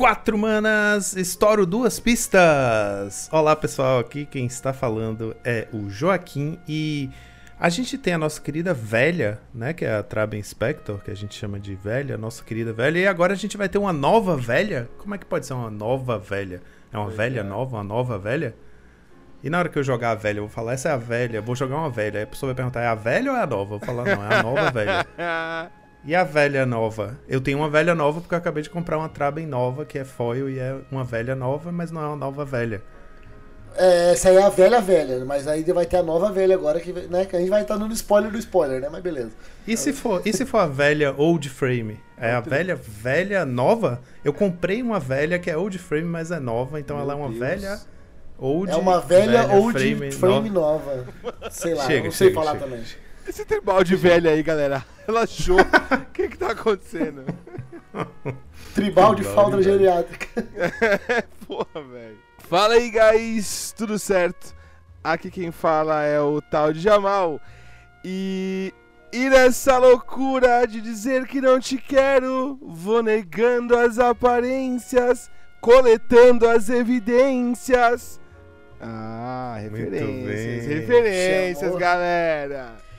quatro manas, estouro duas pistas. Olá pessoal, aqui quem está falando é o Joaquim e a gente tem a nossa querida velha, né, que é a Traben Spector, que a gente chama de velha, nossa querida velha, e agora a gente vai ter uma nova velha? Como é que pode ser uma nova velha? É uma pois velha é. nova, uma nova velha? E na hora que eu jogar a velha, eu vou falar, essa é a velha, vou jogar uma velha. Aí a pessoa vai perguntar, é a velha ou é a nova? Eu vou falar, não, é a nova velha. E a velha nova? Eu tenho uma velha nova porque eu acabei de comprar uma Traben nova, que é foil e é uma velha nova, mas não é uma nova velha. É, essa aí é a velha velha, mas aí vai ter a nova velha agora, que, né, que a gente vai estar no spoiler do spoiler, né? Mas beleza. E se for, e se for a velha old frame? É a velha velha nova? Eu comprei uma velha que é old frame, mas é nova, então Meu ela é uma Deus. velha old É uma velha, velha old frame, frame nova. nova. Sei lá, chega, não sei chega, falar chega. também. Esse tribal de velha aí, galera. Relaxou. O que que tá acontecendo? Tribal de falta geriátrica. É, porra, velho. Fala aí, guys. Tudo certo? Aqui quem fala é o tal de Jamal. E e nessa loucura de dizer que não te quero, vou negando as aparências, coletando as evidências. Ah, referências, referências, Chamou. galera.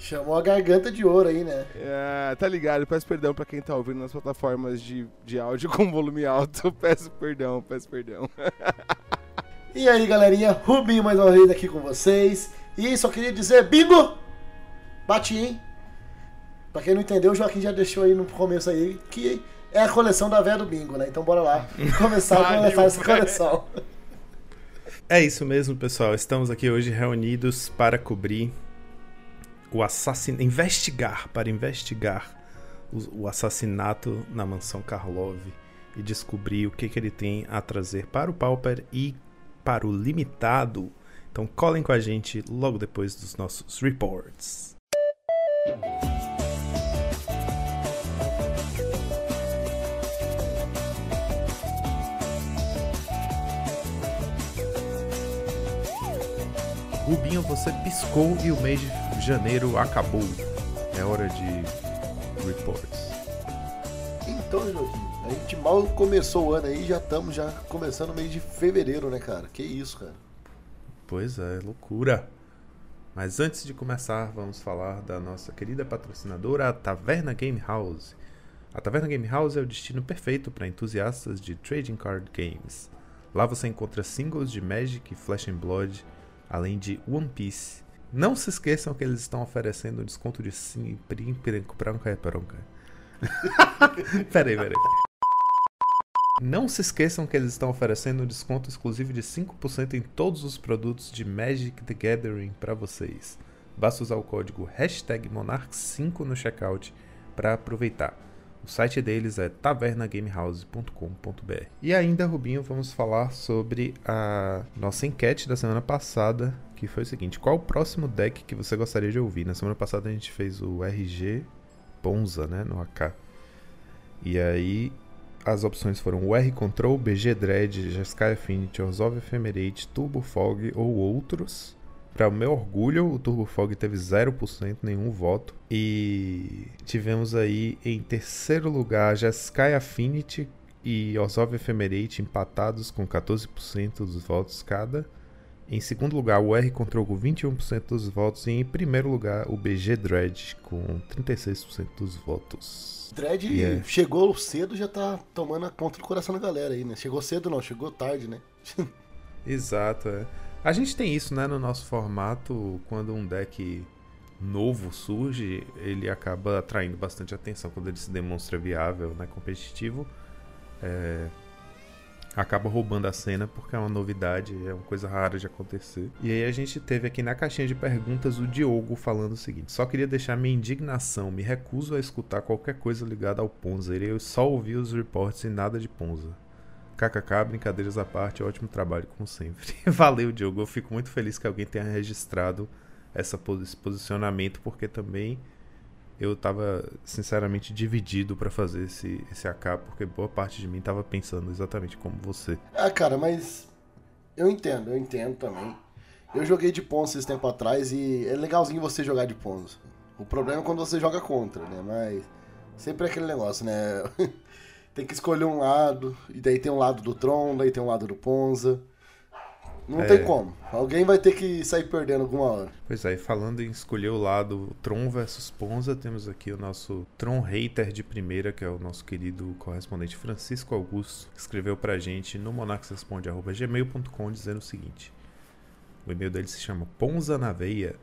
Chamou a garganta de ouro aí, né? É, tá ligado. Peço perdão pra quem tá ouvindo nas plataformas de, de áudio com volume alto. Peço perdão, peço perdão. e aí, galerinha, Rubinho mais uma vez aqui com vocês. E só queria dizer, bingo! Bati, hein? Pra quem não entendeu, o Joaquim já deixou aí no começo aí que é a coleção da véia do bingo, né? Então bora lá começar a começar essa coleção. É isso mesmo, pessoal. Estamos aqui hoje reunidos para cobrir o assassinato, investigar, para investigar o, o, assassinato na mansão Karlov e descobrir o que, que ele tem a trazer para o Pauper e para o Limitado. Então colhem com a gente logo depois dos nossos reports. Rubinho, você piscou e o de janeiro acabou. É hora de reports. Então, Joaquim, a gente mal começou o ano aí, já estamos já começando o mês de fevereiro, né, cara? Que isso, cara. Pois é, loucura. Mas antes de começar, vamos falar da nossa querida patrocinadora, a Taverna Game House. A Taverna Game House é o destino perfeito para entusiastas de trading card games. Lá você encontra singles de Magic e Flash and Blood, além de One Piece não se esqueçam que eles estão oferecendo um desconto de sim, para um caipronca. peraí, peraí. Não se esqueçam que eles estão oferecendo um desconto exclusivo de 5% em todos os produtos de Magic the Gathering para vocês. Basta usar o código Monarch5 no checkout para aproveitar. Site deles é tavernagamehouse.com.br. E ainda, Rubinho, vamos falar sobre a nossa enquete da semana passada, que foi o seguinte: qual o próximo deck que você gostaria de ouvir? Na semana passada a gente fez o RG Ponza, né, no AK. E aí as opções foram o R Control, BG Dread, Jeskai Affinity, Orzhov Ephemerate, Turbo Fog ou outros. Para o meu orgulho, o Turbo Fog teve 0%, nenhum voto. E tivemos aí em terceiro lugar Jeskai Affinity e Orzhov Ephemerate empatados com 14% dos votos cada. Em segundo lugar, o R Control com 21% dos votos. E em primeiro lugar, o BG Dread com 36% dos votos. Dread yeah. chegou cedo já tá tomando conta do coração da galera aí, né? Chegou cedo não, chegou tarde, né? Exato, é. A gente tem isso, né, no nosso formato, quando um deck novo surge, ele acaba atraindo bastante atenção quando ele se demonstra viável, né, competitivo. É, acaba roubando a cena porque é uma novidade, é uma coisa rara de acontecer. E aí a gente teve aqui na caixinha de perguntas o Diogo falando o seguinte: só queria deixar minha indignação, me recuso a escutar qualquer coisa ligada ao Ponza. Eu só ouvi os reportes e nada de Ponza. KKK, brincadeiras à parte, ótimo trabalho como sempre. Valeu, Diogo. Eu fico muito feliz que alguém tenha registrado essa, esse posicionamento, porque também eu estava sinceramente dividido para fazer esse, esse AK, porque boa parte de mim estava pensando exatamente como você. Ah, cara, mas eu entendo, eu entendo também. Eu joguei de Ponzo esse tempo atrás e é legalzinho você jogar de Ponzo. O problema é quando você joga contra, né? Mas sempre é aquele negócio, né? tem que escolher um lado, e daí tem um lado do Tron, daí tem um lado do Ponza. Não É. tem como. Alguém vai ter que sair perdendo alguma hora. Pois é, e falando em escolher o lado Tron versus Ponza, temos aqui o nosso Tron hater de primeira, que é o nosso querido correspondente Francisco Augusto, que escreveu pra gente no monaxresponde.gmail.com dizendo o seguinte. O e-mail dele se chama Ponza na Veia.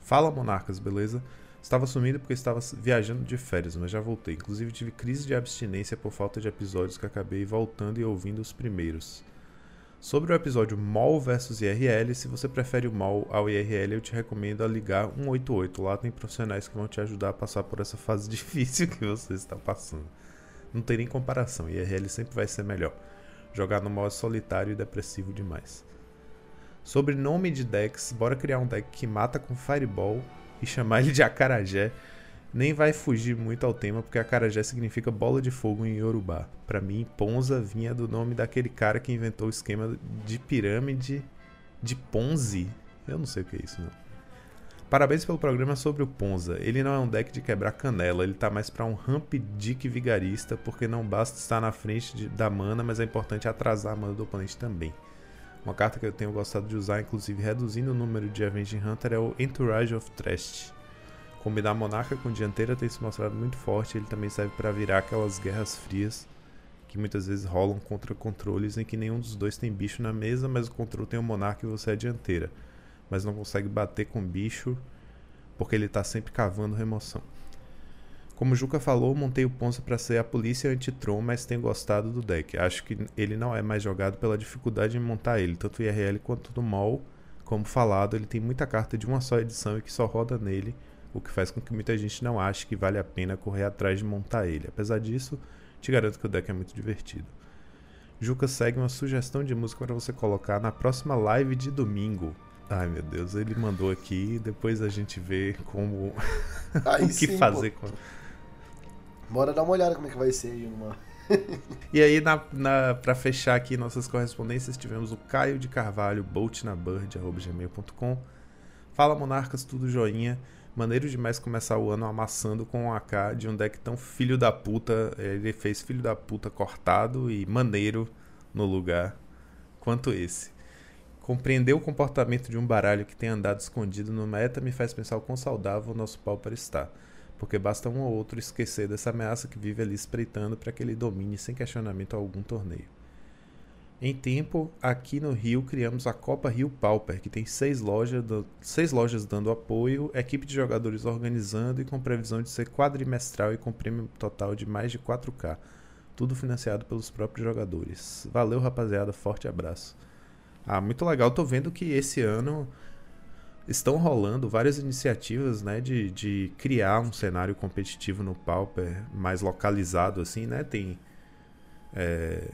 Fala, monarcas, beleza? Estava sumido porque estava viajando de férias, mas já voltei. Inclusive tive crise de abstinência por falta de episódios que acabei voltando e ouvindo os primeiros. Sobre o episódio MOL versus IRL, se você prefere o MOL ao IRL, eu te recomendo a ligar 188. Lá tem profissionais que vão te ajudar a passar por essa fase difícil que você está passando. Não tem nem comparação, IRL sempre vai ser melhor. Jogar no MOL é solitário e depressivo demais. Sobre nome de decks, bora criar um deck que mata com Fireball e chamar ele de Acarajé. Nem vai fugir muito ao tema, porque Acarajé significa bola de fogo em Yorubá. Pra mim, Ponza vinha do nome daquele cara que inventou o esquema de pirâmide de Ponzi. Eu não sei o que é isso, não. Parabéns pelo programa sobre o Ponza. Ele não é um deck de quebrar canela, ele tá mais pra um ramp dick vigarista, porque não basta estar na frente de- da mana, mas é importante atrasar a mana do oponente também. Uma carta que eu tenho gostado de usar, inclusive reduzindo o número de Avenging Hunter, é o Entourage of Trest. Combinar Monarca com Dianteira tem se mostrado muito forte, ele também serve para virar aquelas guerras frias que muitas vezes rolam contra controles em que nenhum dos dois tem bicho na mesa, mas o controle tem o Monarca e você é Dianteira. Mas não consegue bater com bicho porque ele tá sempre cavando remoção. Como o Juca falou, montei o Ponça para ser a polícia anti-Tron, mas tenho gostado do deck. Acho que ele não é mais jogado pela dificuldade em montar ele, tanto o IRL quanto do MOL. Como falado, ele tem muita carta de uma só edição e que só roda nele, o que faz com que muita gente não ache que vale a pena correr atrás de montar ele. Apesar disso, te garanto que o deck é muito divertido. Juca segue uma sugestão de música para você colocar na próxima live de domingo. Ai meu Deus, ele mandou aqui, depois a gente vê como o que sim, fazer pô. com Bora dar uma olhada como é que vai ser aí numa. E aí, na, na, pra fechar aqui nossas correspondências, tivemos o Caio de Carvalho, boltnabird.gmail.com. Fala monarcas, tudo joinha. Maneiro demais começar o ano amassando com um AK de um deck tão filho da puta. Ele fez filho da puta cortado e maneiro no lugar quanto esse. Compreender o comportamento de um baralho que tem andado escondido no meta me faz pensar o quão saudável o nosso Pauper está. Porque basta um ou outro esquecer dessa ameaça que vive ali espreitando para que ele domine sem questionamento algum torneio. Em tempo, aqui no Rio criamos a Copa Rio Pauper, que tem seis lojas, seis lojas dando apoio, equipe de jogadores organizando e com previsão de ser quadrimestral e com prêmio total de mais de 4K. Tudo financiado pelos próprios jogadores. Valeu, rapaziada. Forte abraço. Ah, muito legal. Tô vendo que esse ano estão rolando várias iniciativas, né, de, de criar um cenário competitivo no Pauper mais localizado, assim, né? Tem é,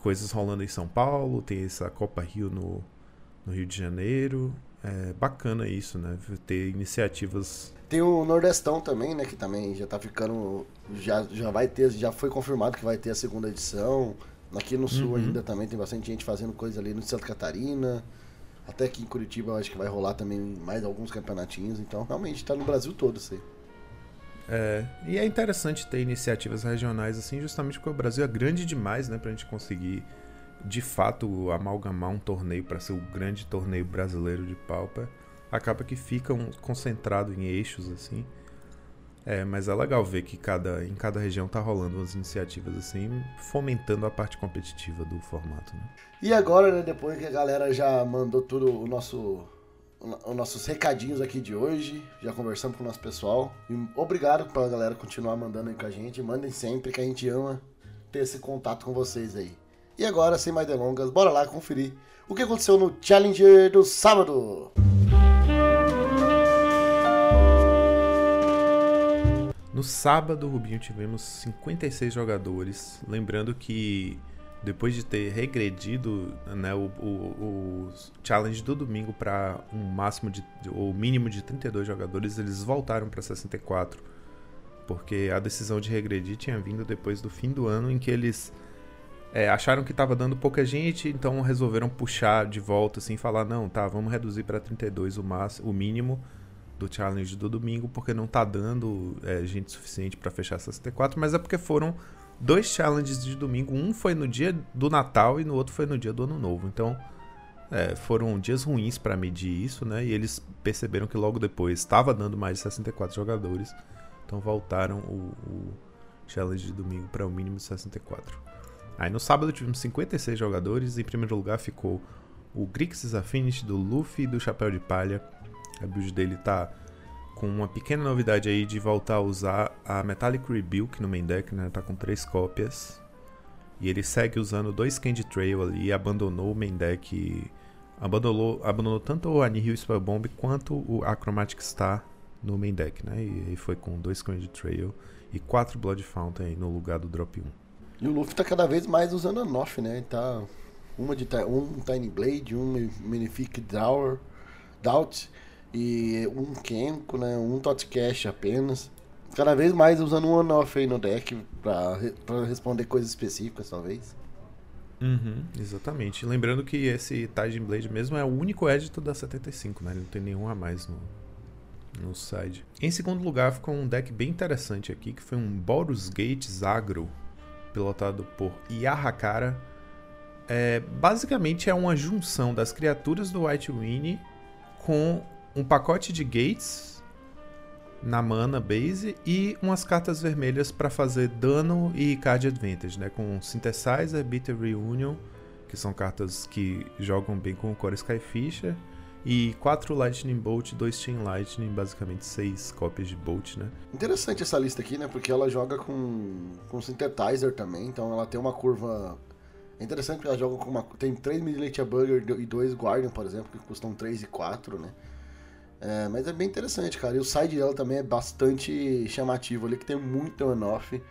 coisas rolando em São Paulo, tem essa Copa Rio no, no Rio de Janeiro. É bacana isso, né? Ter iniciativas. Tem o Nordestão também, né? Que também já tá ficando. Já, já vai ter, já foi confirmado que vai ter a segunda edição. Aqui no sul Uhum. ainda também tem bastante gente fazendo coisa ali no Santa Catarina. Até aqui em Curitiba eu acho que vai rolar também mais alguns campeonatinhos. Então realmente tá no Brasil todo isso aí. É, e é interessante ter iniciativas regionais assim, justamente porque o Brasil é grande demais, né, pra gente conseguir de fato amalgamar um torneio para ser o grande torneio brasileiro de Pauper. Acaba que fica um, concentrado em eixos assim. É, mas é legal ver que cada, em cada região tá rolando umas iniciativas assim, fomentando a parte competitiva do formato. Né? E agora, né, depois que a galera já mandou tudo o nosso os nossos recadinhos aqui de hoje, já conversamos com o nosso pessoal. E obrigado pra galera continuar mandando aí com a gente. Mandem sempre que a gente ama ter esse contato com vocês aí. E agora, sem mais delongas, bora lá conferir o que aconteceu no Challenger do sábado. No sábado, Rubinho, tivemos 56 jogadores. Lembrando que depois de ter regredido né, o, o, o challenge do domingo para um máximo de ou mínimo de 32 jogadores, eles voltaram para 64. Porque a decisão de regredir tinha vindo depois do fim do ano, em que eles é, acharam que estava dando pouca gente, então resolveram puxar de volta, assim, falar: não, tá, vamos reduzir para 32 o, máximo, o mínimo do challenge do domingo, porque não tá dando é, gente suficiente para fechar 64, mas é porque foram dois challenges de domingo. Um foi no dia do Natal e no outro foi no dia do Ano Novo. Então, é, foram dias ruins para medir isso, né? E eles perceberam que logo depois estava dando mais de 64 jogadores. Então voltaram o, o challenge de domingo para o um mínimo de 64. Aí no sábado tivemos 56 jogadores. Em primeiro lugar ficou o Grixis Affinity do Luffy e do Chapéu de Palha. A build dele tá com uma pequena novidade aí de voltar a usar a Metallic Rebuke no main deck, né? Tá com três cópias. E ele segue usando dois Candy Trail ali e abandonou o main deck. Abandonou, abandonou tanto o Anihil Spell Bomb quanto o Achromatic Star no main deck, né? E aí foi com dois Candy Trail e quatro Blood Fountain aí no lugar do drop 1. E o Luffy tá cada vez mais usando a Noff, né? Ele tá uma de um Tiny Blade, um Magnific Dower, Doubt e um Kenko, né? Um Totcash apenas. Cada vez mais usando um on-off aí no deck pra, pra responder coisas específicas, talvez. Uhum, exatamente. Lembrando que esse Tiding Blade mesmo é o único edito da 75, né? Ele não tem nenhum a mais no, no side. Em segundo lugar ficou um deck bem interessante aqui, que foi um Baldur's Gate Agro, pilotado por Yahakara. É, basicamente é uma junção das criaturas do White Winnie com um pacote de gates na mana base e umas cartas vermelhas para fazer dano e card advantage, né? Com Synthesizer, Bitter Reunion, que são cartas que jogam bem com o Core Skyfisher, e quatro Lightning Bolt, dois Chain Lightning, basicamente seis cópias de Bolt, né? Interessante essa lista aqui, né? Porque ela joga com, com Synthesizer também, então ela tem uma curva é interessante porque ela joga com uma. Tem 3 Midnight Burger e 2 Guardian, por exemplo, que custam 3 e 4, né? É, mas é bem interessante, cara. E o side dela também é bastante chamativo ali, que tem muito on-off.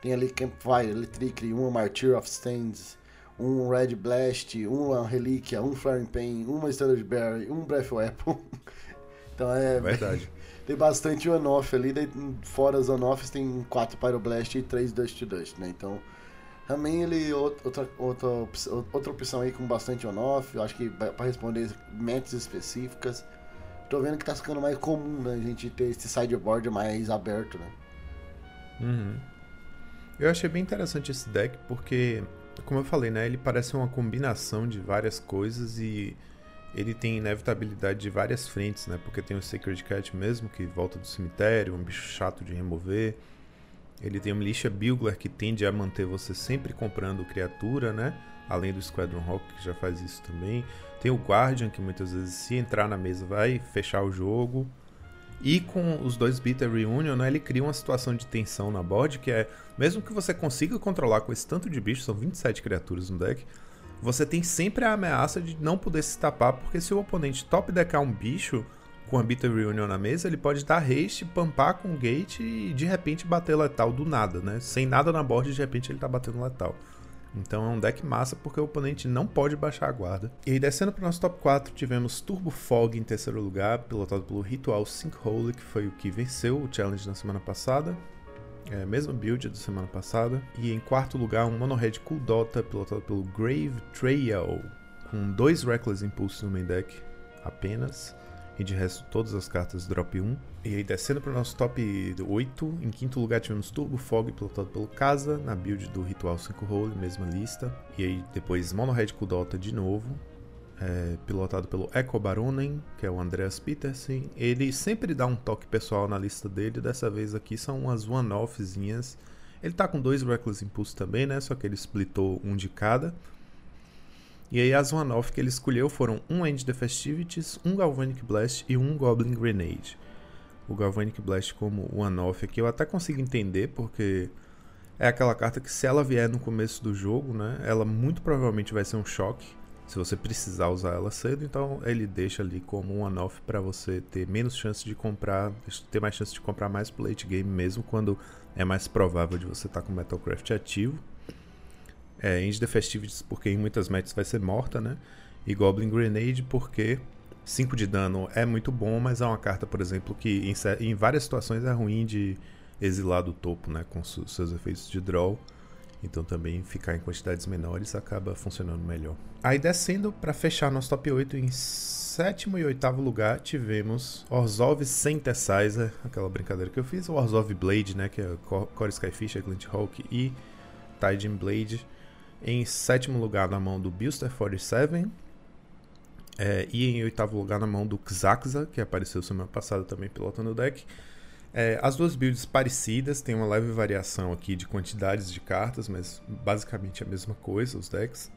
Tem ali Campfire, Electric, um Martyr of Stands, um Red Blast, uma Relíquia, um Flaring Pain, uma Standard Berry, um Breath Weapon. então é. Verdade. Tem bastante on-off ali, daí, fora os on-offs tem 4 Pyroblast e 3 Dust to Dust, né? Então. Também ele outra, outra, outra opção aí com bastante on-off, acho que para responder metas específicas tô vendo que tá ficando mais comum, né? A gente ter esse sideboard mais aberto, né? Uhum. Eu achei bem interessante esse deck porque, como eu falei, né? Ele parece uma combinação de várias coisas e ele tem inevitabilidade de várias frentes, né? Porque tem o Sacred Cat mesmo, que volta do cemitério, um bicho chato de remover. Ele tem o Militia Bugler, que tende a manter você sempre comprando criatura, né? Além do Squadron Rock, que já faz isso também. Tem o Guardian, que muitas vezes, se entrar na mesa, vai fechar o jogo. E com os dois Bitter Reunion, né, ele cria uma situação de tensão na board, que é, mesmo que você consiga controlar com esse tanto de bichos, são 27 criaturas no deck, você tem sempre a ameaça de não poder se tapar, porque se o oponente top deckar um bicho com a Bitter Reunion na mesa, ele pode dar haste, pampar com o gate e de repente bater letal do nada, né? Sem nada na board, de repente ele tá batendo letal. Então é um deck massa porque o oponente não pode baixar a guarda. E aí descendo para o nosso top 4, tivemos Turbo Fog em terceiro lugar, pilotado pelo Ritual Sinkhole, que foi o que venceu o challenge na semana passada. É, mesma build da semana passada. E em quarto lugar, um Mono Red Cool Dota, pilotado pelo Grave Trail, com dois Reckless Impulse no main deck apenas. E de resto, todas as cartas drop 1. E aí, descendo para o nosso top 8, em quinto lugar tivemos Turbo Fog, pilotado pelo Casa, na build do Ritual 5 Role, mesma lista. E aí, depois Mono Red Kudota de novo, é, pilotado pelo Echo Baronen, que é o Andreas Petersen. Ele sempre dá um toque pessoal na lista dele, dessa vez aqui são umas one-offzinhas. Ele tá com dois Reckless Impulse também, né? Só que ele splitou um de cada. E aí as one-off que ele escolheu foram um End the Festivities, um Galvanic Blast e um Goblin Grenade. O Galvanic Blast como one-off aqui eu até consigo entender, porque é aquela carta que se ela vier no começo do jogo, né, ela muito provavelmente vai ser um choque, se você precisar usar ela cedo, então ele deixa ali como um one-off para você ter menos chance de comprar, ter mais chance de comprar mais late game mesmo quando é mais provável de você estar tá com Metalcraft ativo. É, End the Festivities porque em muitas matches vai ser morta, né? E Goblin Grenade porque 5 de dano é muito bom, mas é uma carta, por exemplo, que em, em várias situações é ruim de exilar do topo, né? Com seus efeitos de draw. Então também ficar em quantidades menores acaba funcionando melhor. Aí descendo para fechar nosso top 8 em sétimo e oitavo lugar tivemos Orzhov Synthesizer, aquela brincadeira que eu fiz, o Orzhov Blade, né, que é Core Skyfish, Glint Hawk e Tiding Blade. Em sétimo lugar na mão do Buster 47. É, e em oitavo lugar na mão do Xaxa, que apareceu semana passada também pilotando o deck. É, as duas builds parecidas, tem uma leve variação aqui de quantidades de cartas, mas basicamente a mesma coisa, os decks.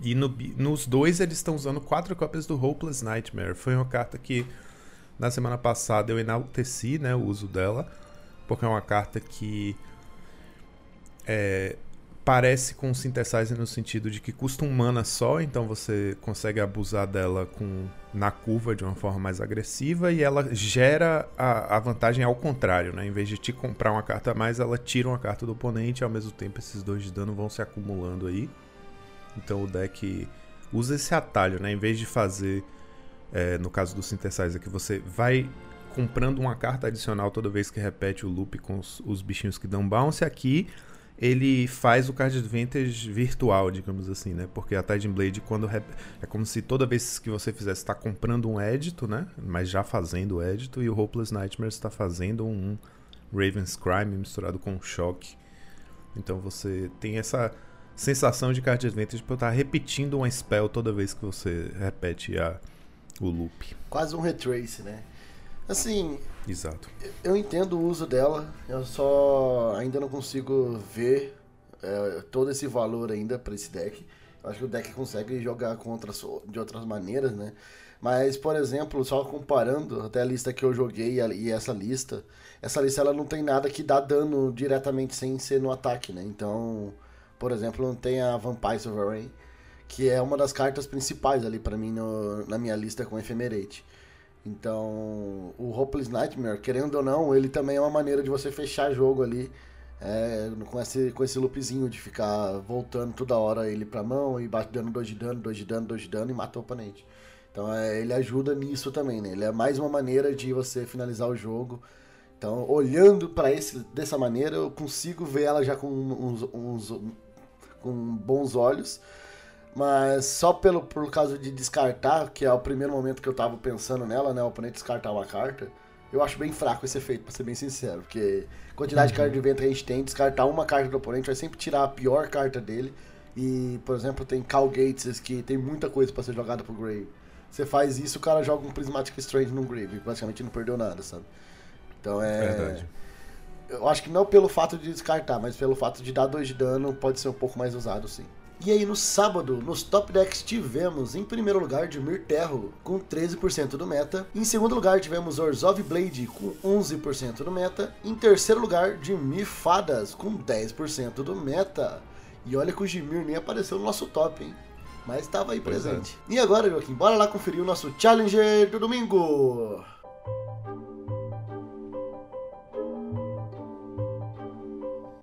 E no, nos dois eles estão usando quatro cópias do Hopeless Nightmare. Foi uma carta que na semana passada eu enalteci né, o uso dela, porque é uma carta que é, parece com o Synthesizer no sentido de que custa um mana só, então você consegue abusar dela com na curva de uma forma mais agressiva e ela gera a, a vantagem ao contrário, né? Em vez de te comprar uma carta a mais, ela tira uma carta do oponente e ao mesmo tempo esses dois de dano vão se acumulando aí. Então o deck usa esse atalho, né? Em vez de fazer, é, no caso do Synthesizer, que você vai comprando uma carta adicional toda vez que repete o loop com os, os bichinhos que dão bounce, aqui ele faz o card advantage virtual, digamos assim, né? Porque a Tiding Blade, quando é como se toda vez que você fizesse está comprando um édito, né? Mas já fazendo o édito, e o Hopeless Nightmare está fazendo um Raven's Crime misturado com um choque. Então você tem essa sensação de card advantage por estar repetindo uma spell toda vez que você repete a, o loop. Quase um retrace, né? Assim. Exato. Eu entendo o uso dela, eu só ainda não consigo ver é, todo esse valor ainda para esse deck. Eu acho que o deck consegue jogar com outras, de outras maneiras, né? Mas, por exemplo, só comparando até a lista que eu joguei e essa lista, essa lista ela não tem nada que dá dano diretamente sem ser no ataque, né? Então, por exemplo, não tem a Vampire Sovereign, que é uma das cartas principais ali para mim no, na minha lista com Ephemerate. Então, o Hopeless Nightmare, querendo ou não, ele também é uma maneira de você fechar jogo ali é, com, esse, com esse loopzinho de ficar voltando toda hora ele pra mão e bate dando 2 de dano, 2 de dano, 2 de dano e mata o oponente. Então é, ele ajuda nisso também, né? Ele é mais uma maneira de você finalizar o jogo então, olhando para esse dessa maneira, eu consigo ver ela já com uns, uns, com bons olhos. Mas só pelo por causa de descartar, que é o primeiro momento que eu tava pensando nela, né? O oponente descartar uma carta. Eu acho bem fraco esse efeito, pra ser bem sincero. Porque quantidade uhum. de carta de vento que a gente tem, descartar uma carta do oponente vai sempre tirar a pior carta dele. E, por exemplo, tem Cal Gates que tem muita coisa para ser jogada pro Grave. Você faz isso, o cara joga um Prismatic Strange no Grave. Praticamente não perdeu nada, sabe? Então é. Verdade. Eu acho que não pelo fato de descartar, mas pelo fato de dar 2 de dano, pode ser um pouco mais usado sim. E aí no sábado, nos top decks tivemos em primeiro lugar Dimir Terro com 13% do meta, em segundo lugar tivemos Orzhov Blade com 11% do meta, em terceiro lugar Dimir Fadas com 10% do meta. E olha que o Dimir nem apareceu no nosso top, hein? Mas estava aí pois é. presente. É. E agora, Joaquim, bora lá conferir o nosso Challenger do domingo!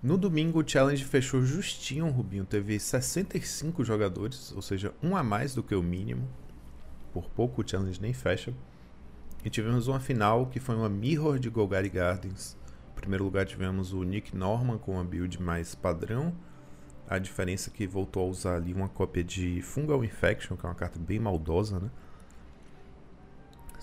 No domingo, o challenge fechou justinho, Rubinho. Teve 65 jogadores, ou seja, um a mais do que o mínimo. Por pouco o challenge nem fecha. E tivemos uma final que foi uma mirror de Golgari Gardens. Em primeiro lugar, tivemos o Nick Norman com uma build mais padrão. A diferença é que voltou a usar ali uma cópia de Fungal Infection, que é uma carta bem maldosa, né?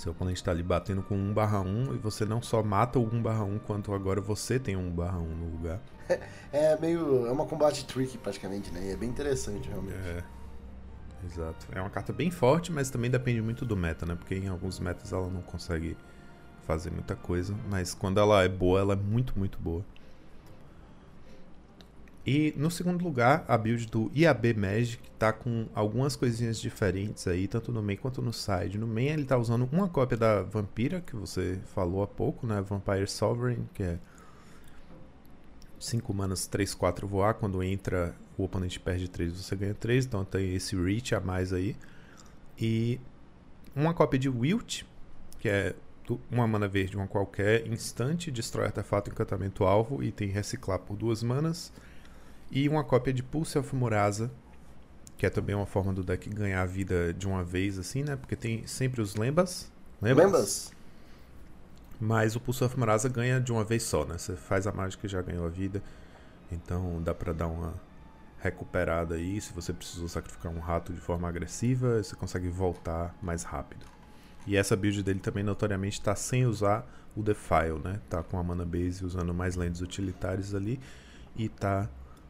Seu oponente está ali batendo com 1 barra 1 e você não só mata o 1 barra 1, quanto agora você tem 1 barra 1 no lugar. É meio. É uma combate trick praticamente, né? E é bem interessante realmente. É. Exato. É uma carta bem forte, mas também depende muito do meta, né? Porque em alguns metas ela não consegue fazer muita coisa. Mas quando ela é boa, ela é muito, muito boa. E no segundo lugar, a build do IAB Magic tá com algumas coisinhas diferentes aí, tanto no main quanto no side. No main ele tá usando uma cópia da Vampira, que você falou há pouco, né? Vampire Sovereign, que é 5 manas 3, 4 voar. Quando entra o oponente perde 3, você ganha 3. Então tem esse reach a mais aí. E uma cópia de Wilt, que é uma mana verde, uma qualquer, instante, destrói artefato encantamento alvo e tem reciclar por duas manas. E uma cópia de Pulse of Murasa, que é também uma forma do deck ganhar vida de uma vez, assim, né? Porque tem sempre os Lembas. Lembas? Lembas. Mas o Pulse of Murasa ganha de uma vez só, né? Você faz a mágica e já ganhou a vida. Então dá pra dar uma recuperada aí. Se você precisou sacrificar um rato de forma agressiva, você consegue voltar mais rápido. E essa build dele também notoriamente está sem usar o Defile, né? Tá com a mana base usando mais lentes utilitárias ali e tá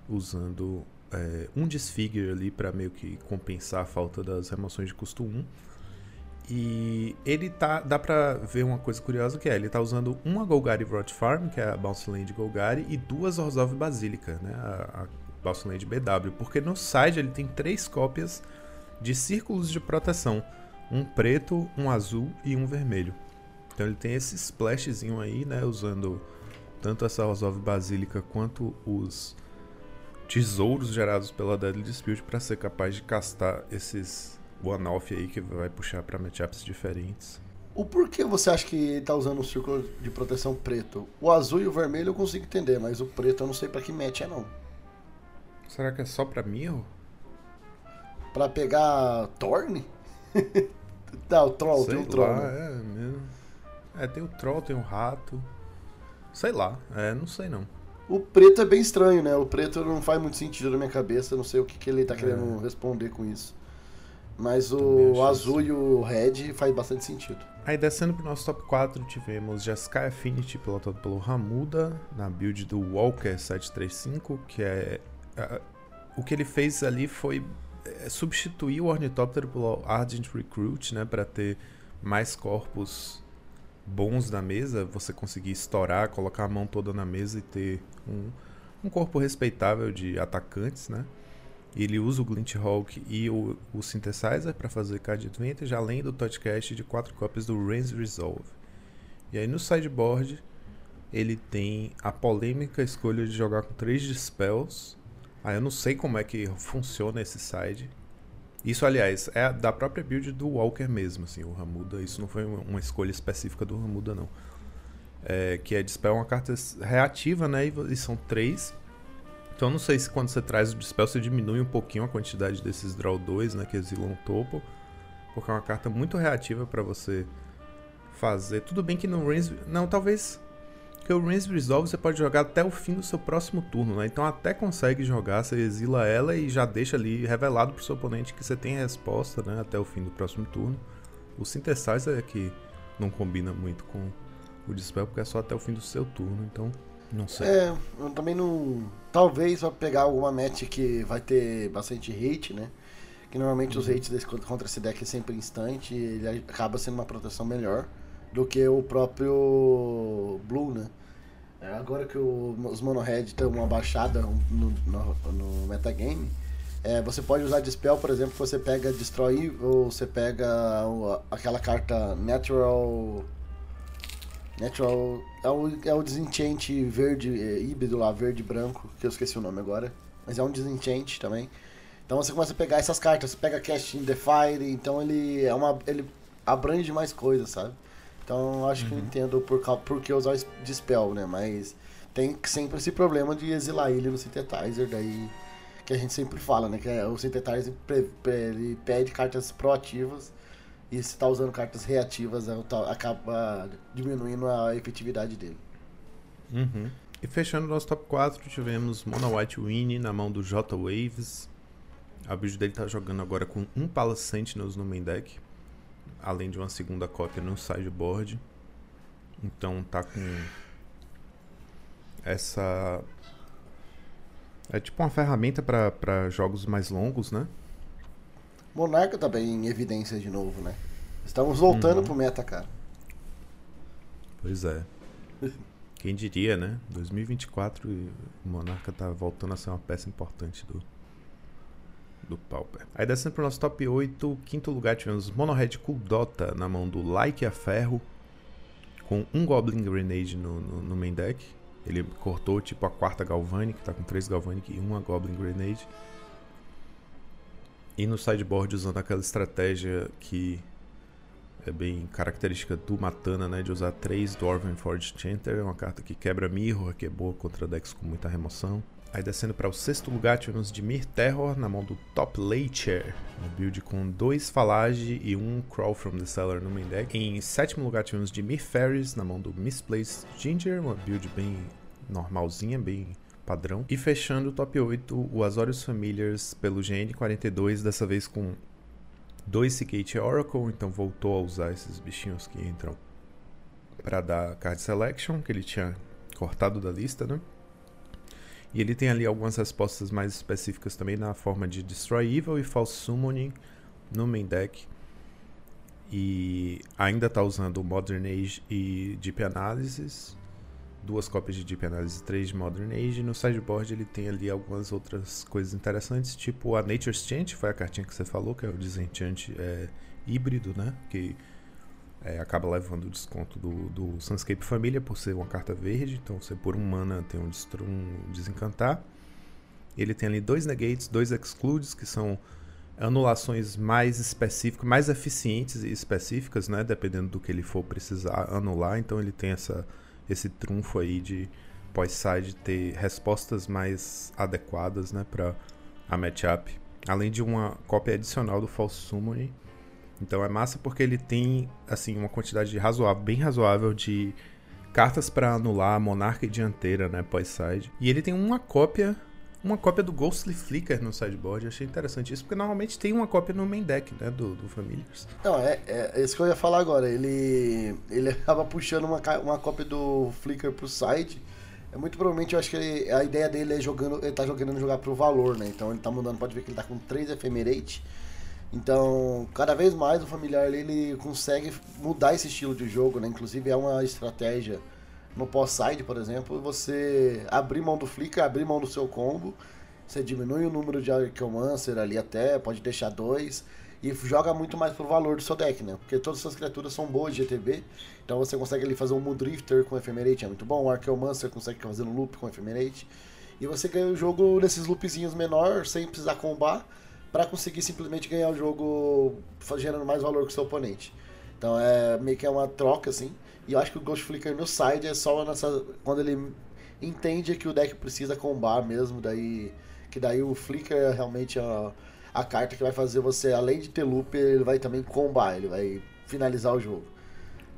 usando é, um Disfigure ali para meio que compensar a falta das remoções de custo 1. E ele tá. Dá pra ver uma coisa curiosa que é: ele tá usando uma Golgari Rot Farm, que é a Bounce Land Golgari, e duas Orzhov Basílica, né? A, a Bounce Land BW. Porque no side ele tem três cópias de círculos de proteção: um preto, um azul e um vermelho. Então ele tem esse splashzinho aí, né? Usando tanto essa Orzhov Basílica quanto os tesouros gerados pela Deadly Dispute para ser capaz de castar esses one-off aí que vai puxar para matchups diferentes. O porquê você acha que ele tá usando um círculo de proteção preto? O azul e o vermelho eu consigo entender, mas o preto eu não sei para que match é não. Será que é só pra mim? Pra pegar Thorn? tá, o Troll, Sei tem o Troll. lá, né? é mesmo. É, tem o Troll, tem o Rato. Sei lá, é, não sei não. O preto é bem estranho, né? O preto não faz muito sentido na minha cabeça, não sei o que, que ele tá querendo É. responder com isso. Mas o azul isso. e o red faz bastante sentido. Aí descendo pro nosso top 4, tivemos Jeskai Affinity, pilotado pelo Ramuda, na build do Walker 735, que é. a- o que ele fez ali foi é, substituir o Ornithopter pelo Ardent Recruit, né, para ter mais corpos bons na mesa, você conseguir estourar, colocar a mão toda na mesa e ter um, um corpo respeitável de atacantes, né? Ele usa o Glint Hawk e o, o Synthesizer para fazer Card Advantage, além do Touchcast de 4 cópias do Rains Resolve. E aí no sideboard ele tem a polêmica escolha de jogar com 3 Dispels. Aí eu não sei como é que funciona esse side. Isso, aliás, é da própria build do Walker mesmo, assim, o Ramuda. Isso não foi uma escolha específica do Ramuda, não. É, que é Dispel é uma carta reativa, né? E, são três. Então não sei se quando você traz o Dispel você diminui um pouquinho a quantidade desses Draw 2, né? Que exilam o topo. Porque é uma carta muito reativa pra você fazer. Tudo bem que no Rains... Não, talvez... Porque o Rains Resolve você pode jogar até o fim do seu próximo turno, né? Então até consegue jogar, você exila ela e já deixa ali revelado pro seu oponente que você tem a resposta, né? Até o fim do próximo turno. O Synthesizer é que não combina muito com o Dispel, porque é só até o fim do seu turno, então não sei. É, eu também não. Talvez vai pegar alguma match que vai ter bastante hate, né? Que normalmente os hates desse, contra esse deck é sempre instante e ele acaba sendo uma proteção melhor do que o próprio Blue, né? É, Agora que o- os Mono Red estão uma baixada no, no, no metagame, é, você pode usar Dispel, por exemplo, você pega Destroy ou você pega aquela carta Natural. Natural. É o, é o desenchant verde, é, híbrido lá, verde branco, que eu esqueci o nome agora. Mas é um desenchant também. Então você começa a pegar essas cartas, você pega Cast in the Fire, então ele é uma. ele abrange mais coisas, sabe? Então acho que eu entendo por, por que usar Dispel, né? Mas tem sempre esse problema de exilar ele no Synthetizer, daí que a gente sempre fala, né? Que é, o Synthetizer ele pede cartas proativas e se tá usando cartas reativas, é, acaba diminuindo a efetividade dele. Uhum. E fechando o nosso top 4, tivemos Mono White Winnie na mão do J Waves. A build dele tá jogando agora com um Palace Sentinels no main deck, além de uma segunda cópia no sideboard. Então tá com essa é tipo uma ferramenta para jogos mais longos, né? Monarca tá bem em evidência de novo, né? Estamos voltando Uhum. pro meta, cara. Pois é. Quem diria, né? 2024 e o Monarca tá voltando a ser uma peça importante do, do Pauper. Aí descendo pro nosso top 8, quinto lugar tivemos Mono Red Kuldota na mão do Like a Ferro, com um Goblin Grenade no, no, no main deck. Ele cortou tipo a quarta Galvanic, tá com três Galvanic e uma Goblin Grenade. E no sideboard usando aquela estratégia que é bem característica do Matana, né? De usar três Dwarven Forge Chanter, é uma carta que quebra Mirror, que é boa contra decks com muita remoção. Aí descendo para o sexto lugar, tivemos Dimir Terror na mão do Top Lacher, uma build com dois Falage e um Crawl from the Cellar no main deck. Em sétimo lugar, tivemos Dimir Ferris na mão do Misplaced Ginger, uma build bem normalzinha, bem padrão. E fechando o top 8, o Azorius Familiars pelo GN42, dessa vez com dois Cicate Oracle, então voltou a usar esses bichinhos que entram para dar card selection, que ele tinha cortado da lista, né? E ele tem ali algumas respostas mais específicas também na forma de Destroy Evil e False Summoning no main deck. E ainda está usando Modern Age e Deep Analysis. Duas cópias de Deep Analysis e três de Modern Age. No sideboard ele tem ali algumas outras coisas interessantes, tipo a Nature's Chant, foi a cartinha que você falou, que é o Disenchant é, híbrido, né? Que é, acaba levando o desconto do, do Sunscape Família por ser uma carta verde. Então você por um mana tem um, um desencantar. Ele tem ali dois negates, dois excludes, que são anulações mais específicas, mais eficientes e específicas, né? Dependendo do que ele for precisar anular. Então ele tem essa, esse trunfo aí de pós-side ter respostas mais adequadas, né? Para a matchup. Além de uma cópia adicional do False Summoning então é massa porque ele tem assim uma quantidade razoável, bem razoável de cartas para anular monarca e dianteira, né, pós-side. E ele tem uma cópia, uma cópia do Ghostly Flicker no sideboard. Eu achei interessante isso porque normalmente tem uma cópia no main deck, né, do, do Familiars. Não, é, é isso que eu ia falar agora. Ele ele acaba puxando uma, uma cópia do Flicker pro side. É muito provavelmente, eu acho que ele, a ideia dele é jogando, ele tá jogando jogar pro valor, né? Então ele tá mudando, pode ver que ele tá com 3 Ephemerate então, cada vez mais o familiar ele consegue mudar esse estilo de jogo, né? Inclusive é uma estratégia no pós-side, por exemplo, você abrir mão do flicker, abrir mão do seu combo, você diminui o número de Archeomancer ali até, pode deixar dois, e joga muito mais pro valor do seu deck, né? Porque todas essas criaturas são boas de GTB, então você consegue ali fazer um Mudrifter com Ephemerate, é muito bom, o Archeomancer consegue fazer um loop com Ephemerate, e você ganha o jogo nesses loopzinhos menor, sem precisar combar, para conseguir simplesmente ganhar o jogo gerando mais valor que o seu oponente. Então é meio que é uma troca assim. E eu acho que o Ghost Flicker no side é só nessa quando ele entende que o deck precisa combar mesmo, daí que daí o Flicker é realmente a, a carta que vai fazer você além de ter loop, ele vai também combar, ele vai finalizar o jogo.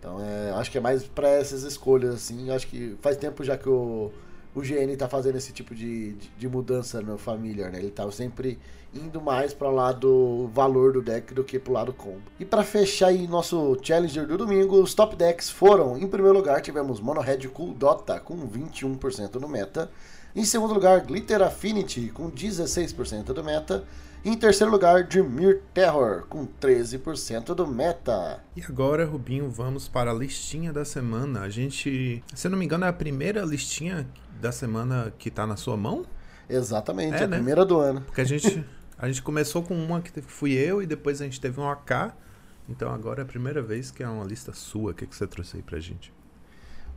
Então é, acho que é mais para essas escolhas assim. Acho que faz tempo já que o o GN tá fazendo esse tipo de, de, de mudança no Familiar, né? Ele tá sempre indo mais para lá do valor do deck do que pro lado combo. E para fechar aí nosso Challenger do domingo, os top decks foram, em primeiro lugar, tivemos Mono Red Cool Dota com 21% no meta. Em segundo lugar, Glitter Affinity com 16% do meta. Em terceiro lugar, Dimir Terror, com 13% do meta. E agora, Rubinho, vamos para a listinha da semana. A gente, se eu não me engano, é a primeira listinha da semana que tá na sua mão? Exatamente, é, a né? primeira do ano. Porque a gente, a gente começou com uma que fui eu e depois a gente teve um AK. Então agora é a primeira vez que é uma lista sua. O que, que você trouxe aí pra gente?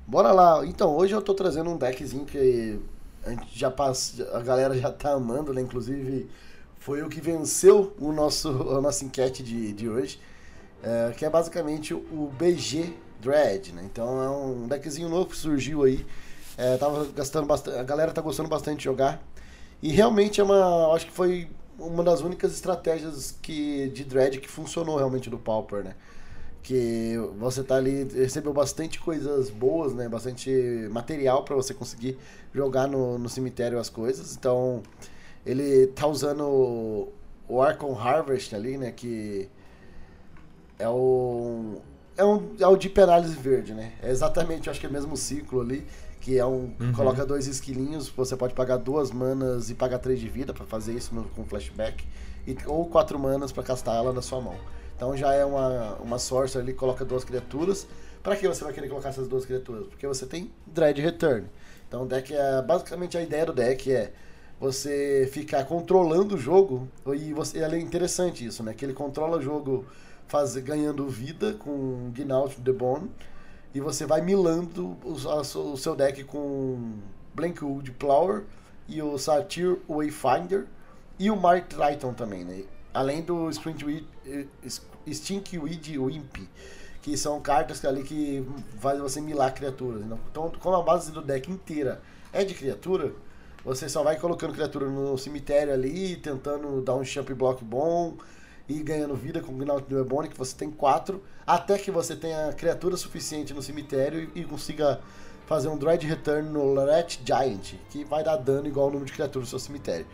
Bora lá. Então, hoje eu tô trazendo um deckzinho que a gente já passa, a galera já tá amando, né? Inclusive, foi o que venceu o nosso, a nossa enquete de, de hoje. É, que é basicamente o BG Dread, né? Então é um deckzinho novo que surgiu aí é, tava gastando bastante, a galera tá gostando bastante de jogar. E realmente é uma. Acho que foi uma das únicas estratégias que, de Dread que funcionou realmente do Pauper, né? Que você tá ali, recebeu bastante coisas boas, né? Bastante material para você conseguir jogar no, no cemitério as coisas. Então, ele tá usando o Archon Harvest ali, né? Que é o. É, um, é o Deep Analysis verde, né? É exatamente, acho que é o mesmo ciclo ali que é um uhum. coloca dois esquilinhos, você pode pagar duas manas e pagar três de vida para fazer isso no, com flashback, e, ou quatro manas para castar ela na sua mão. Então já é uma, uma sorcerer ali que coloca duas criaturas. Para que você vai querer colocar essas duas criaturas? Porque você tem Dread Return. Então o deck é. Basicamente a ideia do deck é você ficar controlando o jogo. E você, é interessante isso, né? Que ele controla o jogo faz, ganhando vida com Gnaut The Bone e você vai milando o, o seu deck com Blankwood Plower e o Satyr Wayfinder e o Mark Triton também, né? Além do Stinkweed Wimp, que são cartas ali que fazem você milar criaturas. Né? Então, como a base do deck inteira é de criatura, você só vai colocando criatura no cemitério ali, tentando dar um champ block bom, e ganhando vida com o Gnaut Ebony, que você tem quatro, até que você tenha criatura suficiente no cemitério e, e consiga fazer um Dread Return no Rat Giant, que vai dar dano igual ao número de criaturas do seu cemitério.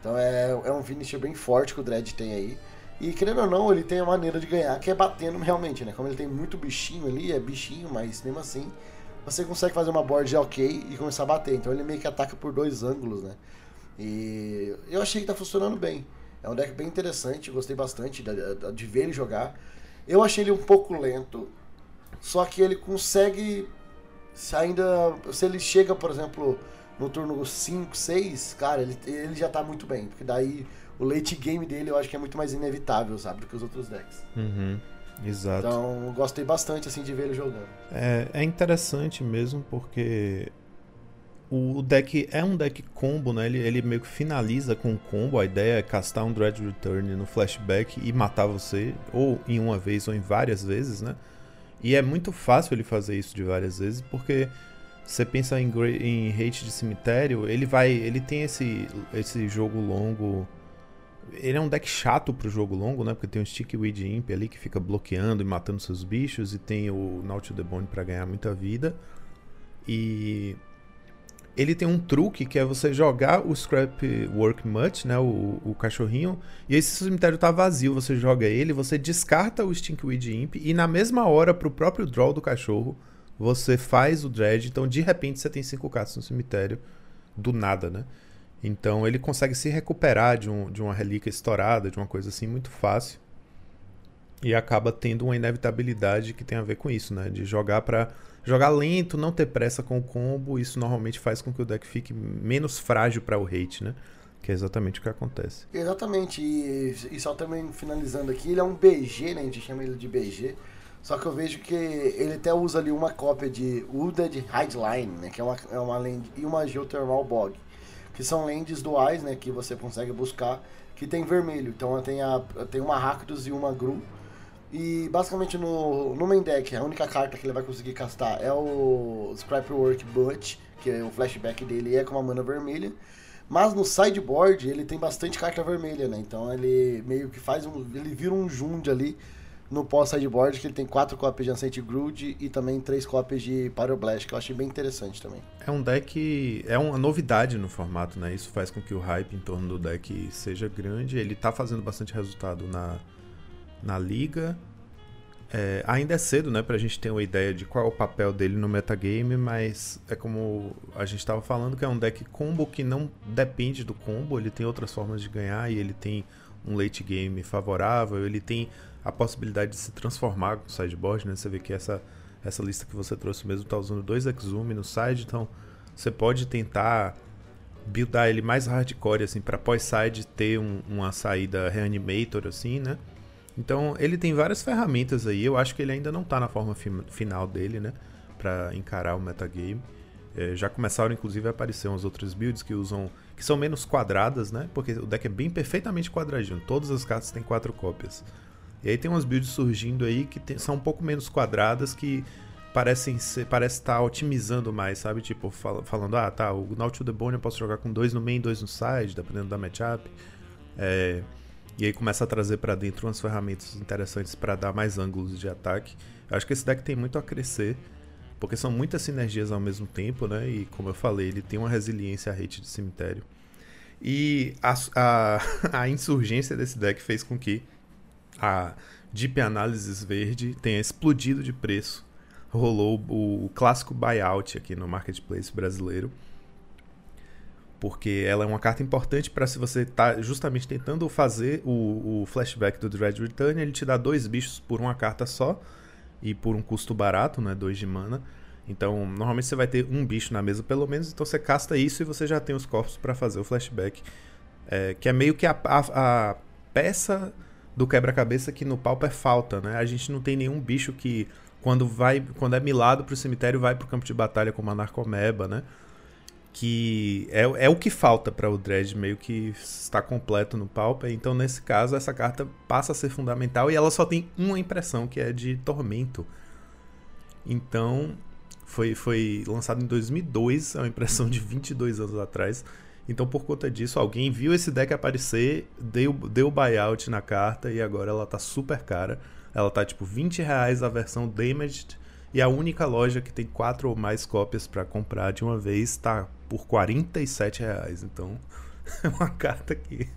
Então é, é um finisher bem forte que o Dread tem aí. E querendo ou não, ele tem a maneira de ganhar, que é batendo realmente, né? Como ele tem muito bichinho ali, é bichinho, mas mesmo assim, você consegue fazer uma board ok e começar a bater. Então ele meio que ataca por dois ângulos, né? E eu achei que tá funcionando bem. É um deck bem interessante, gostei bastante de, de ver ele jogar. Eu achei ele um pouco lento, só que ele consegue se ainda. Se ele chega, por exemplo, no turno 5, 6, cara, ele, ele já tá muito bem. Porque daí o late game dele eu acho que é muito mais inevitável, sabe, do que os outros decks. Uhum. Exato. Então, gostei bastante assim de ver ele jogando. É, é interessante mesmo porque o deck é um deck combo, né? Ele, ele meio que finaliza com um combo. A ideia é castar um Dread Return no flashback e matar você, ou em uma vez ou em várias vezes, né? E é muito fácil ele fazer isso de várias vezes, porque você pensa em, em hate de cemitério, ele vai. Ele tem esse, esse jogo longo ele é um deck chato pro jogo longo, né? Porque tem o Stick Weed Imp ali que fica bloqueando e matando seus bichos. E tem o Naut the Bone pra ganhar muita vida. E ele tem um truque que é você jogar o Scrap Work Mutt, né? O, o cachorrinho. E aí, se o cemitério tá vazio, você joga ele, você descarta o Stinkweed Imp. E na mesma hora, pro próprio draw do cachorro, você faz o Dredge. Então, de repente, você tem cinco cartas no cemitério. Do nada, né? Então ele consegue se recuperar de, um, de uma relíquia estourada, de uma coisa assim, muito fácil. E acaba tendo uma inevitabilidade que tem a ver com isso, né? De jogar para jogar lento, não ter pressa com o combo. Isso normalmente faz com que o deck fique menos frágil para o hate, né? Que é exatamente o que acontece. Exatamente. E, e só também finalizando aqui, ele é um BG, né? A gente chama ele de BG. Só que eu vejo que ele até usa ali uma cópia de Wooded Hideline, né? Que é uma, é uma land, e uma Geothermal Bog que são lentes duais, né, que você consegue buscar, que tem vermelho. Então tem, a, tem uma Rakdos e uma Gru. E basicamente no, no main deck, a única carta que ele vai conseguir castar é o Scrapwork But, que é o flashback dele é com uma mana vermelha. Mas no sideboard ele tem bastante carta vermelha, né? Então ele meio que faz um. Ele vira um Jund ali no pós-sideboard, que ele tem quatro cópias de Ancient Grood e também três cópias de Pyroblast, que eu achei bem interessante também. É um deck. É uma novidade no formato, né? Isso faz com que o hype em torno do deck seja grande. Ele tá fazendo bastante resultado na, na liga. É, ainda é cedo, né, pra gente ter uma ideia de qual é o papel dele no metagame, mas é como a gente estava falando, que é um deck combo que não depende do combo, ele tem outras formas de ganhar e ele tem um late game favorável, ele tem a possibilidade de se transformar com o sideboard, né? Você vê que essa, essa lista que você trouxe mesmo está usando dois Exume no side, então você pode tentar buildar ele mais hardcore, assim, para pós-side ter um, uma saída reanimator, assim, né? Então ele tem várias ferramentas aí, eu acho que ele ainda não está na forma fi final dele, né? Para encarar o metagame. É, já começaram inclusive a aparecer umas outras builds que usam que são menos quadradas, né? Porque o deck é bem perfeitamente quadradinho. Todas as cartas têm quatro cópias. E aí tem umas builds surgindo aí que tem, são um pouco menos quadradas que parecem ser, parece estar tá otimizando mais, sabe? Tipo, fal, falando, ah, tá, o Naut to the Bone eu posso jogar com dois no main, dois no side, dependendo da matchup. É, e aí começa a trazer para dentro umas ferramentas interessantes para dar mais ângulos de ataque. Eu acho que esse deck tem muito a crescer, porque são muitas sinergias ao mesmo tempo, né? E como eu falei, ele tem uma resiliência a hate de cemitério. E a, a, a insurgência desse deck fez com que a Deep Analysis Verde tenha explodido de preço. Rolou o, o clássico buyout aqui no marketplace brasileiro. Porque ela é uma carta importante para se você tá justamente tentando fazer o, o flashback do Dread Return, ele te dá dois bichos por uma carta só e por um custo barato, né, dois de mana. Então, normalmente você vai ter um bicho na mesa pelo menos, então você casta isso e você já tem os corpos para fazer o flashback, é, que é meio que a, a, a peça do quebra-cabeça que no Pauper falta, né? A gente não tem nenhum bicho que quando vai, quando é milado pro cemitério vai pro campo de batalha como a Narcomeba, né? Que é, é o que falta para o Dredge meio que está completo no Pauper. Então, nesse caso, essa carta passa a ser fundamental e ela só tem uma impressão, que é de tormento. Então, foi, foi lançado em 2002, é uma impressão de 22 anos atrás. Então, por conta disso, alguém viu esse deck aparecer, deu, deu buyout na carta e agora ela tá super cara. Ela tá tipo 20 reais a versão Damaged e a única loja que tem quatro ou mais cópias para comprar de uma vez tá por 47 reais. Então, é uma carta que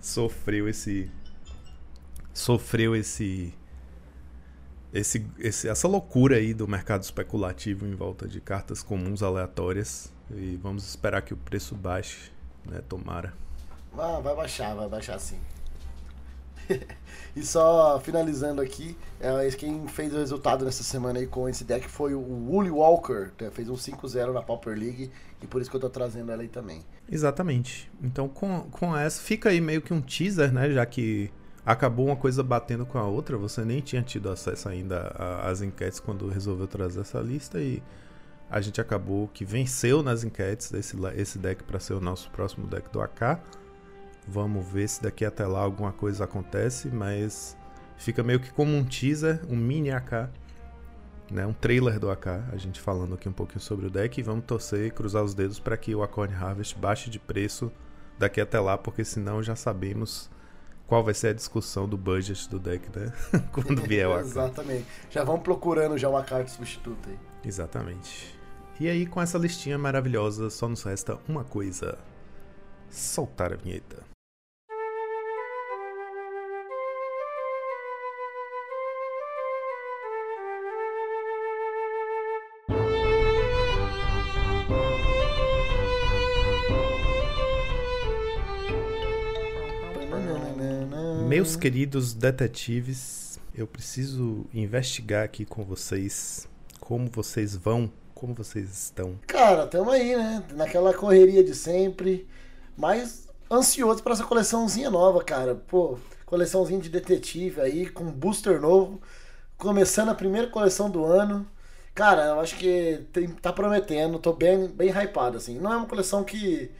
sofreu esse. Sofreu esse. esse, esse, essa loucura aí do mercado especulativo em volta de cartas comuns aleatórias. E vamos esperar que o preço baixe, né? Tomara. Ah, vai baixar, vai baixar sim. e só finalizando aqui, é, quem fez o resultado nessa semana aí com esse deck foi o Woolly Walker, né? fez um 5-0 na Pauper League e por isso que eu tô trazendo ela aí também. Exatamente. Então com, com essa, fica aí meio que um teaser, né? Já que acabou uma coisa batendo com a outra, você nem tinha tido acesso ainda às enquetes quando resolveu trazer essa lista e a gente acabou que venceu nas enquetes esse, esse deck para ser o nosso próximo deck do AK. Vamos ver se daqui até lá alguma coisa acontece, mas fica meio que como um teaser, um mini AK, né? um trailer do AK, a gente falando aqui um pouquinho sobre o deck e vamos torcer e cruzar os dedos para que o Acorn Harvest baixe de preço daqui até lá, porque senão já sabemos qual vai ser a discussão do budget do deck, né? Quando vier o AK. Exatamente. Já vamos procurando já uma carta substituta aí. Exatamente. E aí, com essa listinha maravilhosa, só nos resta uma coisa: soltar a vinheta. Meus queridos detetives, eu preciso investigar aqui com vocês como vocês vão, como vocês estão. Cara, tamo aí, né? Naquela correria de sempre, mas ansioso para essa coleçãozinha nova, cara. Pô, coleçãozinha de detetive aí, com booster novo, começando a primeira coleção do ano. Cara, eu acho que tem, tá prometendo, tô bem, bem hypado, assim. Não é uma coleção que.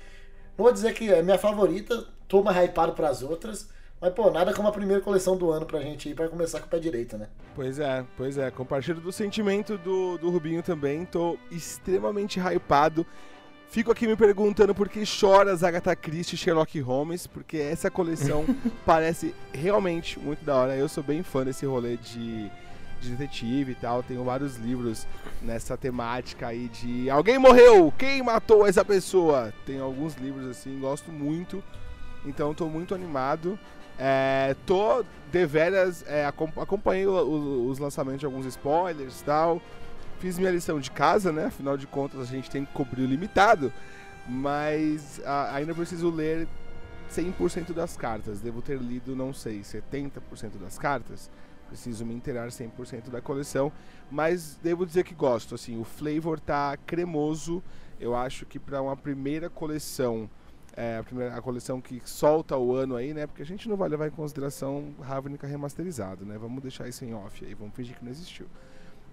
Não vou dizer que é minha favorita, tô mais hypado pras outras, mas, pô, nada como a primeira coleção do ano pra gente ir pra começar com o pé direito, né? Pois é, pois é. Compartilho do sentimento do, do Rubinho também. Tô extremamente hypado. Fico aqui me perguntando por que choras Agatha Christie e Sherlock Holmes, porque essa coleção parece realmente muito da hora. Eu sou bem fã desse rolê de, de detetive e tal. Tenho vários livros nessa temática aí de alguém morreu, quem matou essa pessoa? Tem alguns livros assim, gosto muito. Então tô muito animado. É, tô deveras, é, acompanhei os lançamentos de alguns spoilers e tal. Fiz minha lição de casa, né? Afinal de contas, a gente tem que cobrir o limitado. Mas a, ainda preciso ler 100% das cartas. Devo ter lido, não sei, 70% das cartas. Preciso me inteirar 100% da coleção. Mas devo dizer que gosto. Assim, o flavor tá cremoso. Eu acho que para uma primeira coleção é a, primeira, a coleção que solta o ano aí, né? Porque a gente não vai levar em consideração Ravnica remasterizado, né? Vamos deixar isso em off aí, vamos fingir que não existiu.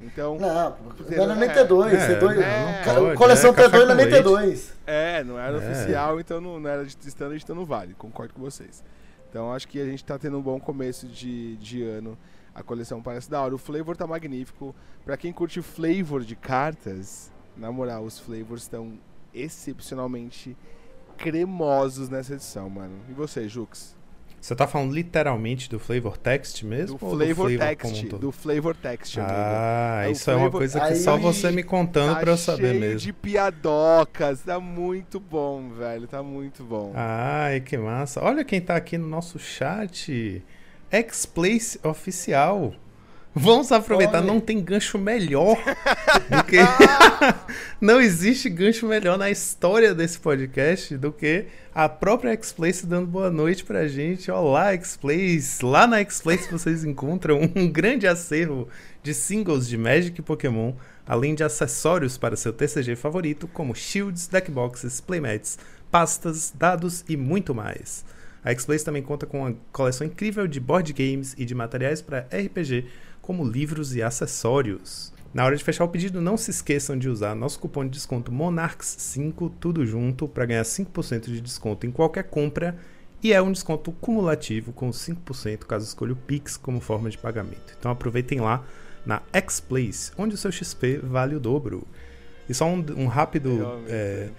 Então. Não, não era nem T2. É, T2 é, pode, coleção é, T2 não é nem T2. É, não era é. oficial, então não, não era de standard, então não vale. Concordo com vocês. Então acho que a gente tá tendo um bom começo de, de ano. A coleção parece da hora. O flavor tá magnífico. Pra quem curte flavor de cartas, na moral, os flavors estão excepcionalmente cremosos nessa edição, mano. E você, Jux? Você tá falando literalmente do flavor text mesmo? Do flavor, do flavor text, do flavor text. Ah, é isso flavor... é uma coisa que Aí, só você me contando tá pra eu saber mesmo. de piadocas, tá muito bom, velho, tá muito bom. Ai, que massa. Olha quem tá aqui no nosso chat. X-Place Oficial. Vamos aproveitar, Olha. não tem gancho melhor do que. não existe gancho melhor na história desse podcast do que a própria X-Place dando boa noite pra gente. Olá, X-Place! Lá na X-Place vocês encontram um grande acervo de singles de Magic e Pokémon, além de acessórios para seu TCG favorito, como shields, deckboxes, playmats, pastas, dados e muito mais. A X-Place também conta com uma coleção incrível de board games e de materiais para RPG como livros e acessórios. Na hora de fechar o pedido, não se esqueçam de usar nosso cupom de desconto MONARCHS5, tudo junto, para ganhar 5% de desconto em qualquer compra. E é um desconto cumulativo com 5% caso escolha o Pix como forma de pagamento. Então aproveitem lá na X-Place, onde o seu XP vale o dobro. E só um, um rápido. É,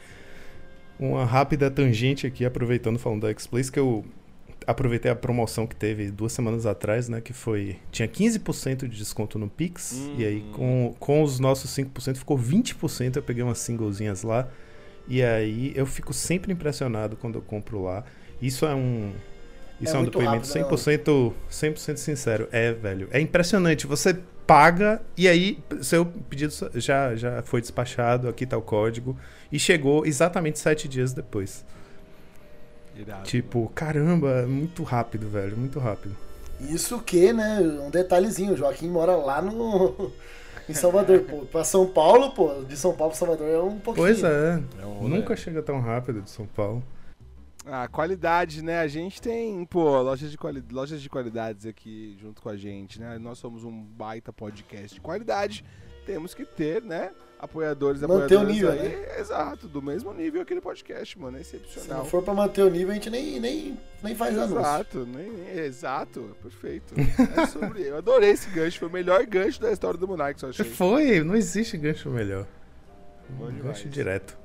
uma rápida tangente aqui, aproveitando falando da X-Place, que eu aproveitei a promoção que teve duas semanas atrás, né? Que foi. Tinha 15% de desconto no Pix. Hum. E aí, hum. com, com os nossos 5%, ficou 20%. Eu peguei umas singlezinhas lá. E aí eu fico sempre impressionado quando eu compro lá. Isso é um. Isso é, é um depoimento rápido, 100%, 100 sincero. É, velho. É impressionante. Você paga e aí seu pedido já, já foi despachado, aqui tá o código e chegou exatamente sete dias depois. Irado, Tipo, mano. caramba, muito rápido, velho, muito rápido. Isso que, né? Um detalhezinho, o Joaquim mora lá no. em Salvador, pô. Pra São Paulo, pô, de São Paulo pra Salvador é um pouquinho. Pois é, É um nunca chega tão rápido de São Paulo. Ah, qualidade, né? A gente tem, pô, lojas de, quali... lojas de qualidades aqui junto com a gente, né? Nós somos um baita podcast de qualidade. Temos que ter, né? Apoiadores, Manter o nível, aí. Exato, do mesmo nível aquele podcast, mano. É Se excepcional. não for pra manter o nível, a gente nem, nem, nem faz anúncio. Exato, nem, nem- exato, perfeito. É sobre, eu adorei esse gancho, foi o melhor gancho da história do Monark, eu achei. Foi, não existe gancho melhor. Bom Um gancho direto.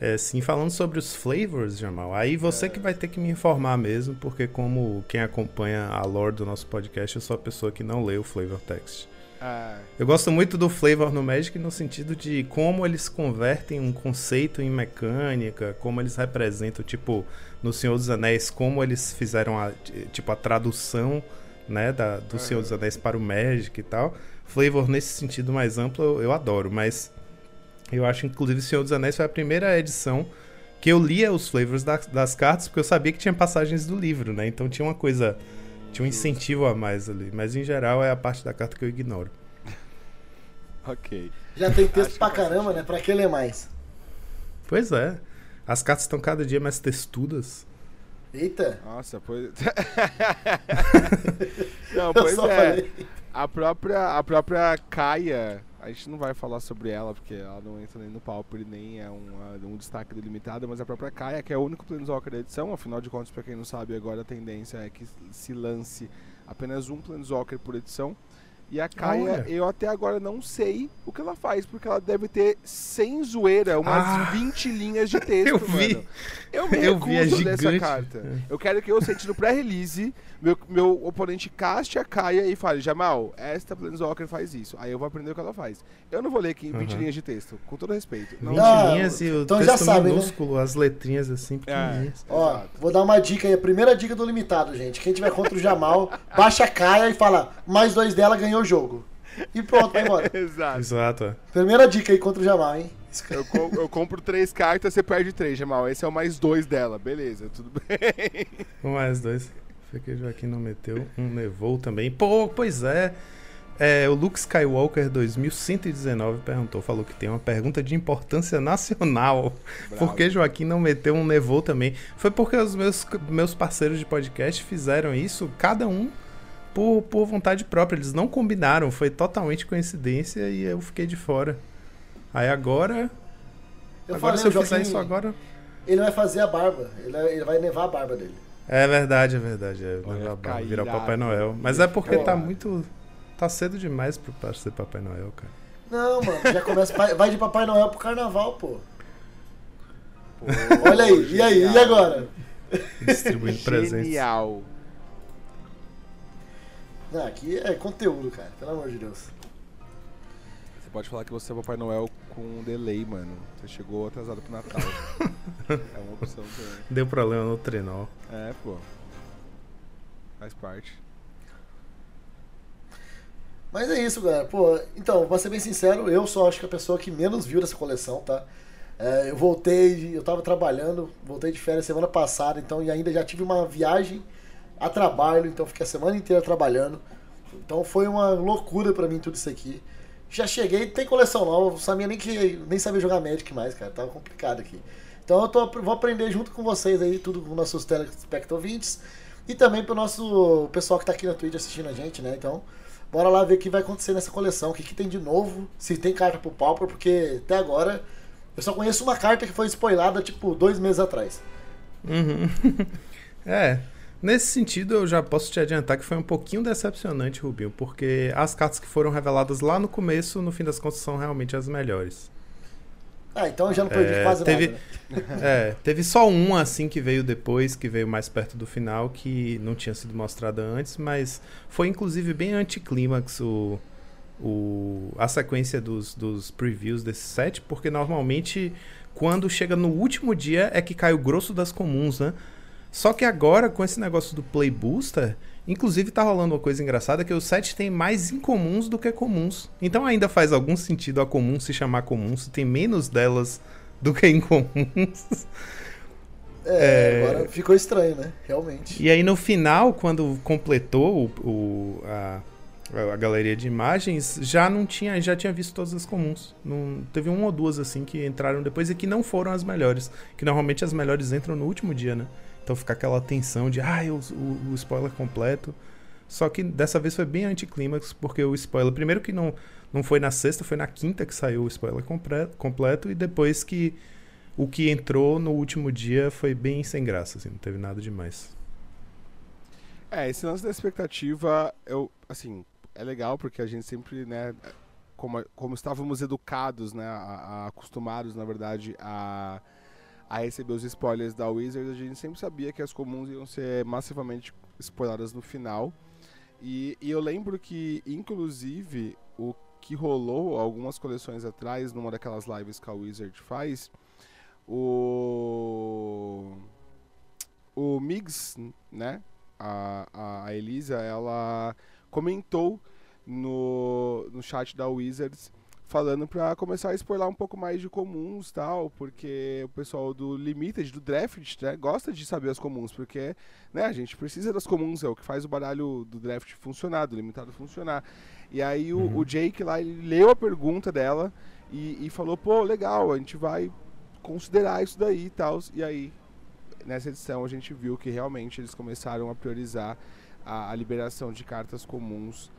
É, sim, falando sobre os flavors, Jamal, aí você que vai ter que me informar mesmo, porque como quem acompanha a lore do nosso podcast, eu sou a pessoa que não lê o flavor text. Ah, Eu gosto muito do flavor no Magic no sentido de como eles convertem um conceito em mecânica, como eles representam, tipo, no Senhor dos Anéis, como eles fizeram a, tipo, a tradução, né, da, do Senhor dos Anéis para o Magic e tal. Flavor nesse sentido mais amplo eu, eu adoro, mas eu acho inclusive Senhor dos Anéis foi a primeira edição que eu lia os flavors da- das cartas, porque eu sabia que tinha passagens do livro, né? Então tinha uma coisa, tinha um incentivo a mais ali, mas em geral é a parte da carta que eu ignoro. ok. Já tem texto pra caramba, né? Pra que ler mais? Pois é. As cartas estão cada dia mais textudas. Eita, Nossa, pois. não, eu pois só é. falei. A própria, a própria Kaia, a gente não vai falar sobre ela, porque ela não entra nem no Pauper e nem é um, um destaque delimitado, mas a própria Kaia, que é o único Planeswalker da edição, afinal de contas, pra quem não sabe, agora a tendência é que se lance apenas um Planeswalker por edição. E a Kaia, Olha. eu até agora não sei o que ela faz, porque ela deve ter, sem zoeira, umas Ah, 20 linhas de texto, eu vi. mano. Eu me Eu vi, é recuso gigante. carta. É. Eu quero que eu sente no pré-release, meu, meu oponente caste a Kaia e fale, Jamal, esta Planeswalker faz isso. Aí eu vou aprender o que ela faz. Eu não vou ler aqui 20 Aham. linhas de texto, com todo respeito. Não, 20 Ah, linhas e o então já texto sabe, né? minúsculo, as letrinhas assim É. pequenininhas. Ó, Exato. vou dar uma dica aí. A primeira dica do limitado, gente. Quem tiver contra o Jamal, baixa a Kaia e fala, mais dois dela ganhou o jogo. E pronto, vai embora. Exato. Exato. é. Primeira dica aí contra o Jamal, hein? Eu, co- eu compro três cartas, você perde três, Jamal. Esse é o mais dois dela. Beleza, tudo bem. Um mais dois. Foi que o Joaquim não meteu. Um nevou também. Pô, pois é. É, o Luke Skywalker 2119 perguntou, falou que tem uma pergunta de importância nacional. Bravo. Por que Joaquim não meteu um nevou também? Foi porque os meus, meus parceiros de podcast fizeram isso, cada um por, por vontade própria. Eles não combinaram, foi totalmente coincidência e eu fiquei de fora. Aí agora, Eu agora falei, se eu o fizer Joaquim, isso agora. ele vai fazer a barba. Ele, ele vai nevar a barba dele. É verdade, é verdade. É, virar irado, Papai Noel. vai Mas é porque tá muito. Tá cedo demais pro- pra ser Papai Noel, cara. Não, mano, já começa. Vai de Papai Noel pro carnaval, pô. Pô, Olha aí, e aí, e agora? Distribuindo presentes. Genial. Não, aqui é conteúdo, cara, pelo amor de Deus. Você pode falar que você é Papai Noel com um delay, mano. Você chegou atrasado pro Natal. é uma opção também. Deu problema no trenó. É, pô. Faz parte. Mas é isso, galera. Pô, então, pra ser bem sincero, eu só acho que a pessoa que menos viu dessa coleção, tá? É, eu voltei, eu tava trabalhando, voltei de férias semana passada, então e ainda já tive uma viagem a trabalho, então fiquei a semana inteira trabalhando. Então foi uma loucura pra mim tudo isso aqui. Já cheguei, tem coleção nova, não sabia nem que nem sabia jogar Magic mais, cara, tava complicado aqui. Então eu tô, vou aprender junto com vocês aí, tudo com nossos telespecto ouvintes e também pro nosso pessoal que tá aqui na Twitch assistindo a gente, né? Então, bora lá ver o que vai acontecer nessa coleção, o que, que tem de novo, se tem carta pro Pauper, porque até agora eu só conheço uma carta que foi spoilada, tipo, dois meses atrás. Uhum. é. Nesse sentido, eu já posso te adiantar que foi um pouquinho decepcionante, Rubinho, porque as cartas que foram reveladas lá no começo, no fim das contas, são realmente as melhores. Ah, então eu já não perdi É, quase teve- nada. né? É, teve só um assim que veio depois, que veio mais perto do final, que não tinha sido mostrada antes, mas foi inclusive bem anticlímax o, o, a sequência dos, dos previews desse set, porque normalmente quando chega no último dia é que cai o grosso das comuns, né? Só que agora, com esse negócio do Play Booster, inclusive tá rolando uma coisa engraçada que os sets têm mais incomuns do que comuns. Então ainda faz algum sentido a comum se chamar comum, se tem menos delas do que incomuns. É, é, agora ficou estranho, né? Realmente. E aí no final, quando completou o, o a, a galeria de imagens, já não tinha, já tinha visto todas as comuns. Não, teve uma ou duas assim que entraram depois e que não foram as melhores. Que normalmente as melhores entram no último dia, né? Então fica aquela tensão de, ah, o, o, o spoiler completo. Só que dessa vez foi bem anticlímax, porque o spoiler, primeiro que não, não foi na sexta, foi na quinta que saiu o spoiler completo, completo e depois que o que entrou no último dia foi bem sem graça, assim, não teve nada demais. É, esse lance da expectativa, eu, assim, é legal porque a gente sempre, né, como, como estávamos educados, né, a, a, acostumados, na verdade, a, a receber os spoilers da Wizards, a gente sempre sabia que as comuns iam ser massivamente spoiladas no final. E, e eu lembro que, inclusive, o que rolou algumas coleções atrás, numa daquelas lives que a Wizard faz, o o Migs, né? A, a Elisa, ela comentou no, no chat da Wizards falando para começar a spoiler um pouco mais de comuns tal, porque o pessoal do Limited, do Draft, né, gosta de saber as comuns, porque né, a gente precisa das comuns, é o que faz o baralho do Draft funcionar, do Limitado funcionar. E aí o, uhum. o Jake lá, ele leu a pergunta dela e, e falou, pô, legal, a gente vai considerar isso daí e tal. E aí, nessa edição, a gente viu que realmente eles começaram a priorizar a, a liberação de cartas comuns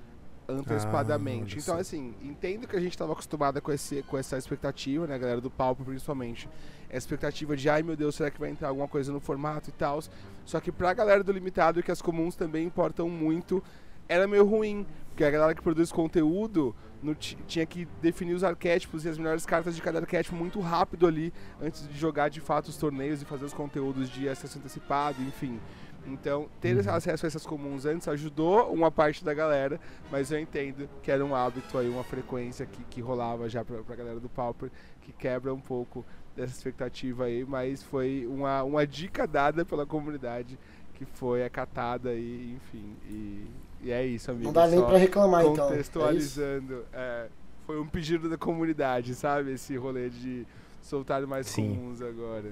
antecipadamente. Ah, então, assim, entendo que a gente estava acostumada com, esse, com essa expectativa, né, galera do palco principalmente. A expectativa de, ai meu Deus, será que vai entrar alguma coisa no formato e tal. Só que pra galera do limitado, que as comuns também importam muito, era meio ruim. Porque a galera que produz conteúdo no, tinha que definir os arquétipos e as melhores cartas de cada arquétipo muito rápido ali, antes de jogar de fato os torneios e fazer os conteúdos de acesso antecipado, enfim. Então, ter uhum. acesso a essas comuns antes ajudou uma parte da galera, mas eu entendo que era um hábito aí, uma frequência que, que rolava já pra, pra galera do Pauper, que quebra um pouco dessa expectativa aí, mas foi uma, uma dica dada pela comunidade que foi acatada e, enfim, e, e é isso, amigo. Não dá nem pra reclamar, então. Contextualizando, é é, foi um pedido da comunidade, sabe? Esse rolê de soltar mais Sim. comuns agora.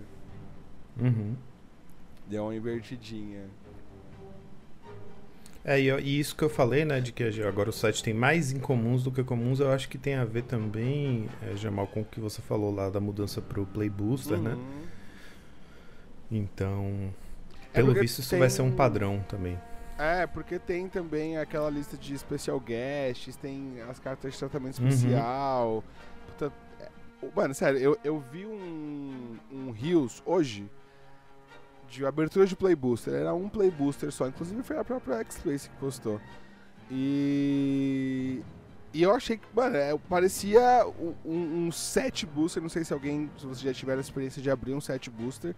Uhum. Deu uma invertidinha. É, e, e, isso que eu falei, né, de que agora o site tem mais incomuns do que comuns, eu acho que tem a ver também, é, Jamal, com o que você falou lá da mudança pro Play Booster, né? uhum. né? Então, é pelo visto, isso tem... vai ser um padrão também. É, porque tem também aquela lista de special guests, tem as cartas de tratamento uhum. especial. Uhum. Puta, é, mano, sério, eu, eu vi um, um Rios hoje de abertura de Playbooster. Era um Playbooster só. Inclusive foi a própria X-Space que postou. E. E eu achei que, mano, é, parecia um, um, set booster. Não sei se alguém, se você já tiver a experiência de abrir um set booster.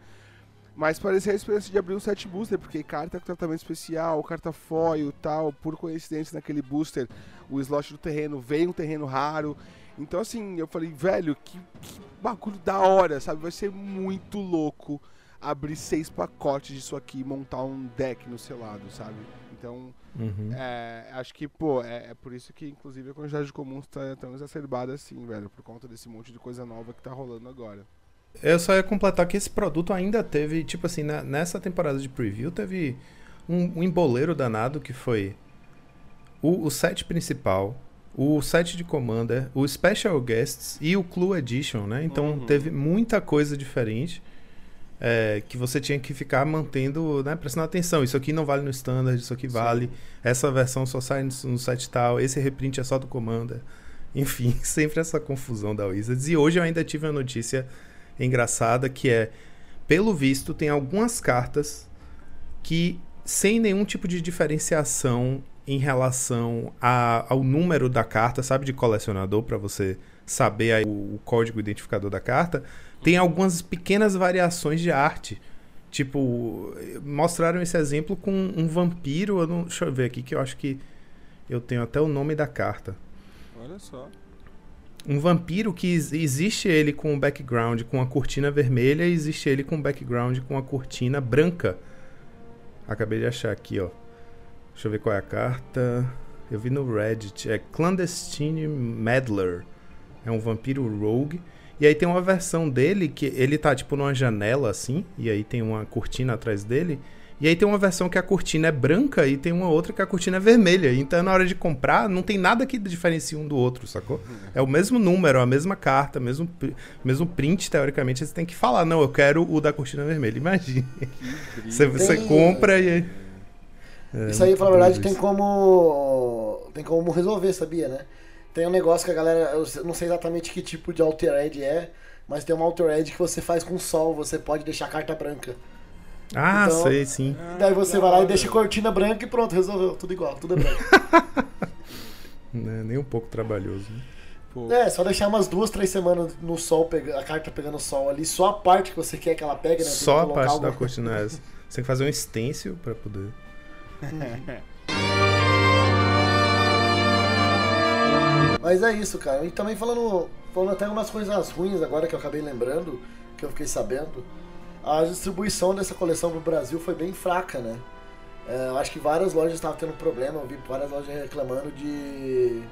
Mas parecia a experiência de abrir um set booster, porque carta com tratamento especial, carta foil tal, por coincidência naquele booster, o slot do terreno veio um terreno raro. Então assim, eu falei, velho, que, que bagulho da hora, sabe? Vai ser muito louco abrir seis pacotes disso aqui e montar um deck no seu lado, sabe? Então, uhum. é, acho que, pô, é, é, por isso que, inclusive, a quantidade de comuns tá tão exacerbada assim, velho, por conta desse monte de coisa nova que tá rolando agora. Eu só ia completar que esse produto ainda teve, tipo assim, na, nessa temporada de preview, teve um, um emboleiro danado que foi o, o set principal, o set de Commander, o Special Guests e o Clue Edition, né? Então uhum. teve muita coisa diferente é, que você tinha que ficar mantendo, né, prestando atenção. Isso aqui não vale no standard, isso aqui vale. Sim. Essa versão só sai no, no site tal, esse reprint é só do Commander. Enfim, sempre essa confusão da Wizards. E hoje eu ainda tive uma notícia engraçada que é, pelo visto, tem algumas cartas que, sem nenhum tipo de diferenciação em relação a, ao número da carta, sabe, de colecionador, para você saber aí o, o código identificador da carta, tem algumas pequenas variações de arte. Tipo, mostraram esse exemplo com um vampiro. Eu não, deixa eu ver aqui que eu acho que eu tenho até o nome da carta. Olha só. Um vampiro que existe ele com o background com a cortina vermelha e existe ele com o background com a cortina branca. Acabei de achar aqui, ó. Deixa eu ver qual é a carta. Eu vi no Reddit. É Clandestine Meddler. É um vampiro rogue. E aí tem uma versão dele que ele tá tipo numa janela assim. E aí tem uma cortina atrás dele. E aí tem uma versão que a cortina é branca e tem uma outra que a cortina é vermelha. Então na hora de comprar, não tem nada que diferencie um do outro, sacou? É o mesmo número, a mesma carta, mesmo, mesmo print, teoricamente, você tem que falar, não, eu quero o da cortina vermelha. Imagina. Você, você compra e aí. É, isso aí, pra verdade, tem como. Tem como resolver, sabia, né? Tem um negócio que a galera. Eu não sei exatamente que tipo de Altered é, mas tem uma Altered que você faz com sol, você pode deixar a carta branca. Ah, então, sei, sim. Daí você vai lá e deixa cortina branca e pronto, resolveu. Tudo igual, tudo é branco. é nem um pouco trabalhoso. Né? Pô. É, só deixar umas duas, três semanas no sol, a carta pegando sol ali, só a parte que você quer que ela pegue, né? Só a parte alguma... da cortina é. Você tem que fazer um stencil pra poder. Mas é isso, cara. E também falando, falando até umas coisas ruins agora que eu acabei lembrando, que eu fiquei sabendo a distribuição dessa coleção pro Brasil foi bem fraca, né? É, eu acho que várias lojas estavam tendo problema, eu vi várias lojas reclamando de.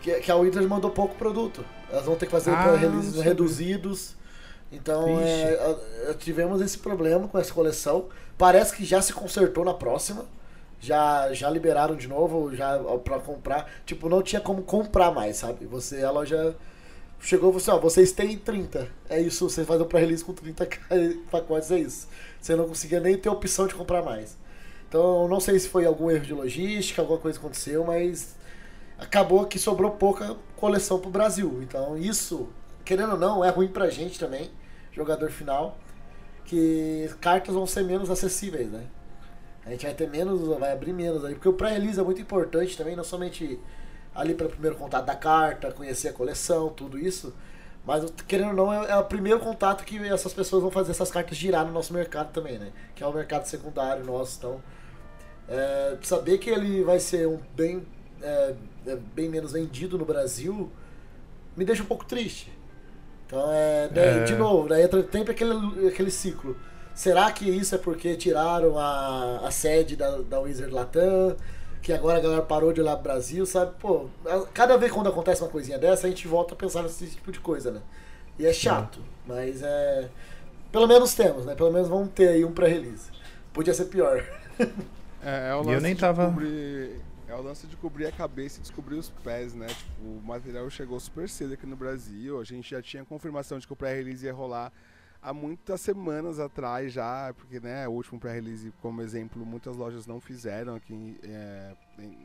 Que, que a Wizards mandou pouco produto. Elas vão ter que fazer ah, releases reduzidos. Então é, tivemos esse problema com essa coleção. Parece que já se consertou na próxima. Já, já liberaram de novo já para comprar. Tipo, não tinha como comprar mais, sabe? Você, a loja chegou e falou assim, ó, vocês têm 30. É isso, vocês fazem um pré-release com 30 pacotes, é isso. Você não conseguia nem ter opção de comprar mais. Então, não sei se foi algum erro de logística, alguma coisa aconteceu, mas acabou que sobrou pouca coleção pro Brasil. Então, isso, querendo ou não, é ruim pra gente também, jogador final, que cartas vão ser menos acessíveis, né? A gente vai ter menos, vai abrir menos aí, porque o pré-release é muito importante também, não somente ali para o primeiro contato da carta, conhecer a coleção, tudo isso. Mas, querendo ou não, é, é, o primeiro contato que essas pessoas vão fazer essas cartas girar no nosso mercado também, né? Que é o mercado secundário nosso. Então, é, saber que ele vai ser um bem, é, é bem menos vendido no Brasil me deixa um pouco triste. Então, é, daí, de novo, daí entra sempre aquele, aquele ciclo. Será que isso é porque tiraram a, a sede da, da Wizard Latam? que agora a galera parou de olhar pro Brasil, sabe? Pô, cada vez quando acontece uma coisinha dessa, a gente volta a pensar nesse tipo de coisa, né? E é chato, mas é. Pelo menos temos, né? Pelo menos vamos ter aí um pré-release. Podia ser pior. É, é o lance eu nem tava. Cobrir, é o lance de cobrir a cabeça e descobrir os pés, né? Tipo, o material chegou super cedo aqui no Brasil. A gente já tinha confirmação de que o pré-release ia rolar há muitas semanas atrás já, porque né, o último pré-release, como exemplo, muitas lojas não fizeram aqui é,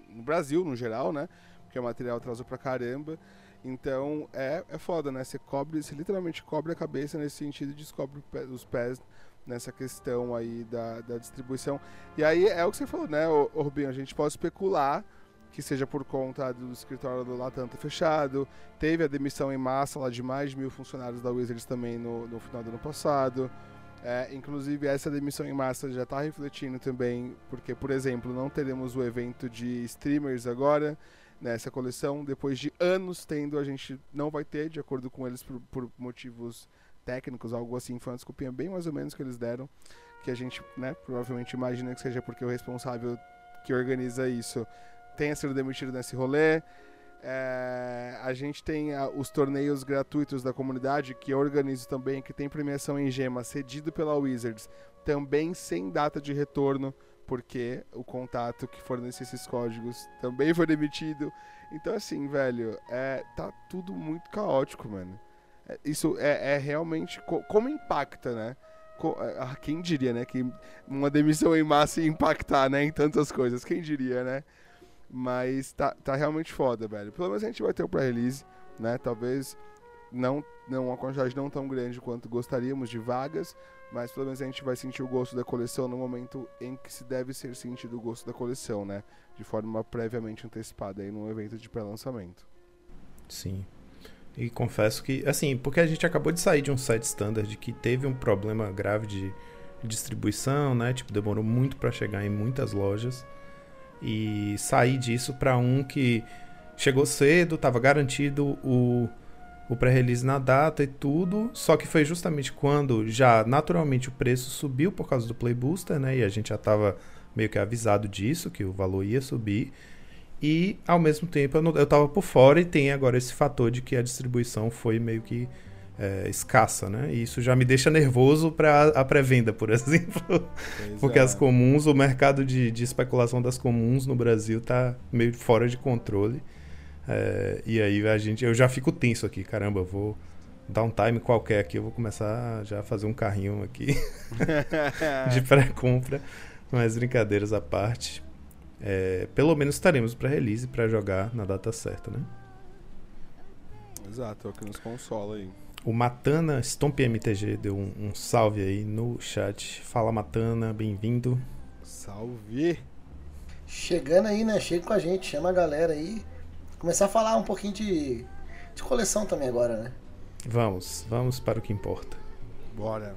no Brasil, no geral, né? Porque o material atrasou pra caramba. Então é, é foda, né? Você cobre, você literalmente cobre a cabeça nesse sentido e descobre os pés nessa questão aí da, da distribuição. E aí é o que você falou, né, Rubinho? A gente pode especular que seja por conta do escritório do Latam ter fechado. Teve a demissão em massa lá de mais de mil funcionários da Wizards também no, no final do ano passado. É, inclusive, essa demissão em massa já está refletindo também, porque, por exemplo, não teremos o evento de streamers agora nessa coleção. Depois de anos tendo, a gente não vai ter, de acordo com eles, por, por motivos técnicos, algo assim. Foi uma desculpinha bem mais ou menos que eles deram, que a gente né, provavelmente imagina que seja porque o responsável que organiza isso tenha sido demitido nesse rolê. É, a gente tem a, os torneios gratuitos da comunidade que eu organizo também, que tem premiação em gema cedido pela Wizards, também sem data de retorno, porque o contato que fornece esses códigos também foi demitido. Então, assim, velho, é, tá tudo muito caótico, mano. É, isso é, é realmente. Co como impacta, né? Co ah, quem diria, né? Que uma demissão em massa ia impactar, né? Em tantas coisas. Quem diria, né? Mas tá, tá realmente foda, velho. Pelo menos a gente vai ter o pré-release, né? Talvez não, não uma quantidade não tão grande quanto gostaríamos de vagas, mas pelo menos a gente vai sentir o gosto da coleção no momento em que se deve ser sentido o gosto da coleção, né? De forma previamente antecipada aí num evento de pré-lançamento. Sim. E confesso que, assim, porque a gente acabou de sair de um site standard que teve um problema grave de distribuição, né? Tipo, demorou muito para chegar em muitas lojas e sair disso para um que chegou cedo, estava garantido o, o pré-release na data e tudo, só que foi justamente quando já naturalmente o preço subiu por causa do Play Booster, né? E a gente já estava meio que avisado disso, que o valor ia subir. E ao mesmo tempo eu, não, eu tava por fora e tem agora esse fator de que a distribuição foi meio que é, escassa, né? E isso já me deixa nervoso para a pré-venda, por exemplo. Pois Porque é. as comuns, o mercado de, de especulação das comuns no Brasil tá meio fora de controle. É, e aí a gente, eu já fico tenso aqui, caramba, vou dar um time qualquer aqui, eu vou começar já a fazer um carrinho aqui de pré-compra. Mas brincadeiras à parte, é, pelo menos estaremos para release para jogar na data certa, né? Exato, é o que nos consola aí. O Matana Stomp MTG deu um, um salve aí no chat. Fala Matana, bem-vindo. Salve! Chegando aí, né? Chega com a gente, chama a galera aí. Começar a falar um pouquinho de, de coleção também agora, né? Vamos, vamos para o que importa. Bora.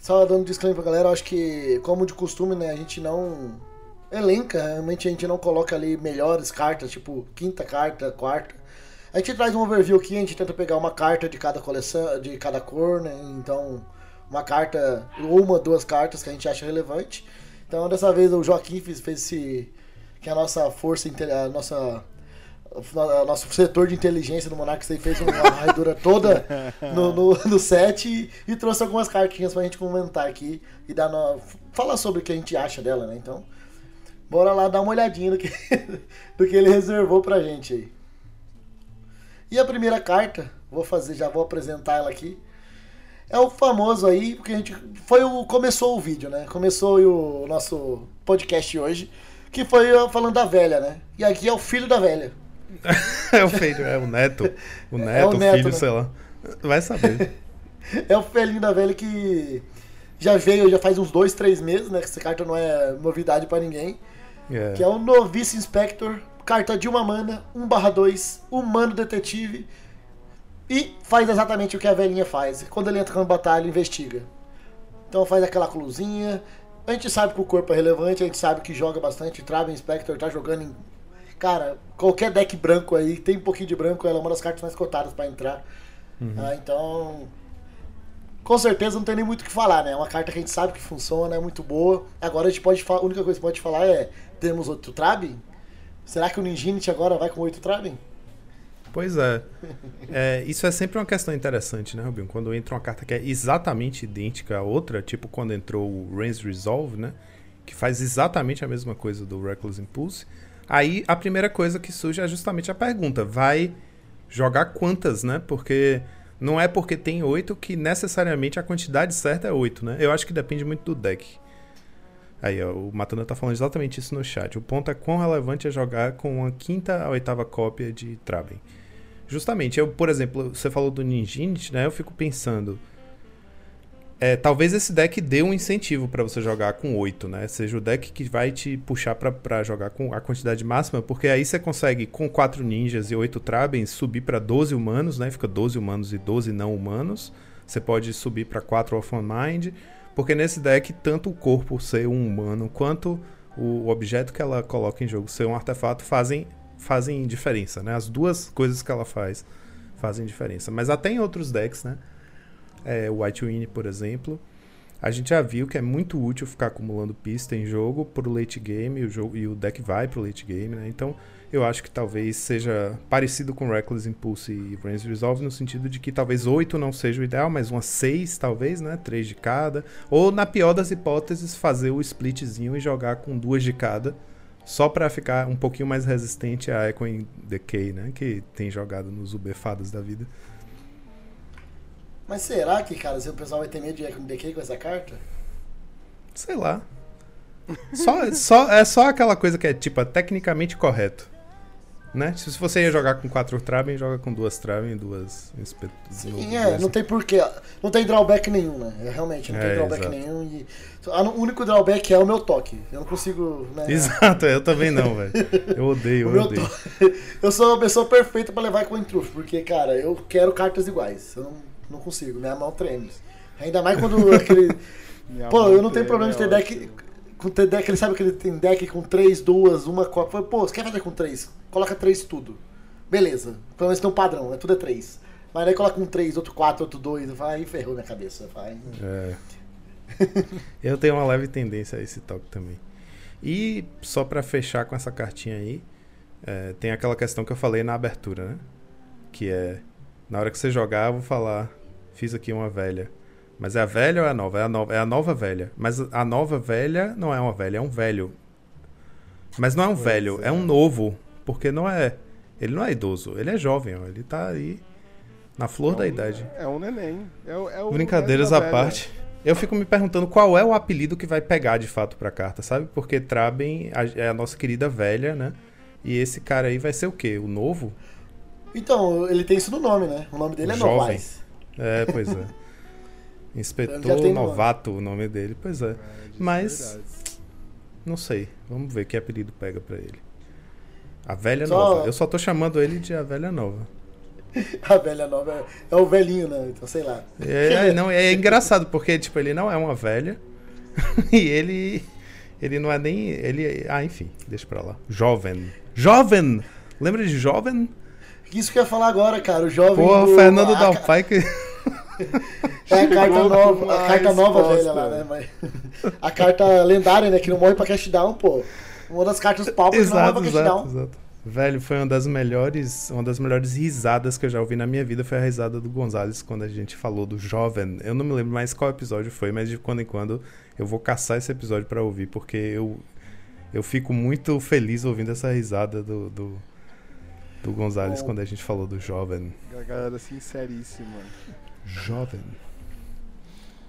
Só dando disclaimer pra galera, acho que, como de costume, né, a gente não elenca, realmente a gente não coloca ali melhores cartas, tipo quinta carta, quarta. A gente traz um overview aqui, a gente tenta pegar uma carta de cada coleção, de cada cor, né? Então, uma carta, uma, duas cartas que a gente acha relevante. Então dessa vez o Joaquim fez, fez esse. Que a nossa força, a nossa. O nosso setor de inteligência do Monark fez uma raidura toda no, no, no set e, e, trouxe algumas cartinhas pra gente comentar aqui e dar no, falar sobre o que a gente acha dela, né? Então, bora lá dar uma olhadinha no que, do que ele reservou pra gente aí. E a primeira carta, vou fazer, já vou apresentar ela aqui é o famoso aí, porque a gente foi o começou o vídeo, né? Começou o nosso podcast hoje, que foi falando da velha, né? E aqui é o filho da velha. é o filho, é o neto, o neto, é o, neto, filho, né? sei lá. Vai saber. é o filhinho da velha que já veio, já faz uns dois, três meses, né? Que essa carta não é novidade para ninguém. É. Que é o Novice Inspector, carta de uma mana, 1/2, humano detetive e faz exatamente o que a velhinha faz. Quando ele entra na batalha, investiga. Então faz aquela cluzinha. A gente sabe que o corpo é relevante, a gente sabe que joga bastante. Traven Spectre tá jogando em. Cara, qualquer deck branco aí, tem um pouquinho de branco, ela é uma das cartas mais cotadas para entrar. Uhum. Ah, então. Com certeza não tem nem muito o que falar, né? É uma carta que a gente sabe que funciona, é muito boa. Agora a gente pode falar. A única coisa que pode falar é: temos outro Traben? Será que o Ninjinit agora vai com oito Traben? Pois é. é. Isso é sempre uma questão interessante, né, Rubinho? Quando entra uma carta que é exatamente idêntica à outra, tipo quando entrou o Rains Resolve, né? Que faz exatamente a mesma coisa do Reckless Impulse. Aí a primeira coisa que surge é justamente a pergunta: vai jogar quantas, né? Porque não é porque tem oito que necessariamente a quantidade certa é oito, né? Eu acho que depende muito do deck. Aí, ó, o Matana tá falando exatamente isso no chat. O ponto é quão relevante é jogar com uma quinta a oitava cópia de Traben. Justamente, eu, por exemplo, você falou do Ninjinit, né? Eu fico pensando. É, talvez esse deck dê um incentivo para você jogar com 8, né? Seja o deck que vai te puxar para jogar com a quantidade máxima, porque aí você consegue, com 4 ninjas e 8 Trabens, subir para 12 humanos, né? Fica 12 humanos e 12 não humanos. Você pode subir para 4 Off Mind, porque nesse deck, tanto o corpo ser um humano quanto o objeto que ela coloca em jogo ser um artefato fazem fazem diferença, né? As duas coisas que ela faz fazem diferença. Mas até em outros decks, né? É, White Win, por exemplo, a gente já viu que é muito útil ficar acumulando pista em jogo pro late game, o jogo, e o deck vai pro late game, né? Então, eu acho que talvez seja parecido com Reckless Impulse e Brains Resolve, no sentido de que talvez 8 não seja o ideal, mas umas 6 talvez, né? 3 de cada. Ou, na pior das hipóteses, fazer o splitzinho e jogar com duas de cada só para ficar um pouquinho mais resistente a Echoing Decay, né? Que tem jogado nos ubefados da vida. Mas será que, cara, se o pessoal vai ter medo de Echoing Decay com essa carta? Sei lá. Só, só, é só aquela coisa que é, tipo, é tecnicamente correto. Né? Se você ia jogar com quatro Traben, joga com duas Traben e duas Sim, é, não tem porquê. Não tem drawback nenhum, né? É, realmente, não é, tem drawback exato. nenhum. E... O único drawback é o meu toque. Eu não consigo. Né? Exato, eu também não, velho. Eu odeio, eu odeio. To... eu sou a pessoa perfeita pra levar com o Intruth, porque, cara, eu quero cartas iguais. Eu não, não consigo, minha mão treme. Ainda mais quando aquele. Pô, eu não tenho problema de ter deck. Com ter deck, ele sabe que ele tem deck com três, duas, uma copa. Pô, você quer fazer com três? Coloca três tudo. Beleza. Pelo menos tem um padrão, é tudo é três. Mas aí coloca um três, outro quatro, outro dois. Vai, ferrou minha cabeça. Vai. É. Eu tenho uma leve tendência a esse toque também. E só pra fechar com essa cartinha aí, é, tem aquela questão que eu falei na abertura, né? Que é, na hora que você jogar, eu vou falar, fiz aqui uma velha. Mas é a velha ou é a nova? É a nova, é a nova velha. Mas a nova velha não é uma velha, é um velho. Mas não é um Pois velho, é. é. um novo. Porque não é. Ele não é idoso, ele é jovem, ó. Ele tá aí na flor da um- idade. É um neném. É, é o Brincadeiras velho à da parte. Eu fico me perguntando qual é o apelido que vai pegar de fato pra carta, sabe? Porque Traben é a nossa querida velha, né? E esse cara aí vai ser o quê? O novo? Então, ele tem isso no nome, né? O nome dele é Jovem. Novaes. É, pois é. Inspetor tem nome. Novato, o nome dele. Pois é. É, Mas- é verdade. Não sei. Vamos ver que apelido pega pra ele. A velha Só- nova. Eu só tô chamando ele de a velha nova. A velha nova é, é o velhinho, né? Então, sei lá. É, é, não, é engraçado, porque, tipo, ele não é uma velha. e ele. Ele não é nem. Ele. Ah, enfim, deixa pra lá. Jovem. Jovem! Lembra de jovem? Isso que eu ia falar agora, cara. O jovem. Pô, do- Fernando a, Dalpai que. É a carta nova, a carta nova resposta. velha lá, né? Mas, a carta lendária, né? Que não morre pra cash down, pô. Uma das cartas pau que não morre pra cash exato, down. exato. Velho, foi uma das melhores, uma das melhores risadas que eu já ouvi na minha vida foi a risada do Gonzalez quando a gente falou do jovem. Eu não me lembro mais qual episódio foi, mas de quando em quando eu vou caçar esse episódio pra ouvir porque eu eu fico muito feliz ouvindo essa risada do do, do Gonzalez quando a gente falou do jovem. A galera sinceríssima. Jovem.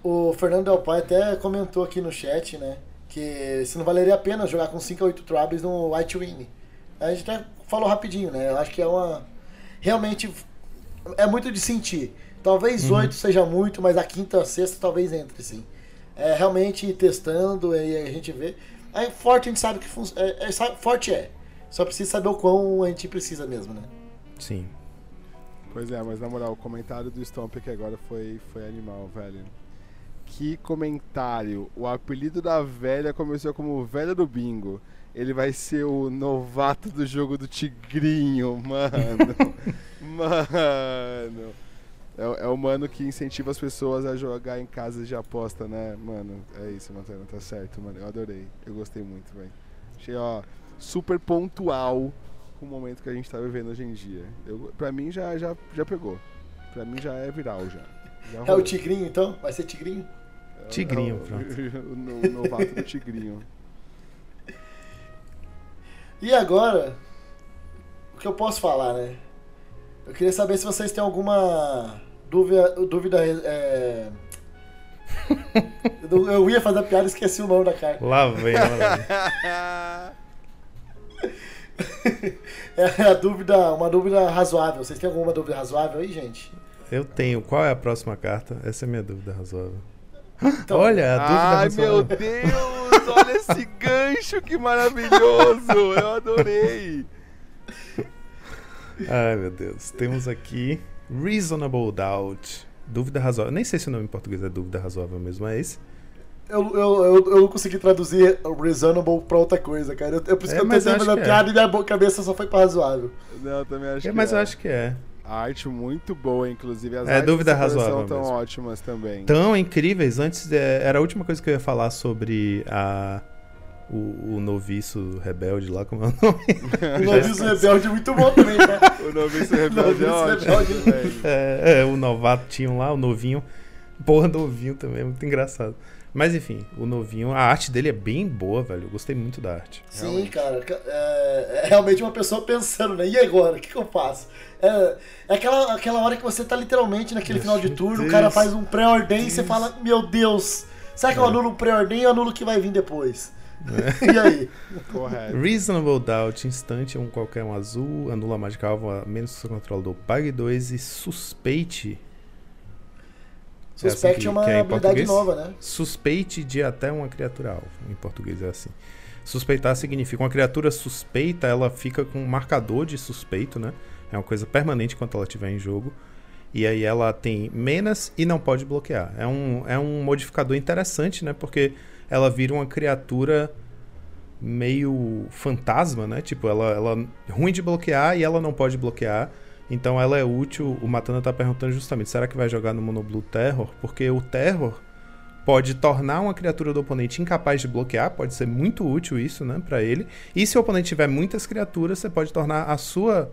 O Fernando Del Pai até comentou aqui no chat, né? Que se não valeria a pena jogar com 5 a 8 Troubles no White Wing. A gente até falou rapidinho, né? Eu acho que é uma. Realmente é muito de sentir. Talvez Uhum. 8 seja muito, mas a quinta, a sexta talvez entre, sim. É realmente ir testando e a gente vê. Aí forte a gente sabe que funciona. É, é, forte é. Só precisa saber o quão a gente precisa mesmo, né? Sim. Pois é, mas na moral, o comentário do Stomp aqui agora foi, foi animal, velho. Que comentário. O apelido da velha começou como velha do bingo. Ele vai ser o novato do jogo do Tigrinho, mano. mano. É, é o mano que incentiva as pessoas a jogar em casas de aposta, né? Mano, é isso, Montana, tá certo, mano. Eu adorei. Eu gostei muito, velho. Achei, ó, super pontual com o momento que a gente tá vivendo hoje em dia. Eu, pra mim já, já, já pegou. Pra mim já é viral já. Já É o. Tigrinho então? Vai ser Tigrinho? É Tigrinho, é o, pronto. o, o novato do Tigrinho. E agora, o que eu posso falar, né? Eu queria saber se vocês têm alguma dúvida. dúvida é... eu ia fazer a piada e esqueci o nome da carta. Lá vem, lá vem. É a dúvida, uma dúvida razoável. Vocês têm alguma dúvida razoável aí, gente? Eu tenho. Qual é a próxima carta? Essa é a minha dúvida razoável. Então, Olha, a dúvida Ai, razoável. meu Deus! Olha esse gancho, que maravilhoso! Eu adorei! Ai, meu Deus. Temos aqui Reasonable Doubt. Dúvida razoável. Nem sei se o nome em português é dúvida razoável mesmo, é esse? Eu, eu, eu, eu não consegui traduzir reasonable pra outra coisa, cara. Eu, eu por isso É, que eu tentei fazer a que é. piada e minha cabeça só foi pra razoável. Não, eu também acho É, que mas é. eu acho que é. A arte muito boa, inclusive. As É, artes dúvida razoável tão mesmo. ótimas também. Tão incríveis. Antes, é, era a última coisa que eu ia falar sobre a. O, o noviço rebelde lá, como é o nome? O Noviço Rebelde é muito bom também, tá? O noviço rebelde é Noviço ótimo, rebelde. É, é, o novatinho lá, o novinho. Porra, novinho também, é muito engraçado. Mas enfim, o novinho, a arte dele é bem boa, velho. Eu gostei muito da arte. Sim, Realmente. cara. ca- É, é realmente uma pessoa pensando, né? E agora? O que, que eu faço? É, é aquela, aquela hora que você tá literalmente naquele Meu final de turno, o Deus. cara faz um pré-ordem e você fala, meu Deus, será que eu É. anulo o pré-ordem ou anulo o que vai vir depois? e aí? Correto. Reasonable Doubt, instante, um qualquer um azul, anula a mágica alvo a menos que o seu controlador pague 2 e suspeite. É Suspect assim que- é uma que é em habilidade nova, né? Suspeite de até uma criatura alvo. Em português é assim. Suspeitar significa uma criatura suspeita, ela fica com um marcador de suspeito, né? É uma coisa permanente enquanto ela estiver em jogo. E aí ela tem menos e não pode bloquear. É um, é um modificador interessante, né? Porque ela vira uma criatura meio fantasma, né? Tipo, ela, ela é ruim de bloquear e ela não pode bloquear. Então ela é útil. O Matana tá perguntando justamente: será que vai jogar no Monoblue Terror? Porque o Terror pode tornar uma criatura do oponente incapaz de bloquear, pode ser muito útil isso, né, para ele. E se o oponente tiver muitas criaturas, você pode tornar a sua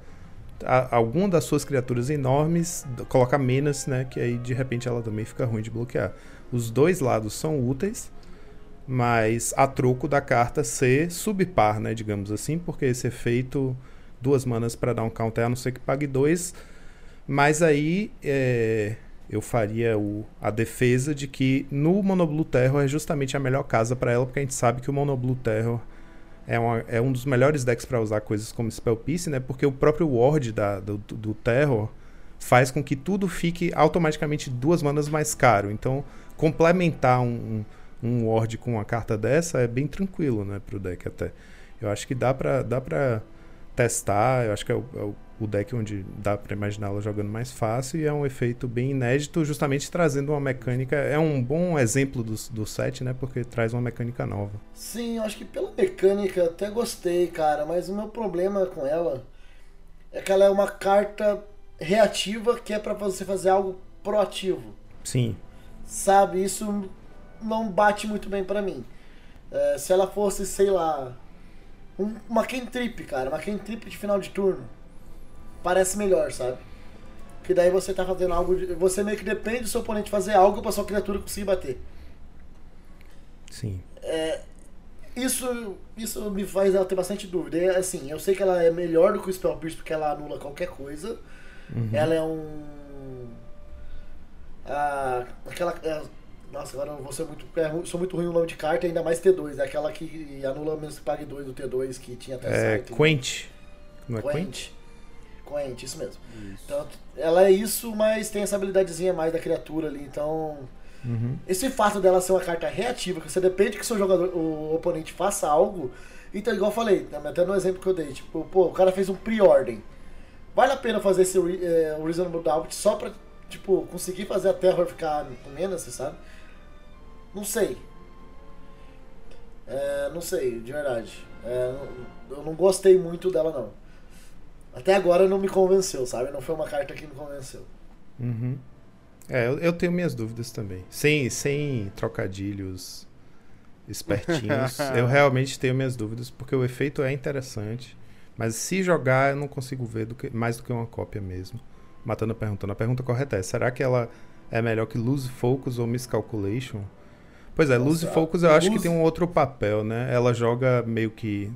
a, alguma das suas criaturas enormes, colocar menos, né, que aí de repente ela também fica ruim de bloquear. Os dois lados são úteis, mas a troco da carta ser subpar, né, digamos assim, porque esse efeito duas manas para dar um counter, a não ser que pague dois. Mas aí é, eu faria o, a defesa de que no Monoblue Terror é justamente a melhor casa para ela, porque a gente sabe que o Monoblue Terror é, uma, é um dos melhores decks para usar coisas como Spell Piece, né? Porque o próprio Ward da, do, do Terror faz com que tudo fique automaticamente duas manas mais caro. Então, complementar um, um, um Ward com uma carta dessa é bem tranquilo, né? Pro deck até. Eu acho que dá pra, dá pra testar. Eu acho que é o, é o deck onde dá para imaginar ela jogando mais fácil e é um efeito bem inédito, justamente trazendo uma mecânica. É um bom exemplo do, do set, né? Porque traz uma mecânica nova. Sim, eu acho que pela mecânica até gostei, cara, mas o meu problema com ela é que ela é uma carta reativa que é para você fazer algo proativo. Sim. Sabe, isso não bate muito bem para mim. É, se ela fosse, sei lá, um, uma cantrip, cara. Uma cantrip de final de turno. Parece melhor, sabe? Que daí você tá fazendo algo. De, você meio que depende do seu oponente fazer algo pra sua criatura conseguir bater. Sim. É, isso, isso me faz ela ter bastante dúvida. É, assim, eu sei que ela é melhor do que o Spell Pierce porque ela anula qualquer coisa. Uhum. Ela é um. Ah, aquela. É, nossa, agora eu vou ser muito. É, sou muito ruim no nome de carta, ainda mais T2. É aquela que anula menos que pague 2 do T2 que tinha até É, Quent. Não é Quent? Quent, Quent isso mesmo. Isso. Então, ela é isso, mas tem essa habilidadezinha mais da criatura ali. Então. Uhum. Esse fato dela ser uma carta reativa, que você depende que o seu jogador, o oponente faça algo. Então, igual eu falei, até no exemplo que eu dei, tipo, pô, o cara fez um pre-ordem. Vale a pena fazer esse é, Reasonable Doubt só pra, tipo, conseguir fazer a Terror ficar com menos, você sabe? Não sei. É, não sei, de verdade. É, eu não gostei muito dela, não. Até agora não me convenceu, sabe? Não foi uma carta que me convenceu. Uhum. É, eu, eu, tenho minhas dúvidas também. Sem, sem trocadilhos espertinhos. eu realmente tenho minhas dúvidas, porque o efeito é interessante. Mas se jogar, eu não consigo ver do que, mais do que uma cópia mesmo. Matando perguntando. A pergunta correta é: será que ela é melhor que Lose Focus ou Miscalculation? Pois é, Luz e Focus eu acho Luz... que tem um outro papel, né? Ela joga meio que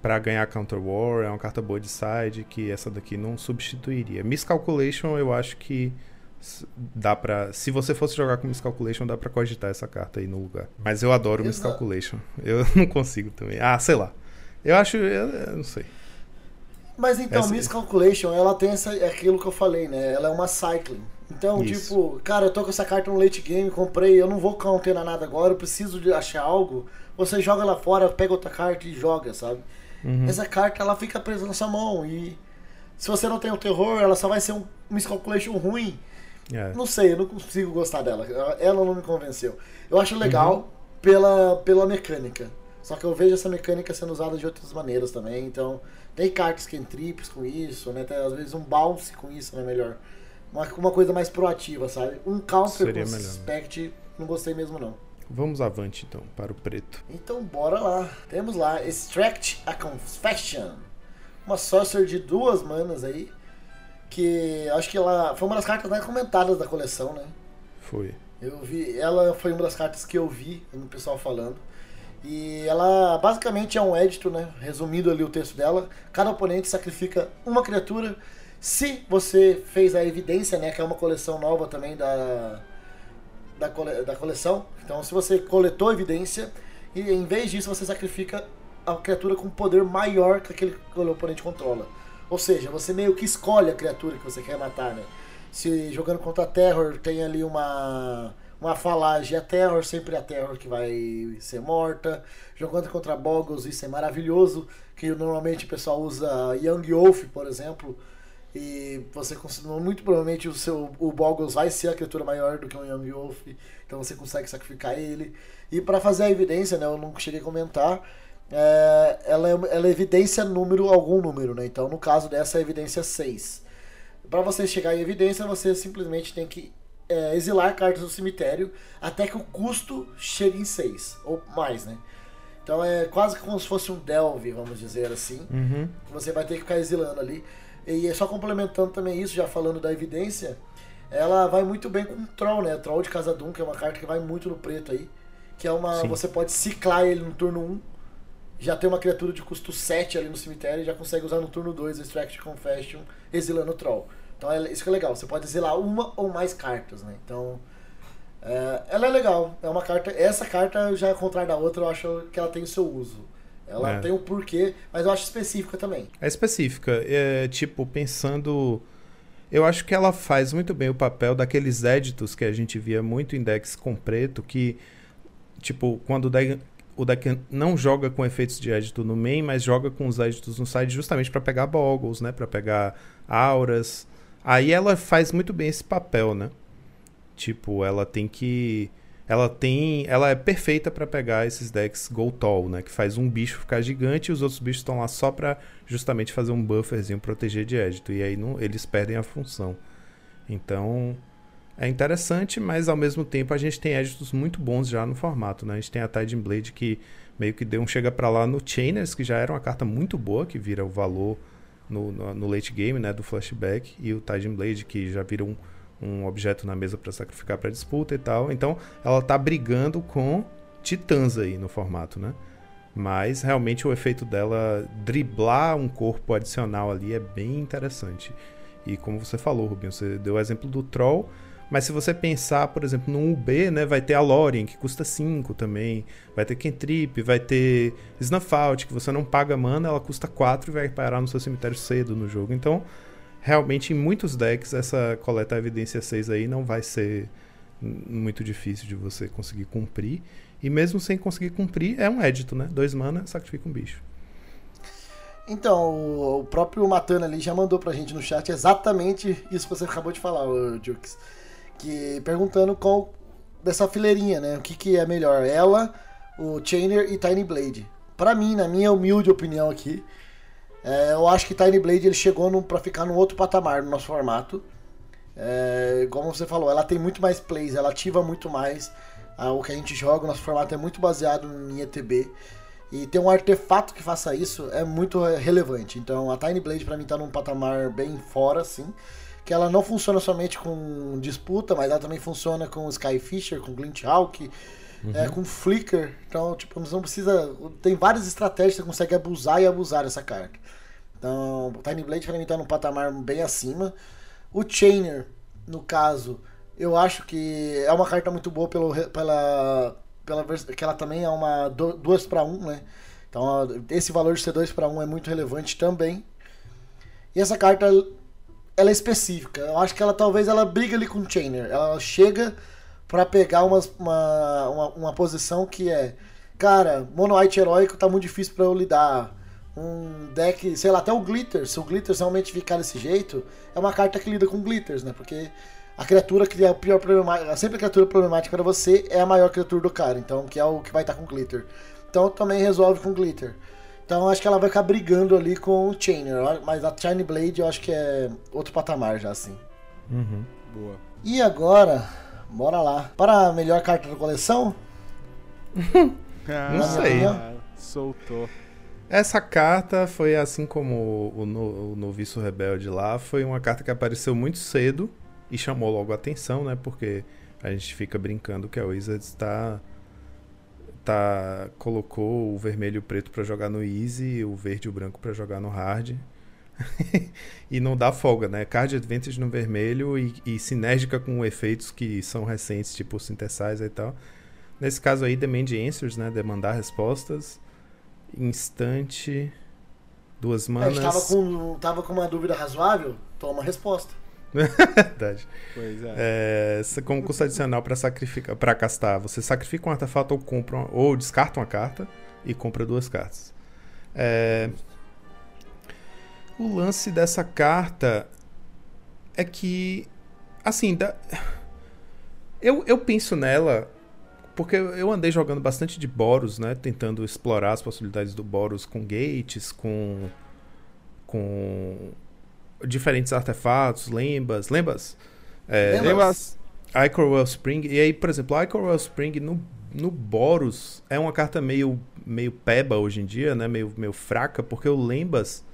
para ganhar Counter War, é uma carta boa de side que essa daqui não substituiria. Miscalculation eu acho que dá para se você fosse jogar com Miscalculation dá para cogitar essa carta aí no lugar. Mas eu adoro Exato. Miscalculation. Eu não consigo também. Ah, sei lá. Eu acho, eu, eu não sei. Mas então, essa... Miscalculation, ela tem essa, é aquilo que eu falei, né? Ela é uma cycling. Então, Isso. tipo, cara, eu tô com essa carta no late game, comprei, eu não vou counter nada agora, eu preciso de achar algo. Você joga lá fora, pega outra carta e joga, sabe? Uhum. Essa carta, ela fica presa na sua mão e se você não tem o terror, ela só vai ser um miscalculation ruim. É. Não sei, eu não consigo gostar dela. Ela não me convenceu. Eu acho legal uhum. pela, pela mecânica. Só que eu vejo essa mecânica sendo usada de outras maneiras também. Então, tem cartas que trips com isso, né? Tem, às vezes um bounce com isso, né? Melhor. Uma, uma coisa mais proativa, sabe? Um counter Seria com melhor, Suspect, não gostei mesmo não. Vamos avante então, para o preto. Então bora lá. Temos lá Extract a Confession. Uma sorcerer de duas manas aí. Que acho que ela foi uma das cartas mais comentadas da coleção, né? Foi. Eu vi, ela foi uma das cartas que eu vi no pessoal falando. E ela basicamente é um édito, né? Resumindo ali o texto dela. Cada oponente sacrifica uma criatura se você fez a evidência, né, que é uma coleção nova também da, da, cole, da coleção, então se você coletou evidência e em vez disso você sacrifica a criatura com poder maior que aquele que o oponente controla. Ou seja, você meio que escolhe a criatura que você quer matar, né? Se jogando contra a Terror tem ali uma uma falagem, a Terror sempre é a Terror que vai ser morta. Jogando contra Boggles, isso é maravilhoso, que normalmente o pessoal usa Young Wolf, por exemplo, E você muito provavelmente o seu o Boggles vai ser a criatura maior do que um Young Wolf, então você consegue sacrificar ele. E para fazer a evidência, né, eu não cheguei a comentar, é, ela, é, ela é evidência número, algum número, né? Então no caso dessa é evidência 6. Para você chegar em evidência, você simplesmente tem que é, exilar cartas do cemitério até que o custo chegue em 6, ou mais, né? Então é quase como se fosse um delve, vamos dizer assim. Uhum. Você vai ter que ficar exilando ali. E é só complementando também isso, já falando da evidência, ela vai muito bem com o Troll, né? Troll de Casadum, que é uma carta que vai muito no preto aí. Que é uma. Sim. Você pode ciclar ele no turno 1. Já tem uma criatura de custo 7 ali no cemitério e já consegue usar no turno 2 Extract Confession, exilando o Troll. Então é, isso que é legal, você pode exilar uma ou mais cartas, né? Então. É, ela é legal. É uma carta. Essa carta, já ao contrário da outra, eu acho que ela tem o seu uso. Ela é. tem um porquê, mas eu acho específica também. É específica. É, tipo, pensando. Eu acho que ela faz muito bem o papel daqueles éditos que a gente via muito em decks com preto, que, tipo, quando o deck, o deck não joga com efeitos de édito no main, mas joga com os éditos no side justamente para pegar boggles, né? Para pegar auras. Aí ela faz muito bem esse papel, né? Tipo, ela tem que ela tem, ela é perfeita para pegar esses decks Go Tall, né, que faz um bicho ficar gigante e os outros bichos estão lá só para justamente fazer um bufferzinho proteger de édito e aí não, eles perdem a função. Então, é interessante, mas ao mesmo tempo a gente tem éditos muito bons já no formato, né? A gente tem a Tiding Blade que meio que deu um chega para lá no Chainers, que já era uma carta muito boa, que vira o valor no, no, no late game, né, do flashback, e o Tiding Blade que já vira um um objeto na mesa para sacrificar para disputa e tal. Então ela tá brigando com titãs aí no formato, né? Mas realmente o efeito dela driblar um corpo adicional ali é bem interessante. E como você falou, Rubinho, você deu o exemplo do Troll, mas se você pensar, por exemplo, no UB, né, vai ter a Lorien, que custa 5 também, vai ter Kentrip, vai ter Snuff Out, que você não paga mana, ela custa 4 e vai parar no seu cemitério cedo no jogo. Então, realmente em muitos decks essa coleta evidência 6 aí não vai ser muito difícil de você conseguir cumprir. E mesmo sem conseguir cumprir, é um édito, né? Dois mana, sacrifica um bicho. Então, o próprio Matana ali já mandou pra gente no chat exatamente isso que você acabou de falar, Jukes. Que perguntando qual dessa fileirinha, né? O que, que é melhor? Ela, o Chainer e Tiny Blade. Para mim, na minha humilde opinião aqui, é, eu acho que Tiny Blade ele chegou para ficar num outro patamar no nosso formato. É, como você falou, ela tem muito mais plays, ela ativa muito mais. Ah, o que a gente joga, o nosso formato é muito baseado em ETB. E ter um artefato que faça isso é muito relevante. Então a Tiny Blade para mim tá num patamar bem fora, assim. Que ela não funciona somente com disputa, mas ela também funciona com Skyfisher, com Glinthawk, uhum. é, com Flicker. Então, tipo, você não precisa. Tem várias estratégias que você consegue abusar e abusar dessa carta. Então, o Tiny Blade pra mim tá num patamar bem acima. O Chainer, no caso, eu acho que é uma carta muito boa pelo, pela, pela que ela também é uma 2 para 1, né? Então, esse valor de ser 2 para 1 é muito relevante também. E essa carta ela é específica. Eu acho que ela talvez ela briga ali com o Chainer. Ela chega para pegar uma, uma, uma, uma, posição que é, cara, Mono White heróico tá muito difícil para eu lidar um deck, sei lá, até o Glitter, se o Glitter realmente ficar desse jeito, é uma carta que lida com Glitters, né? Porque a criatura que é a pior problemática, sempre a criatura problemática para você é a maior criatura do cara, então que é o que vai estar tá com Glitter. Então também resolve com Glitter. Então acho que ela vai ficar brigando ali com o Chainer, mas a Shiny Blade eu acho que é outro patamar já assim. Uhum. Boa. E agora, bora lá. Para a melhor carta da coleção? ah, Não sei. Soltou. Essa carta foi assim como o, no, o Noviço Rebelde lá, foi uma carta que apareceu muito cedo e chamou logo a atenção, né? Porque a gente fica brincando que a Wizards está tá colocou o vermelho e o preto para jogar no easy, o verde e o branco para jogar no hard. e não dá folga, né? Card Advantage no vermelho e, e, sinérgica com efeitos que são recentes, tipo Synthesizer e tal. Nesse caso aí, Demand Answers, né? Demandar respostas instante, duas manas. É, tava com, tava com uma dúvida razoável, toma a resposta. Verdade. Pois é. é como custo adicional para sacrificar, para castar, você sacrifica um artefato ou compra uma, ou descarta uma carta e compra duas cartas. É, o lance dessa carta é que, assim, da... eu, eu penso nela porque eu andei jogando bastante de Boros, né? Tentando explorar as possibilidades do Boros com gates, com. com. diferentes artefatos, lembas. Lembas? É, lembas? Icor Wellspring. E aí, por exemplo, Icor Wellspring no, no Boros é uma carta meio, meio peba hoje em dia, né? Meio, meio fraca, porque o Lembas.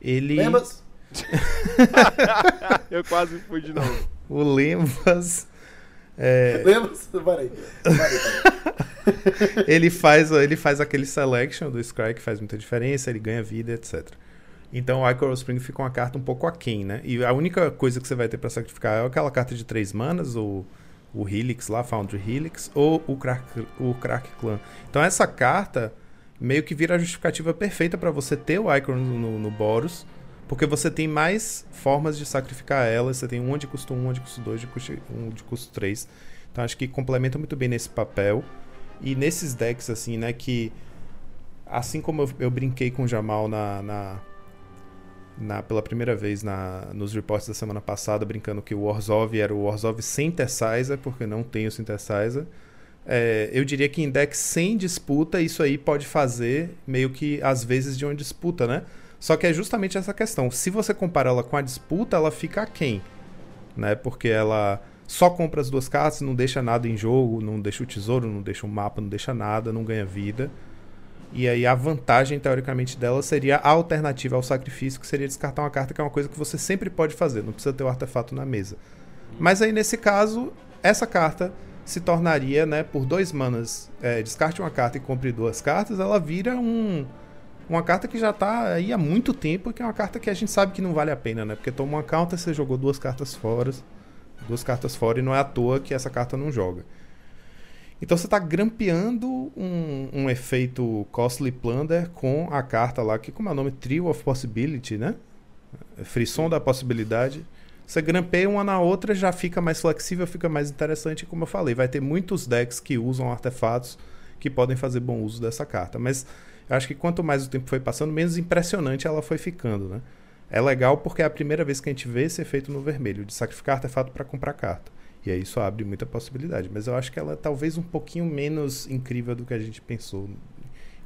Ele. Lembas? eu quase fui de novo. o Lembas é... Lembra? Parei. ele, faz, ele faz aquele selection do Scry que faz muita diferença, ele ganha vida, etc. Então o Icoral Spring fica uma carta um pouco aquém, né? E a única coisa que você vai ter para sacrificar é aquela carta de três manas, o, o Helix lá, Foundry Helix, ou o Crack, o Crack Clan. Então essa carta meio que vira a justificativa perfeita para você ter o Icon no, no Boros, porque você tem mais formas de sacrificar ela. Você tem uma de custo 1, uma de custo 2, um de custo 3. Então acho que complementa muito bem nesse papel. E nesses decks, assim, né, que. Assim como eu, eu brinquei com o Jamal na, na, na, pela primeira vez na, nos reports da semana passada, brincando que o Orzhov era o Orzhov Synthesizer, porque não tem o Synthesizer. É, eu diria que em decks sem disputa, isso aí pode fazer meio que às vezes de uma disputa, né? Só que é justamente essa questão. Se você compara ela com a disputa, ela fica aquém. Né? Porque ela só compra as duas cartas, não deixa nada em jogo, não deixa o tesouro, não deixa o mapa, não deixa nada, não ganha vida. E aí a vantagem, teoricamente, dela seria a alternativa ao sacrifício, que seria descartar uma carta, que é uma coisa que você sempre pode fazer, não precisa ter o artefato na mesa. Mas aí, nesse caso, essa carta se tornaria, né, por dois manas, é, descarte uma carta e compre duas cartas, ela vira um uma carta que já tá aí há muito tempo, que é uma carta que a gente sabe que não vale a pena, né? Porque toma uma counter, você jogou duas cartas fora, duas cartas fora e não é à toa que essa carta não joga. Então você está grampeando um, um, efeito Costly Plunder com a carta lá, que como é o nome? Trio of Possibility, né? Frisson da possibilidade. Você grampeia uma na outra, já fica mais flexível, fica mais interessante. Como eu falei, vai ter muitos decks que usam artefatos que podem fazer bom uso dessa carta. Mas eu acho que quanto mais o tempo foi passando, menos impressionante ela foi ficando, né? É legal porque é a primeira vez que a gente vê esse efeito no vermelho, de sacrificar artefato para comprar carta. E aí isso abre muita possibilidade. Mas eu acho que ela é talvez um pouquinho menos incrível do que a gente pensou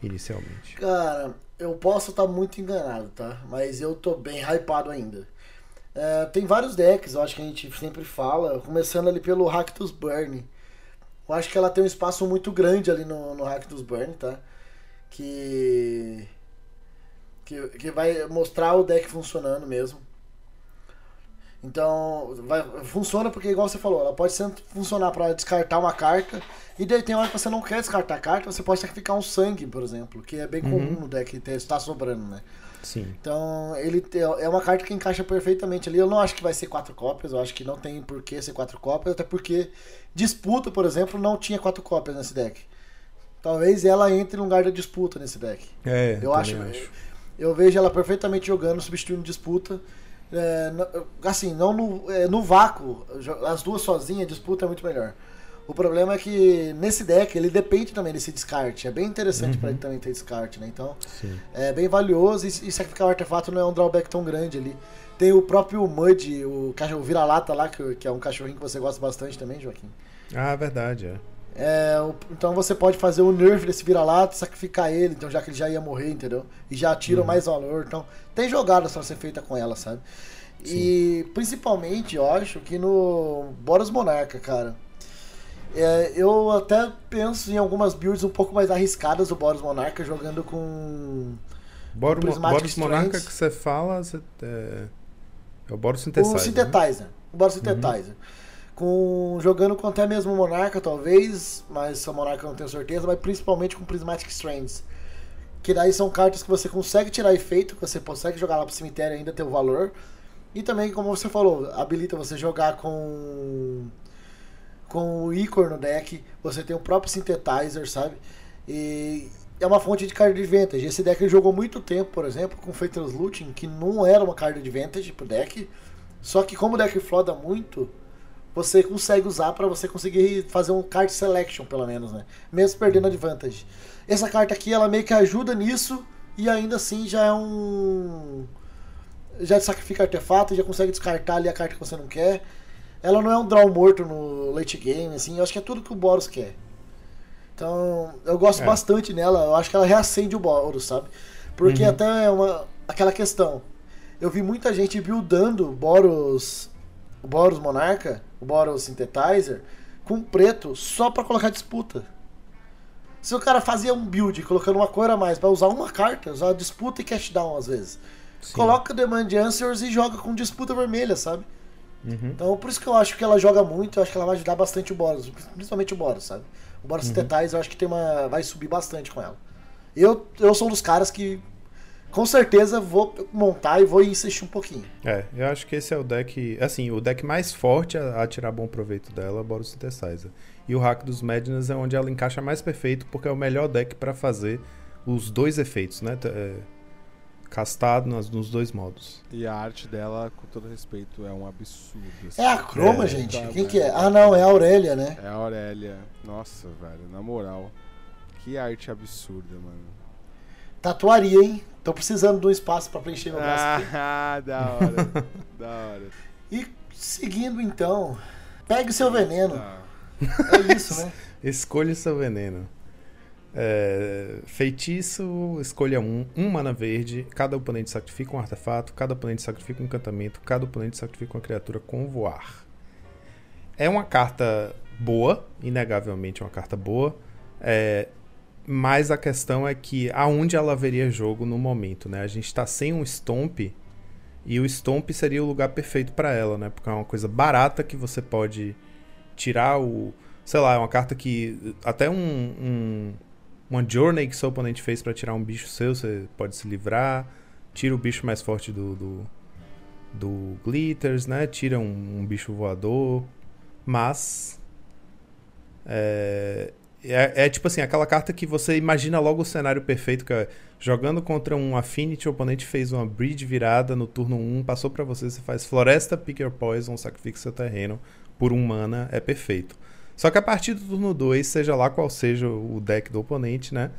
inicialmente. Cara, eu posso estar muito enganado, tá? Mas eu tô bem hypado ainda. É, tem vários decks, eu acho que a gente sempre fala, começando ali pelo Ractus Burn. Eu acho que ela tem um espaço muito grande ali no, no Ractus Burn, tá? que, que, que vai mostrar o deck funcionando mesmo. Então, vai, funciona porque, igual você falou, ela pode sempre funcionar para descartar uma carta. E daí tem hora que você não quer descartar a carta, você pode sacrificar um sangue, por exemplo, que é bem uhum. comum no deck, está sobrando, né? Sim. Então, ele é uma carta que encaixa perfeitamente ali. Eu não acho que vai ser quatro cópias, eu acho que não tem por que ser quatro cópias, até porque disputa, por exemplo, não tinha quatro cópias nesse deck talvez ela entre no lugar da disputa nesse deck. É, eu acho, acho. Eu vejo ela perfeitamente jogando, substituindo disputa. É, assim, não no, é, no vácuo, as duas sozinhas, disputa é muito melhor. O problema é que nesse deck ele depende também desse descarte. É bem interessante uhum. para ele também ter descarte, né? Então Sim. é bem valioso e, e sacrificar o artefato não é um drawback tão grande ali. Tem o próprio Mud, o cachorro vira-lata lá, que, que é um cachorrinho que você gosta bastante também, Joaquim. Ah, verdade, é. É, então você pode fazer o nerf desse vira-lata, sacrificar ele, então já que ele já ia morrer, entendeu? E já tira uhum. mais valor. Então, tem jogadas pra ser feita com ela, sabe? Sim. E principalmente, eu acho que no Boros Monarca, cara. É, eu até penso em algumas builds um pouco mais arriscadas do Boros Monarca, jogando com. Boros, Boros Monarca que você fala você, é, é o Boros Synthesizer. O Synthesizer. Né? O Boros Synthesizer. Uhum com jogando com até mesmo Monarca, talvez, mas a Monarca não tenho certeza, mas principalmente com Prismatic Strands. Que daí são cartas que você consegue tirar efeito, que você consegue jogar lá pro cemitério e ainda ter o valor. E também, como você falou, habilita você jogar com com o Icor no deck, você tem o próprio Synthetizer, sabe? E é uma fonte de card advantage. Esse deck jogou muito tempo, por exemplo, com Faithless Looting, que não era uma card advantage pro deck. Só que como o deck floda muito, você consegue usar para você conseguir fazer um card selection, pelo menos, né? Mesmo perdendo advantage. Essa carta aqui, ela meio que ajuda nisso e ainda assim já é um já sacrifica artefato, já consegue descartar ali a carta que você não quer. Ela não é um draw morto no late game, assim, eu acho que é tudo que o Boros quer. Então, eu gosto É. bastante nela, eu acho que ela reacende o Boros, sabe? Porque Uhum. até é uma, aquela questão. Eu vi muita gente buildando Boros, o Boros Monarca, o Boros Synthetizer, com preto só pra colocar disputa. Se o cara fazia um build colocando uma cor a mais pra usar uma carta, usar disputa e cash down às vezes. Sim. Coloca Demand Answers e joga com disputa vermelha, sabe? Uhum. Então por isso que eu acho que ela joga muito, eu acho que ela vai ajudar bastante o Boros, principalmente o Boros, sabe? O Boros Uhum. Synthetizer eu acho que tem uma. vai subir bastante com ela. Eu, eu sou um dos caras que com certeza vou montar e vou insistir um pouquinho. É, eu acho que esse é o deck. Assim, o deck mais forte a, a tirar bom proveito dela é o Boros Synthesizer. E o Hack dos Madness é onde ela encaixa mais perfeito, porque é o melhor deck pra fazer os dois efeitos, né? É, castado nas- nos dois modos. E a arte dela, com todo respeito, é um absurdo. assim. É a Croma, É, gente? tá, Quem que é? Ah não, é a Aurélia, né? É a Aurélia. Nossa, velho, na moral. Que arte absurda, mano. Tatuaria, hein? Tô precisando de um espaço pra preencher meu braço. aqui. Ah, da hora. da hora. E seguindo então, pegue seu veneno. Tá. É isso, né? Escolha seu veneno. É, feitiço, escolha um, um mana verde. Cada oponente sacrifica um artefato, cada oponente sacrifica um encantamento, cada oponente sacrifica uma criatura com voar. É uma carta boa, inegavelmente uma carta boa. É, mas a questão é que aonde ela veria jogo no momento, né? A gente tá sem um Stomp e o Stomp seria o lugar perfeito para ela, né? Porque é uma coisa barata que você pode tirar o. Sei lá, é uma carta que. Até um. um uma Journey que seu oponente fez para tirar um bicho seu, você pode se livrar. Tira o bicho mais forte do. do, do Glitters, né? Tira um, um bicho voador. Mas. É, é, é tipo assim, aquela carta que você imagina logo o cenário perfeito, que é jogando contra um Affinity, o oponente fez uma Bridge virada no turno 1, passou pra você, você faz Floresta, Pick Your Poison, sacrifica seu terreno por um mana, é perfeito. Só que a partir do turno 2, seja lá qual seja o deck do oponente, né?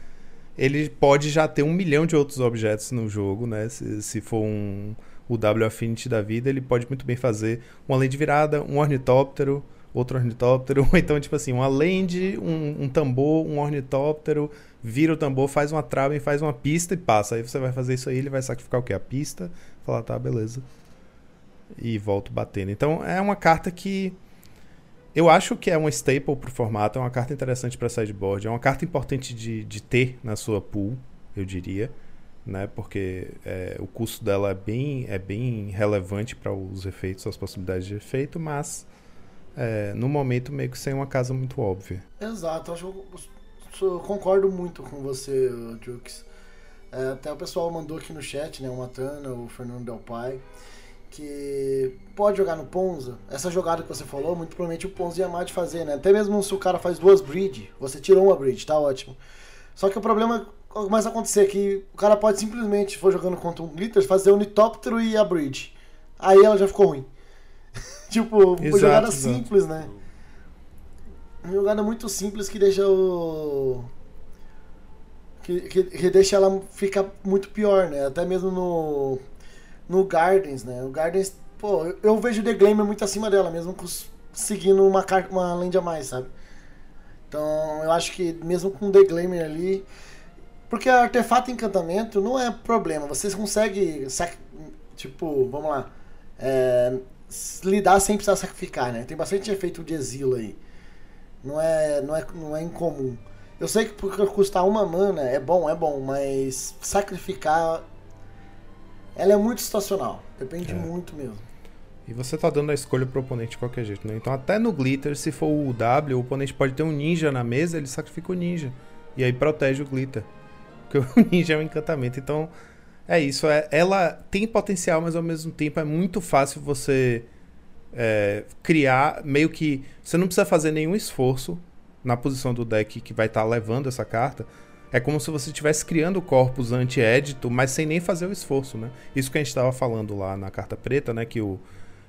Ele pode já ter um milhão de outros objetos no jogo, né? Se, se for um o W Affinity da vida, ele pode muito bem fazer uma land virada, um ornitóptero, outro ornitóptero, ou então, tipo assim, uma land, um, um tambor, um ornitóptero, vira o tambor, faz uma trava e faz uma pista e passa. Aí você vai fazer isso aí, ele vai sacrificar o quê? A pista, falar, tá, beleza. E volto batendo. Então é uma carta que eu acho que é uma staple pro formato, é uma carta interessante para sideboard, é uma carta importante de, de ter na sua pool, eu diria, né? Porque é, o custo dela é bem, é bem relevante para os efeitos, as possibilidades de efeito, mas é, no momento meio que sem uma casa muito óbvia. Exato, acho eu, eu concordo muito com você, Jukes. É, até o pessoal mandou aqui no chat, né? O Matana, o Fernando Del Pai, que pode jogar no Ponza. Essa jogada que você falou, muito provavelmente o Ponza ia amar de fazer, né? Até mesmo se o cara faz duas bridge, você tirou uma bridge, tá ótimo. Só que o problema começa a acontecer que o cara pode simplesmente, se for jogando contra um Glitter, fazer o Nitóptero e a bridge. Aí ela já ficou ruim. tipo, uma Exato, jogada exato. simples, né? Uma jogada muito simples que deixa o. Que, que, que deixa ela ficar muito pior, né? Até mesmo no. No Gardens, né? O Gardens, pô, eu, vejo o The Glamour muito acima dela, mesmo cons- seguindo uma, uma land a mais, sabe? Então eu acho que mesmo com The Glamour ali. Porque artefato e encantamento não é problema. Vocês conseguem. Tipo, vamos lá. é, lidar sem precisar sacrificar, né? Tem bastante efeito de exilo aí. Não é, não é, não é incomum. Eu sei que por custar uma mana é bom, é bom, mas sacrificar. Ela é muito situacional. Depende É. muito mesmo. E você tá dando a escolha pro oponente de qualquer jeito, né? Então até no Glitter, se for o W, o oponente pode ter um ninja na mesa, ele sacrifica o ninja. E aí protege o Glitter. Porque o ninja é um encantamento. Então, é isso. É, ela tem potencial, mas ao mesmo tempo é muito fácil você é, criar meio que. Você não precisa fazer nenhum esforço na posição do deck que vai estar levando essa carta. É como se você estivesse criando corpos anti-édito, mas sem nem fazer o esforço, né? Isso que a gente estava falando lá na carta preta, né? Que o,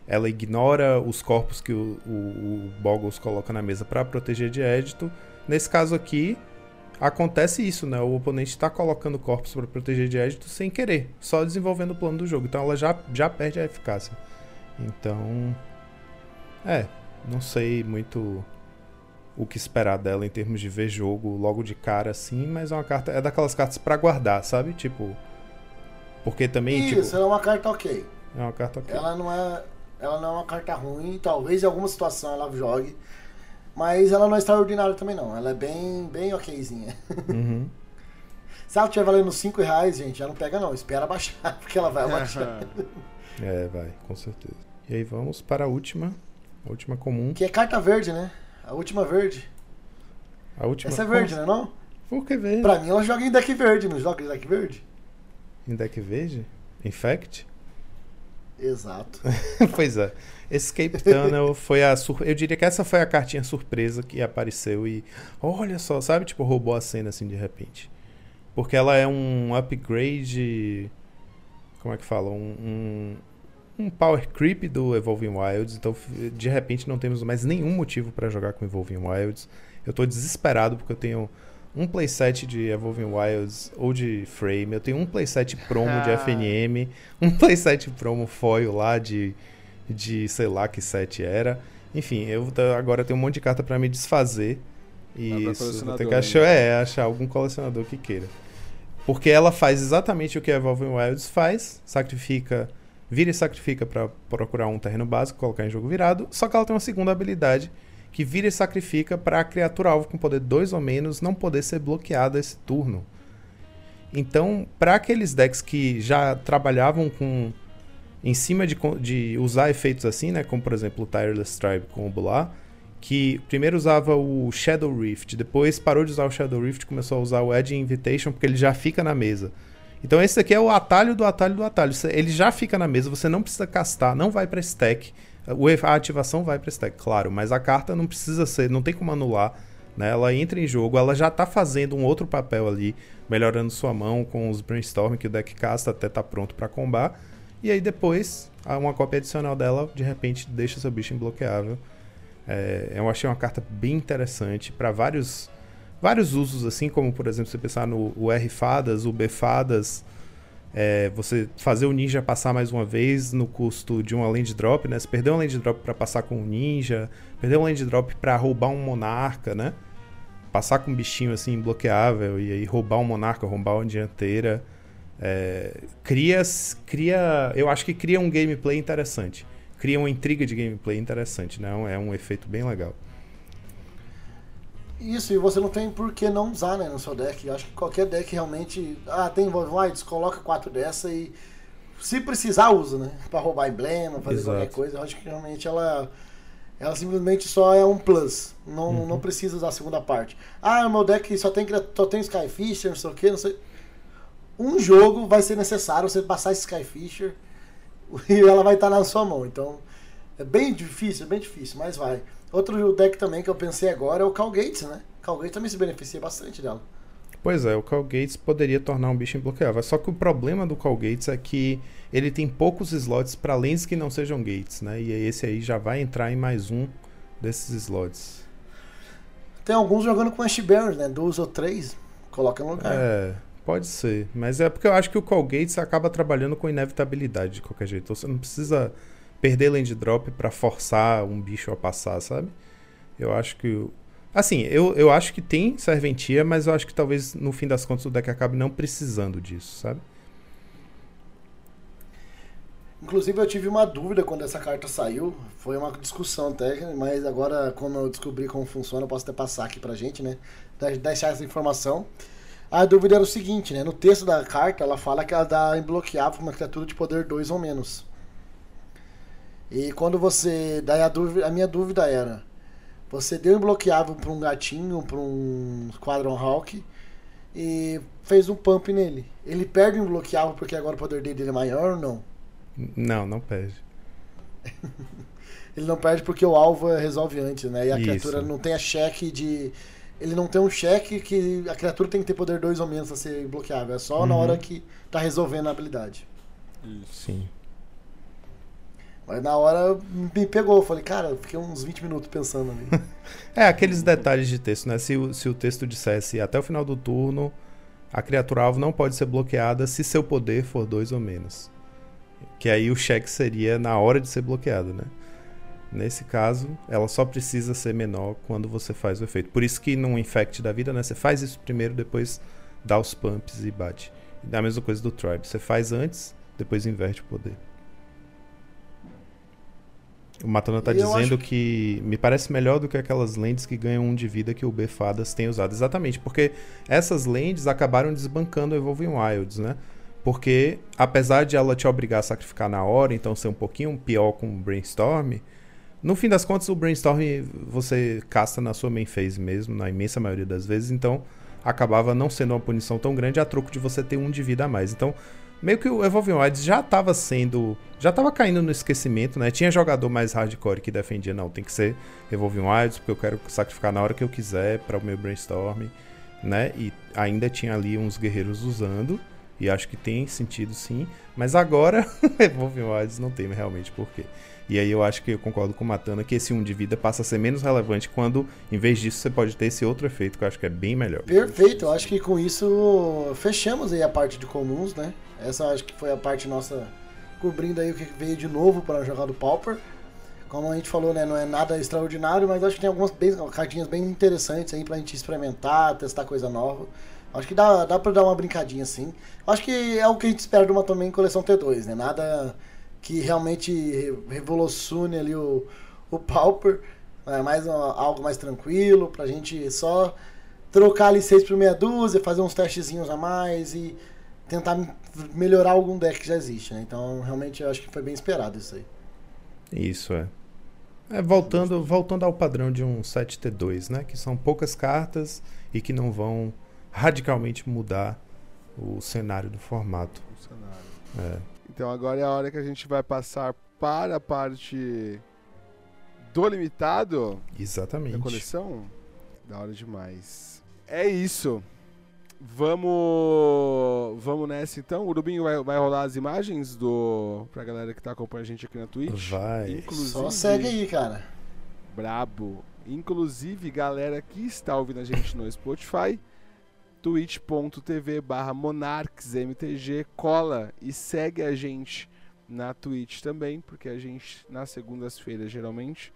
ela ignora os corpos que o, o, o Boggles coloca na mesa para proteger de édito. Nesse caso aqui, acontece isso, né? O oponente está colocando corpos para proteger de Edito sem querer, só desenvolvendo o plano do jogo. Então ela já, já perde a eficácia. Então. É, não sei muito o que esperar dela em termos de ver jogo logo de cara assim, mas é uma carta. É daquelas cartas para guardar, sabe? Tipo. Porque também. Isso, tipo, ela é uma carta ok. É uma carta ok. Ela não é. Ela não é uma carta ruim, talvez em alguma situação ela jogue. Mas ela não é extraordinária também não. Ela é bem, bem okzinha. Uhum. Se ela estiver valendo 5 reais, gente, já não pega não. Espera baixar, porque ela vai baixar. É, vai, com certeza. E aí vamos para a última. A última comum. que é carta verde, né? A última verde. A última Essa é verde, né não? Por que verde? Pra mim ela joga em deck verde, não joga em deck verde? Em deck verde? Infect? Exato. pois é. Escape Tunnel foi a sur... Eu diria que essa foi a cartinha surpresa que apareceu e. Olha só, sabe? Tipo, roubou a cena assim de repente. Porque ela é um upgrade. Como é que fala? Um, um, um power creep do Evolving Wilds. Então, de repente, não temos mais nenhum motivo para jogar com Evolving Wilds. Eu tô desesperado porque eu tenho um playset de Evolving Wilds ou de Frame, eu tenho um playset promo de FNM, um playset promo foil lá de, de sei lá que set era. Enfim, eu agora tenho um monte de carta para me desfazer. E isso, vou ter que achar, é, achar algum colecionador que queira. Porque ela faz exatamente o que a Evolving Wilds faz, sacrifica, vira e sacrifica para procurar um terreno básico, colocar em jogo virado, só que ela tem uma segunda habilidade que vira e sacrifica para a criatura alvo com poder 2 ou menos não poder ser bloqueada esse turno. Então, para aqueles decks que já trabalhavam com em cima de, de usar efeitos assim, né, como por exemplo o Tireless Tribe com o Bular, que primeiro usava o Shadow Rift, depois parou de usar o Shadow Rift começou a usar o Edge Invitation porque ele já fica na mesa. Então esse aqui é o atalho do atalho do atalho. Ele já fica na mesa, você não precisa castar, não vai para stack a ativação vai para stack, claro, mas a carta não precisa ser, não tem como anular. Né? Ela entra em jogo, ela já está fazendo um outro papel ali, melhorando sua mão com os brainstorm que o deck casta até tá pronto para combar. E aí depois, uma cópia adicional dela, de repente, deixa seu bicho imbloqueável. É, eu achei uma carta bem interessante para vários vários usos, assim como, por exemplo, você pensar no o R Fadas, o B Fadas, é, você fazer o ninja passar mais uma vez no custo de uma land drop, né? Você perdeu uma land drop para passar com um ninja, perdeu uma land drop para roubar um monarca, né? Passar com um bichinho assim bloqueável e aí roubar um monarca, roubar uma dianteira. É, cria, cria, eu acho que cria um gameplay interessante. Cria uma intriga de gameplay interessante, né? É um efeito bem legal. Isso, e você não tem por que não usar né, no seu deck. Eu acho que qualquer deck realmente. Ah, tem Voids, coloca quatro dessa e. Se precisar, usa, né? Pra roubar emblema, fazer Exato. qualquer coisa. Eu acho que realmente ela. Ela simplesmente só é um plus. Não, uhum. não precisa usar a segunda parte. Ah, meu deck só tem, só tem Skyfisher, não sei o que, não sei. Um jogo vai ser necessário você passar esse Skyfisher e ela vai estar na sua mão. Então, é bem difícil, é bem difícil, mas vai. Outro deck também que eu pensei agora é o Cal Gates, né? Cal Gates também se beneficia bastante dela. Pois é, o Cal Gates poderia tornar um bicho imbloqueável. Só que o problema do Cal Gates é que ele tem poucos slots para lanes que não sejam gates, né? E esse aí já vai entrar em mais um desses slots. Tem alguns jogando com Ash Barons, né? Duas ou três, coloca no lugar. É, pode ser. Mas é porque eu acho que o Call Gates acaba trabalhando com inevitabilidade de qualquer jeito. Você não precisa perder land drop para forçar um bicho a passar, sabe? Eu acho que. Assim, eu, eu acho que tem serventia, mas eu acho que talvez no fim das contas o deck acabe não precisando disso, sabe? Inclusive eu tive uma dúvida quando essa carta saiu. Foi uma discussão técnica, mas agora, como eu descobri como funciona, eu posso até passar aqui pra gente, né? Deixar essa informação. A dúvida era o seguinte, né? No texto da carta, ela fala que ela dá imbloqueável uma criatura de poder 2 ou menos. E quando você. Daí a, dúvida, a minha dúvida era: você deu imbloqueável para um gatinho, para um Squadron Hawk e fez um pump nele. Ele perde o imbloqueável porque agora o poder dele é maior ou não? Não, não perde. ele não perde porque o alvo resolve antes, né? E a Isso. criatura não tem a cheque de. Ele não tem um cheque que a criatura tem que ter poder 2 ou menos para ser bloqueável. É só uhum. na hora que tá resolvendo a habilidade. Isso. Sim. Mas na hora me pegou. Falei, cara, fiquei uns 20 minutos pensando ali. é, aqueles detalhes de texto, né? Se o, se o texto dissesse até o final do turno, a criatura alvo não pode ser bloqueada se seu poder for dois ou menos. Que aí o cheque seria na hora de ser bloqueado, né? Nesse caso, ela só precisa ser menor quando você faz o efeito. Por isso que num infect da vida, né? Você faz isso primeiro, depois dá os pumps e bate. É a mesma coisa do tribe. Você faz antes, depois inverte o poder. O Matana tá dizendo que... que... me parece melhor do que aquelas lentes que ganham um de vida que o B Fadas tem usado. Exatamente, porque essas lentes acabaram desbancando o Evolving Wilds, né? Porque apesar de ela te obrigar a sacrificar na hora, então ser um pouquinho pior com o Brainstorm, no fim das contas o Brainstorm você casta na sua main phase mesmo, na imensa maioria das vezes, então acabava não sendo uma punição tão grande a troco de você ter um de vida a mais. Então meio que o Evolving Wilds já estava sendo. Já estava caindo no esquecimento, né? Tinha jogador mais hardcore que defendia, não, tem que ser Evolving Wilds, porque eu quero sacrificar na hora que eu quiser para o meu brainstorm, né? E ainda tinha ali uns guerreiros usando, e acho que tem sentido sim, mas agora Evolving Wilds não tem realmente porquê. E aí eu acho que eu concordo com o Matana que esse 1 de vida passa a ser menos relevante quando, em vez disso, você pode ter esse outro efeito que eu acho que é bem melhor. Perfeito, eu acho que com isso fechamos aí a parte de comuns, né? Essa acho que foi a parte nossa cobrindo aí o que veio de novo para jogar do Pauper. Como a gente falou, né, não é nada extraordinário, mas acho que tem algumas bem, cartinhas bem interessantes aí pra gente experimentar, testar coisa nova. Acho que dá, dá pra dar uma brincadinha assim. Acho que é o que a gente espera de uma também coleção T2, né? Nada que realmente revolucione ali o, o Pauper. É mais uma, algo mais tranquilo, pra gente só trocar ali 6 por meia dúzia, fazer uns testezinhos a mais e tentar melhorar algum deck que já existe, né? Então, realmente, eu acho que foi bem esperado isso aí. Isso, é. É, voltando, voltando ao padrão de um 7T2, né? Que são poucas cartas e que não vão radicalmente mudar o cenário do formato. O cenário. É. Então agora é a hora que a gente vai passar para a parte do limitado. Exatamente. Da coleção. Da hora demais. É isso. Vamos vamos nessa então. O Rubinho vai, vai rolar as imagens do pra galera que tá acompanhando a gente aqui na Twitch. Vai. Inclusive, Só segue aí, cara. Brabo. Inclusive, galera que está ouvindo a gente no Spotify, twitch.tv barra monarchsmtg, cola e segue a gente na Twitch também, porque a gente, nas segundas-feiras, geralmente,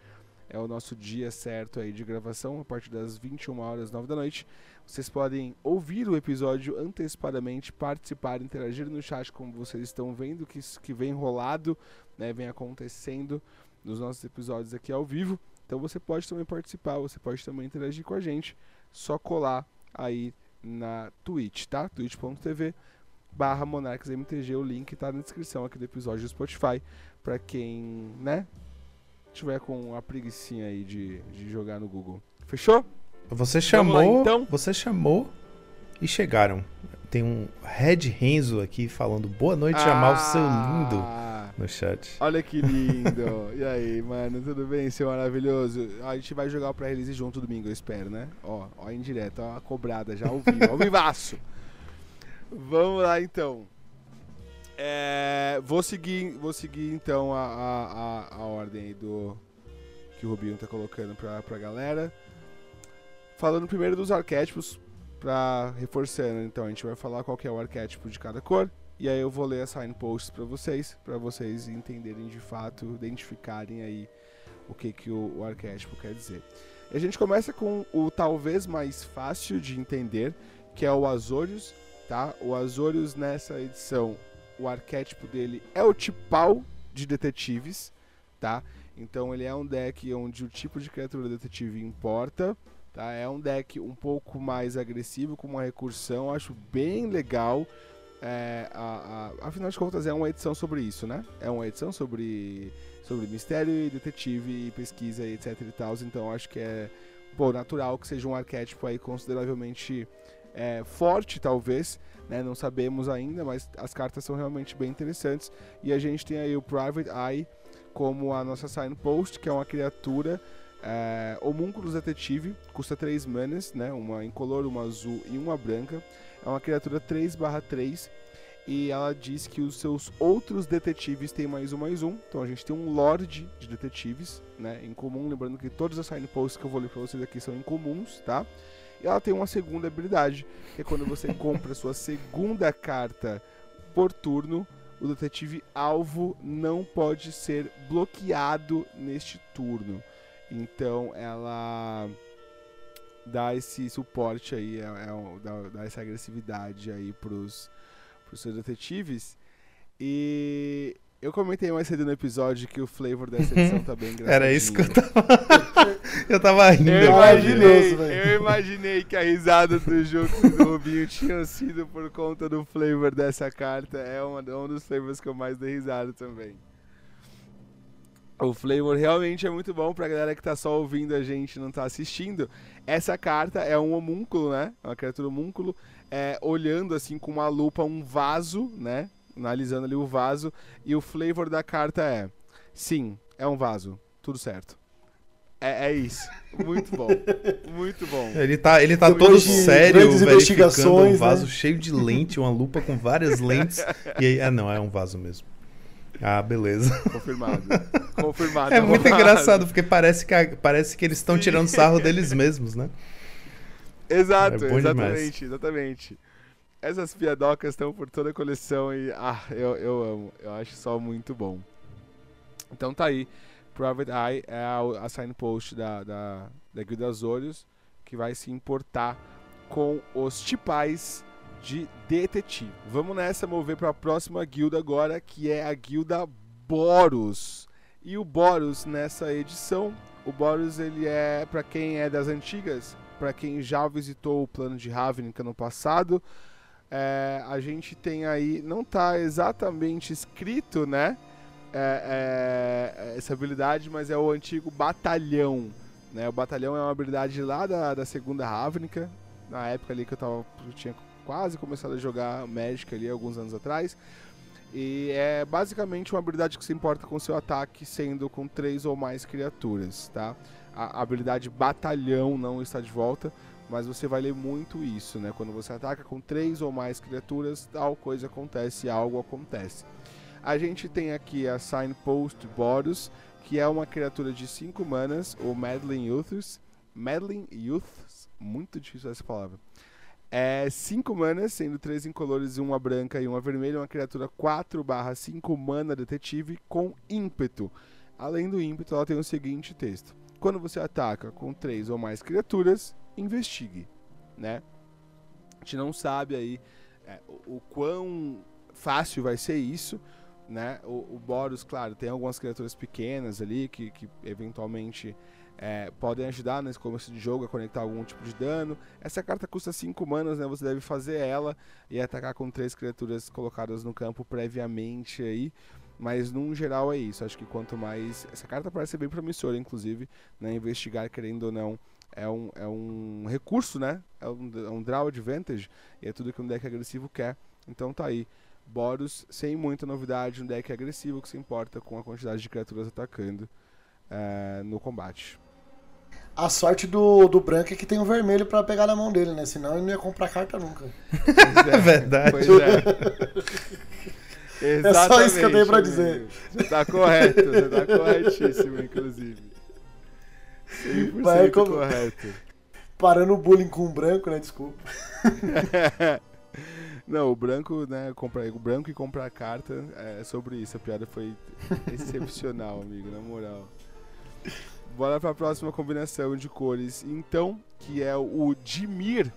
é o nosso dia certo aí de gravação, a partir das 21 horas, 9 da noite. Vocês podem ouvir o episódio antecipadamente, participar, interagir no chat como vocês estão vendo que que vem rolado, né, vem acontecendo nos nossos episódios aqui ao vivo. Então você pode também participar, você pode também interagir com a gente, só colar aí na Twitch, tá? twitch.tv barra monarchsmtg, o link tá na descrição aqui do episódio do Spotify, para quem, né, tiver com a preguiçinha aí de, de jogar no Google. Fechou? Você chamou, lá, então? você chamou e chegaram. Tem um Red Renzo aqui falando boa noite, ah, Jamal, seu lindo, no chat. Olha que lindo. e aí, mano, tudo bem, seu maravilhoso? A gente vai jogar o pré-release junto domingo, eu espero, né? Ó, ó em direto, ó, a cobrada já ao vivo, ao vivaço. Vamos lá, então. É, vou seguir, vou seguir então a, a, a, a ordem aí do que o Rubinho tá colocando pra, pra galera. Falando primeiro dos arquétipos, para reforçando, então a gente vai falar qual é o arquétipo de cada cor. E aí eu vou ler as signposts para vocês, para vocês entenderem de fato, identificarem aí o que, que o, o arquétipo quer dizer. E a gente começa com o talvez mais fácil de entender, que é o Azorius, tá? O Azorius nessa edição, o arquétipo dele é o Tipal de detetives, tá? Então ele é um deck onde o tipo de criatura detetive importa, Tá? É um deck um pouco mais agressivo, com uma recursão, acho bem legal. É, a, a, afinal de contas, é uma edição sobre isso, né? É uma edição sobre, sobre mistério e detetive e pesquisa e etc e tal. Então acho que é bom, natural que seja um arquétipo aí consideravelmente é, forte, talvez. Né? Não sabemos ainda, mas as cartas são realmente bem interessantes. E a gente tem aí o Private Eye como a nossa signpost, que é uma criatura é, Homúnculos Detetive, custa 3 manas, né? Uma incolor, uma azul e uma branca. É uma criatura 3/3. e ela diz que os seus outros detetives têm mais um mais um. Então a gente tem um Lorde de detetives, né? Em comum, lembrando que todas as signposts que eu vou ler pra vocês aqui são incomuns, tá? E ela tem uma segunda habilidade, que é quando você compra sua segunda carta por turno, o detetive alvo não pode ser bloqueado neste turno. Então ela dá esse suporte aí, é, é, dá, dá, essa agressividade aí pros, pros seus detetives. E eu comentei mais cedo no episódio que o flavor dessa edição tá bem engraçado. Era isso que eu tava. eu tava rindo. Eu imaginei, eu imaginei que a risada do jogo do Rubinho tinha sido por conta do flavor dessa carta. É uma, um dos flavors que eu mais dei risada também. O flavor realmente é muito bom pra galera que tá só ouvindo a gente e não tá assistindo. Essa carta é um homúnculo, né? Uma criatura homúnculo, é, olhando assim com uma lupa um vaso, né? Analisando ali o vaso. E o flavor da carta é: sim, é um vaso. Tudo certo. É, é isso. Muito bom. Muito bom. Ele tá, ele tá todo sério, verificando um vaso né? cheio de lente, uma lupa com várias lentes. e aí, ah, não, é um vaso mesmo. Ah, beleza. Confirmado. Confirmado. É muito engraçado, porque parece que, a, parece que eles estão tirando sarro deles mesmos, né? Exato, é exatamente, demais. exatamente. Essas piadocas estão por toda a coleção e ah, eu, eu amo. Eu acho só muito bom. Então tá aí. Private Eye é a, a signpost da, da, da Guilda Azorius que vai se importar com os tipais de detetive. Vamos nessa mover para a próxima guilda agora, que é a guilda Boros. E o Boros nessa edição, o Boros ele é para quem é das antigas, para quem já visitou o plano de Ravnica no passado, é, a gente tem aí, não está exatamente escrito, né? É, é, essa habilidade, mas é o antigo batalhão. Né? O batalhão é uma habilidade lá da, da segunda Ravnica, na época ali que eu, tava, eu tinha quase começado a jogar Magic ali alguns anos atrás. E é basicamente uma habilidade que se importa com seu ataque sendo com três ou mais criaturas, tá? A habilidade batalhão não está de volta, mas você vai ler muito isso, né? Quando você ataca com três ou mais criaturas, tal coisa acontece, algo acontece. A gente tem aqui a Signpost Boros, que é uma criatura de 5 manas, o Madeline Youths. Madeline Youths, muito difícil essa palavra. É 5 manas, sendo 3 incolores, uma branca e uma vermelha. Uma criatura 4 barra 5 mana detetive com ímpeto. Além do ímpeto, ela tem o seguinte texto. Quando você ataca com 3 ou mais criaturas, investigue, né? A gente não sabe aí é, o, o, quão fácil vai ser isso, né? O, o Boros, claro, tem algumas criaturas pequenas ali que, que eventualmente é, podem ajudar nesse começo de jogo a conectar algum tipo de dano. Essa carta custa 5 manas, né? Você deve fazer ela e atacar com três criaturas colocadas no campo previamente aí. Mas num geral é isso. Acho que quanto mais. Essa carta parece bem promissora, inclusive, né? Investigar, querendo ou não, é um, é um recurso, né? É um, é um draw advantage. E é tudo que um deck agressivo quer. Então tá aí. Boros sem muita novidade, um deck agressivo que se importa com a quantidade de criaturas atacando uh, no combate. A sorte do, do branco é que tem o um vermelho para pegar na mão dele, né? Senão ele não ia comprar carta nunca. É, é, verdade. Pois é. é só isso que eu tenho pra dizer. Você tá correto, você tá corretíssimo, inclusive. 100% Vai, como... correto. Parando o bullying com o branco, né? Desculpa. Não, o branco, né? Comprar, o branco e comprar carta é sobre isso. A piada foi excepcional, amigo, na moral. Bora para a próxima combinação de cores, então, que é o Dimir.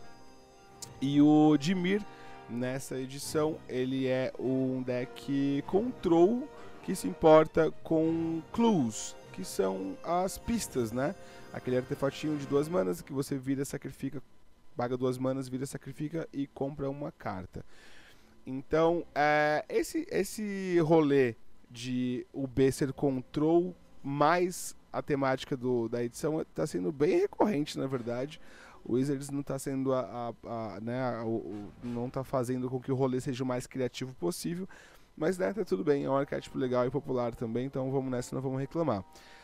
E o Dimir, nessa edição, ele é um deck control que se importa com clues, que são as pistas, né? Aquele artefatinho de duas manas que você vira, sacrifica, paga duas manas, vira, sacrifica e compra uma carta. Então, é, esse, esse rolê de o B ser control mais a temática do, da edição está sendo bem recorrente, na verdade. O Wizards não está sendo a, a, a né, a, o, não está fazendo com que o rolê seja o mais criativo possível, mas né, tá tudo bem, é um arquétipo legal e popular também, então vamos nessa, não vamos reclamar.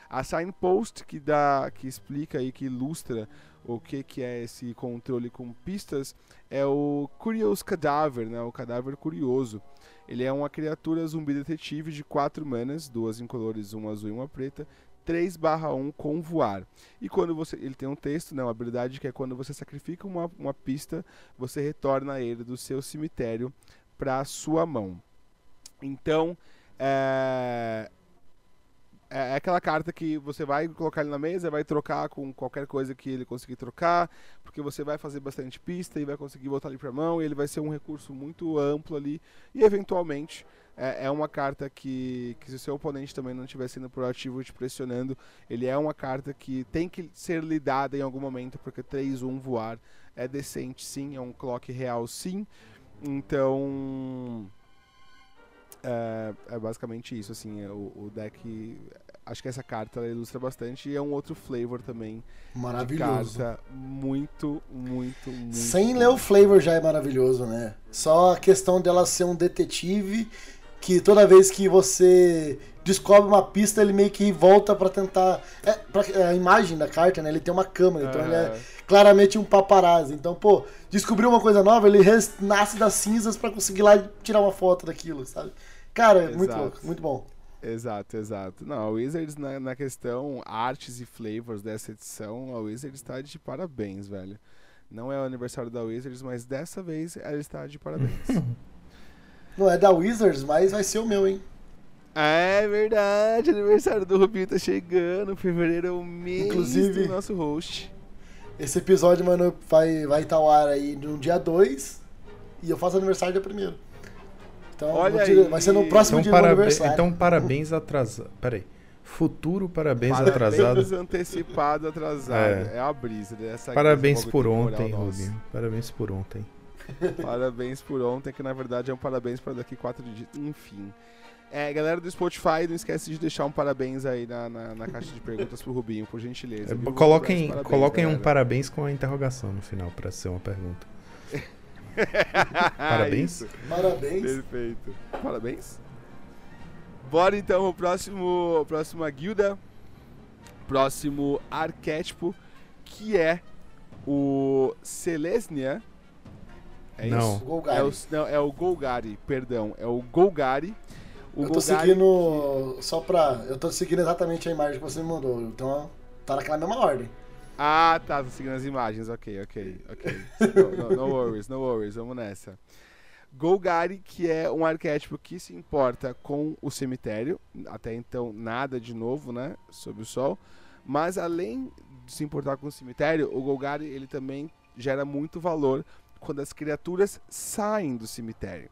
A signpost que dá, que explica aí, que ilustra o que, que é esse controle com pistas, é o Curious Cadaver, né? O cadáver curioso. Ele é uma criatura zumbi detetive de 4 manas, duas incolores, uma azul e uma preta, 3 barra 1 com voar. E quando você. Ele tem um texto, né, uma habilidade que é quando você sacrifica uma, uma pista, você retorna ele do seu cemitério para sua mão. Então, é, é, é aquela carta que você vai colocar ele na mesa, vai trocar com qualquer coisa que ele conseguir trocar, porque você vai fazer bastante pista e vai conseguir botar ele para mão, e ele vai ser um recurso muito amplo ali, e eventualmente é, é uma carta que, que, se o seu oponente também não estiver sendo proativo te pressionando, ele é uma carta que tem que ser lidada em algum momento, porque 3-1 voar é decente sim, é um clock real sim, então é, é, basicamente isso, assim, é, o, o, deck. Acho que essa carta ilustra bastante e é um outro flavor também. Maravilhoso. carta muito, muito, muito. Sem ler o flavor já é maravilhoso, né? Só a questão dela ser um detetive que toda vez que você descobre uma pista, ele meio que volta para tentar. É, pra, é, a imagem da carta, né? Ele tem uma câmera, então ele é claramente um paparazzi. Então, pô, descobriu uma coisa nova, ele nasce das cinzas para conseguir lá tirar uma foto daquilo, sabe? Cara, exato. muito louco, muito bom. Exato, exato. Não, a Wizards na, na, questão artes e flavors dessa edição, a Wizards está de parabéns, velho. Não é o aniversário da Wizards, mas dessa vez ela está de parabéns. Não é da Wizards, mas vai ser o meu, hein? É verdade, aniversário do Rubinho tá chegando. Fevereiro é o mês Inclusive, do nosso host. Esse episódio, mano, vai vai estar tá ao ar aí no dia 2 e eu faço aniversário dia 1 então, Olha aí. vai ser no próximo então, dia do aniversário. Então, parabéns atrasado. Peraí. Futuro parabéns, parabéns atrasado. Parabéns antecipado atrasado. É, é a brisa. Dessa parabéns por ontem, Rubinho. Parabéns por ontem. parabéns por ontem, que na verdade é um parabéns para daqui quatro dias. Enfim. É, galera do Spotify, não esquece de deixar um parabéns aí na, na, na caixa de perguntas pro Rubinho, por gentileza. É, coloquem parabéns, coloquem um parabéns com a interrogação no final, para ser uma pergunta. Parabéns. Parabéns. Perfeito. Parabéns. Bora então o próximo, próxima guilda, próximo arquétipo, que é o Selesnia. É não. isso? Golgari. É o, não, é o Golgari, perdão. É o Golgari. O eu tô Golgari seguindo. Que... Só pra. Eu tô seguindo exatamente a imagem que você me mandou. Então tá naquela mesma ordem. Ah, tá, tô seguindo as imagens. Ok, ok, ok. no, no, no worries, no worries, vamos nessa. Golgari, que é um arquétipo que se importa com o cemitério, até então nada de novo, né, sob o sol, mas além de se importar com o cemitério, o Golgari ele também gera muito valor quando as criaturas saem do cemitério,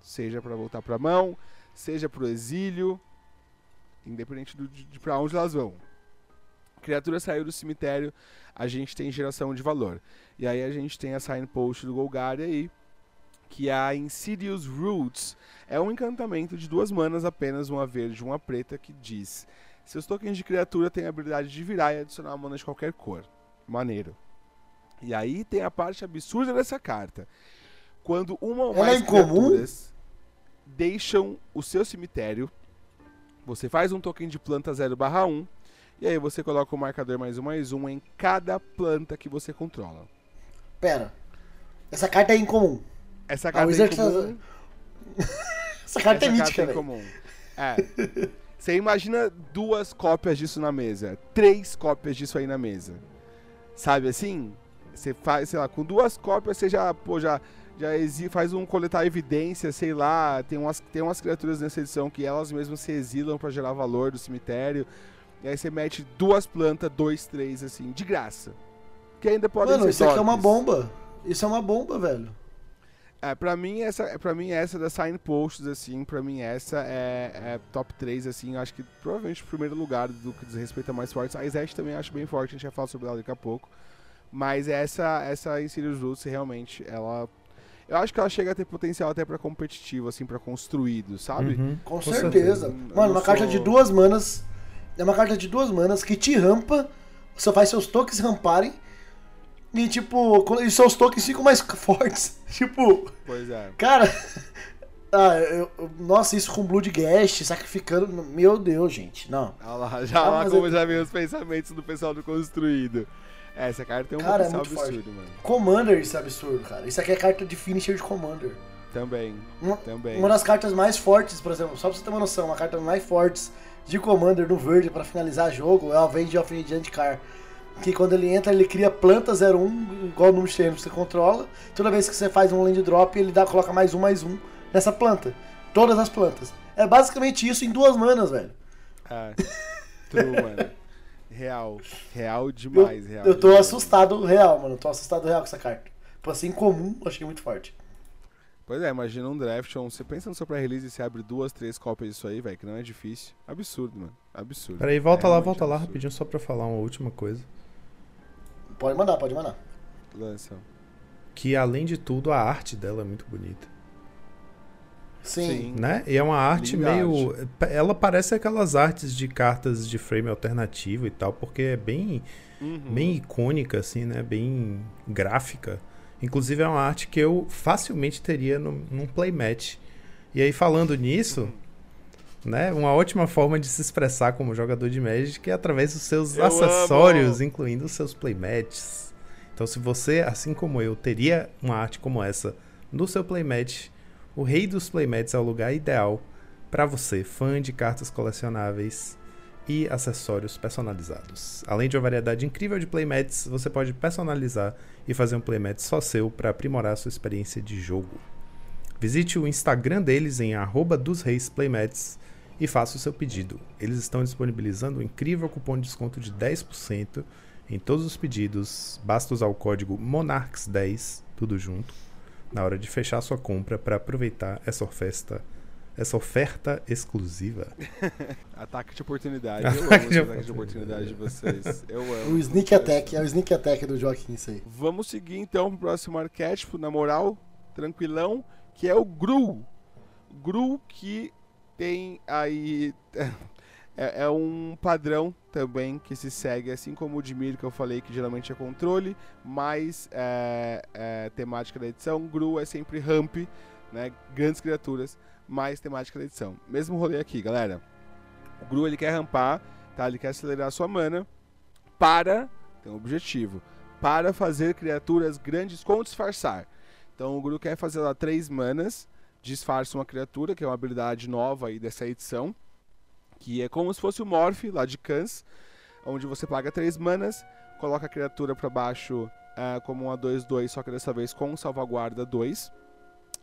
seja para voltar para a mão, seja para o exílio, independente do, de, de para onde elas vão. Criatura saiu do cemitério, a gente tem geração de valor. E aí a gente tem a signpost do Golgari aí, que é a Insidious Roots. É um encantamento de duas manas, apenas uma verde e uma preta, que diz: Seus tokens de criatura têm a habilidade de virar e adicionar uma mana de qualquer cor. Maneiro. E aí tem a parte absurda dessa carta. Quando uma ou mais é criaturas deixam o seu cemitério, você faz um token de planta 0/1 e aí você coloca o marcador mais um mais um em cada planta que você controla. Pera. Essa carta é incomum. Essa carta é incomum. Essa carta é Essa é mítica, carta é incomum. É. Você imagina duas cópias disso na mesa, três cópias disso aí na mesa. Sabe assim? Você faz, sei lá, com duas cópias você já, pô, já, já faz um coletar evidência, sei lá, tem umas, tem umas criaturas nessa edição que elas mesmas se exilam para gerar valor do cemitério. E aí você mete duas plantas, dois, três, assim, de graça. Que ainda pode Mano, isso aqui é uma bomba. Isso é uma bomba, velho. É, pra mim, essa, pra mim, essa da signposts, assim, pra mim, essa é, é, top 3, assim, acho que provavelmente o primeiro lugar do que diz respeito a mais fortes. A Izete também acho bem forte, a gente vai falar sobre ela daqui a pouco. Mas essa, essa Insidious Roots, realmente, ela. Eu acho que ela chega a ter potencial até pra competitivo, assim, pra construído, sabe? Uhum. Com, Com, certeza. certeza. Mano, uma sou... carta de duas manas é uma carta de duas manas que te rampa, você faz seus tokens ramparem. E tipo, e seus tokens ficam mais fortes. tipo. Pois é. Cara. Ah, eu, nossa, isso com Blood Guest, sacrificando. Meu Deus, gente. Não. Olha lá, já ah, lá como eu... já vem os pensamentos do pessoal do construído. É, essa carta tem um Cara, é potencial forte. absurdo, mano. Commander, isso é absurdo, cara. Isso aqui é carta de finisher de Commander. Também, Uma, também. uma das cartas mais fortes, por exemplo, só pra você ter uma noção, uma carta mais fortes de Commander no verde pra finalizar jogo é o Avenge of Giant Car. Que quando ele entra, ele cria planta 01, igual o número de terrenos que você controla. Toda vez que você faz um land drop, ele dá, coloca mais um, mais um nessa planta. Todas as plantas. É basicamente isso em duas manas, velho. Ah, true, mano. Real. Real Eu, demais, real. eu tô demais. assustado real, mano. Tô assustado real com essa carta. Tipo assim, comum, eu achei muito forte. Pois é, imagina um draft, um- você pensa no seu pré-release e você abre duas, três cópias disso aí, velho, que não é difícil. Absurdo, mano. Absurdo. Peraí, volta lá, Realmente volta lá absurdo. rapidinho só pra falar uma última coisa. Pode mandar, pode mandar. Lança. Que além de tudo, a arte dela é muito bonita. Sim. Né? E é uma arte Linda meio. Ela parece aquelas artes de cartas de frame alternativo e tal, porque é bem, Uhum. bem icônica, assim, né? Bem gráfica. Inclusive é uma arte que eu facilmente teria num, num playmatch. E aí, falando nisso, né? Uma ótima forma de se expressar como jogador de Magic é através dos seus Eu acessórios, amo! incluindo os seus playmats. Então, se você, assim como eu, teria uma arte como essa no seu playmatch, o Rei dos Playmats é o lugar ideal para você, fã de cartas colecionáveis e acessórios personalizados. Além de uma variedade incrível de playmats, você pode personalizar e fazer um playmat só seu para aprimorar sua experiência de jogo. Visite o Instagram deles em arroba dos Reis Playmats e faça o seu pedido. Eles estão disponibilizando um incrível cupom de desconto de 10% em todos os pedidos. Basta usar o código MONARCHS10, tudo junto, na hora de fechar sua compra para aproveitar essa oferta, essa oferta exclusiva. Ataque de oportunidade. Eu amo Ataque esse de ataque de oportunidade de vocês. Eu amo. O Sneak Attack, é o Sneak Attack do Joaquim, isso aí. Vamos seguir então pro próximo arquétipo, na moral, tranquilão, que é o Gru. Gru que tem aí. É, é um padrão também que se segue, assim como o Dimir que eu falei, que geralmente é controle, mais é, é, temática da edição. Gru é sempre ramp, né? Grandes criaturas, mais temática da edição. Mesmo rolê aqui, galera. O Gru ele quer rampar, tá? Ele quer acelerar a sua mana para. Tem um objetivo para fazer criaturas grandes com disfarçar. Então o Guru quer fazer lá três manas, disfarça uma criatura, que é uma habilidade nova aí dessa edição, que é como se fosse o Morph lá de Cans, onde você paga três manas, coloca a criatura para baixo ah, como uma 2-2, só que dessa vez com salvaguarda 2.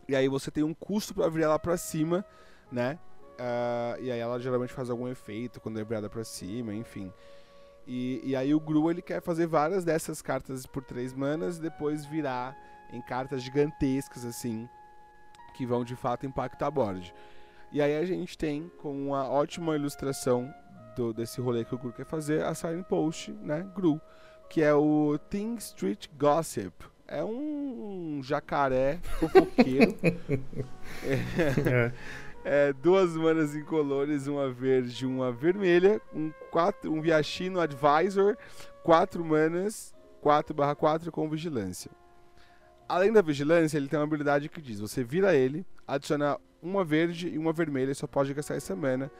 E aí você tem um custo para virar ela para cima, né? Ah, e aí ela geralmente faz algum efeito quando é virada para cima, enfim. E, e aí o Gru ele quer fazer várias dessas cartas por três manas e depois virar em cartas gigantescas assim, que vão de fato impactar a board. E aí a gente tem com uma ótima ilustração do, desse rolê que o Gru quer fazer, a Silent Post, né, Gru, que é o Thing Street Gossip. É um jacaré fofoqueiro. É. É, duas manas incolores, uma verde e uma vermelha, um, quatro, um Viachino Advisor, quatro manas, 4/4 com vigilância. Além da vigilância, ele tem uma habilidade que diz: você vira ele, adiciona uma verde e uma vermelha, só pode gastar essa mana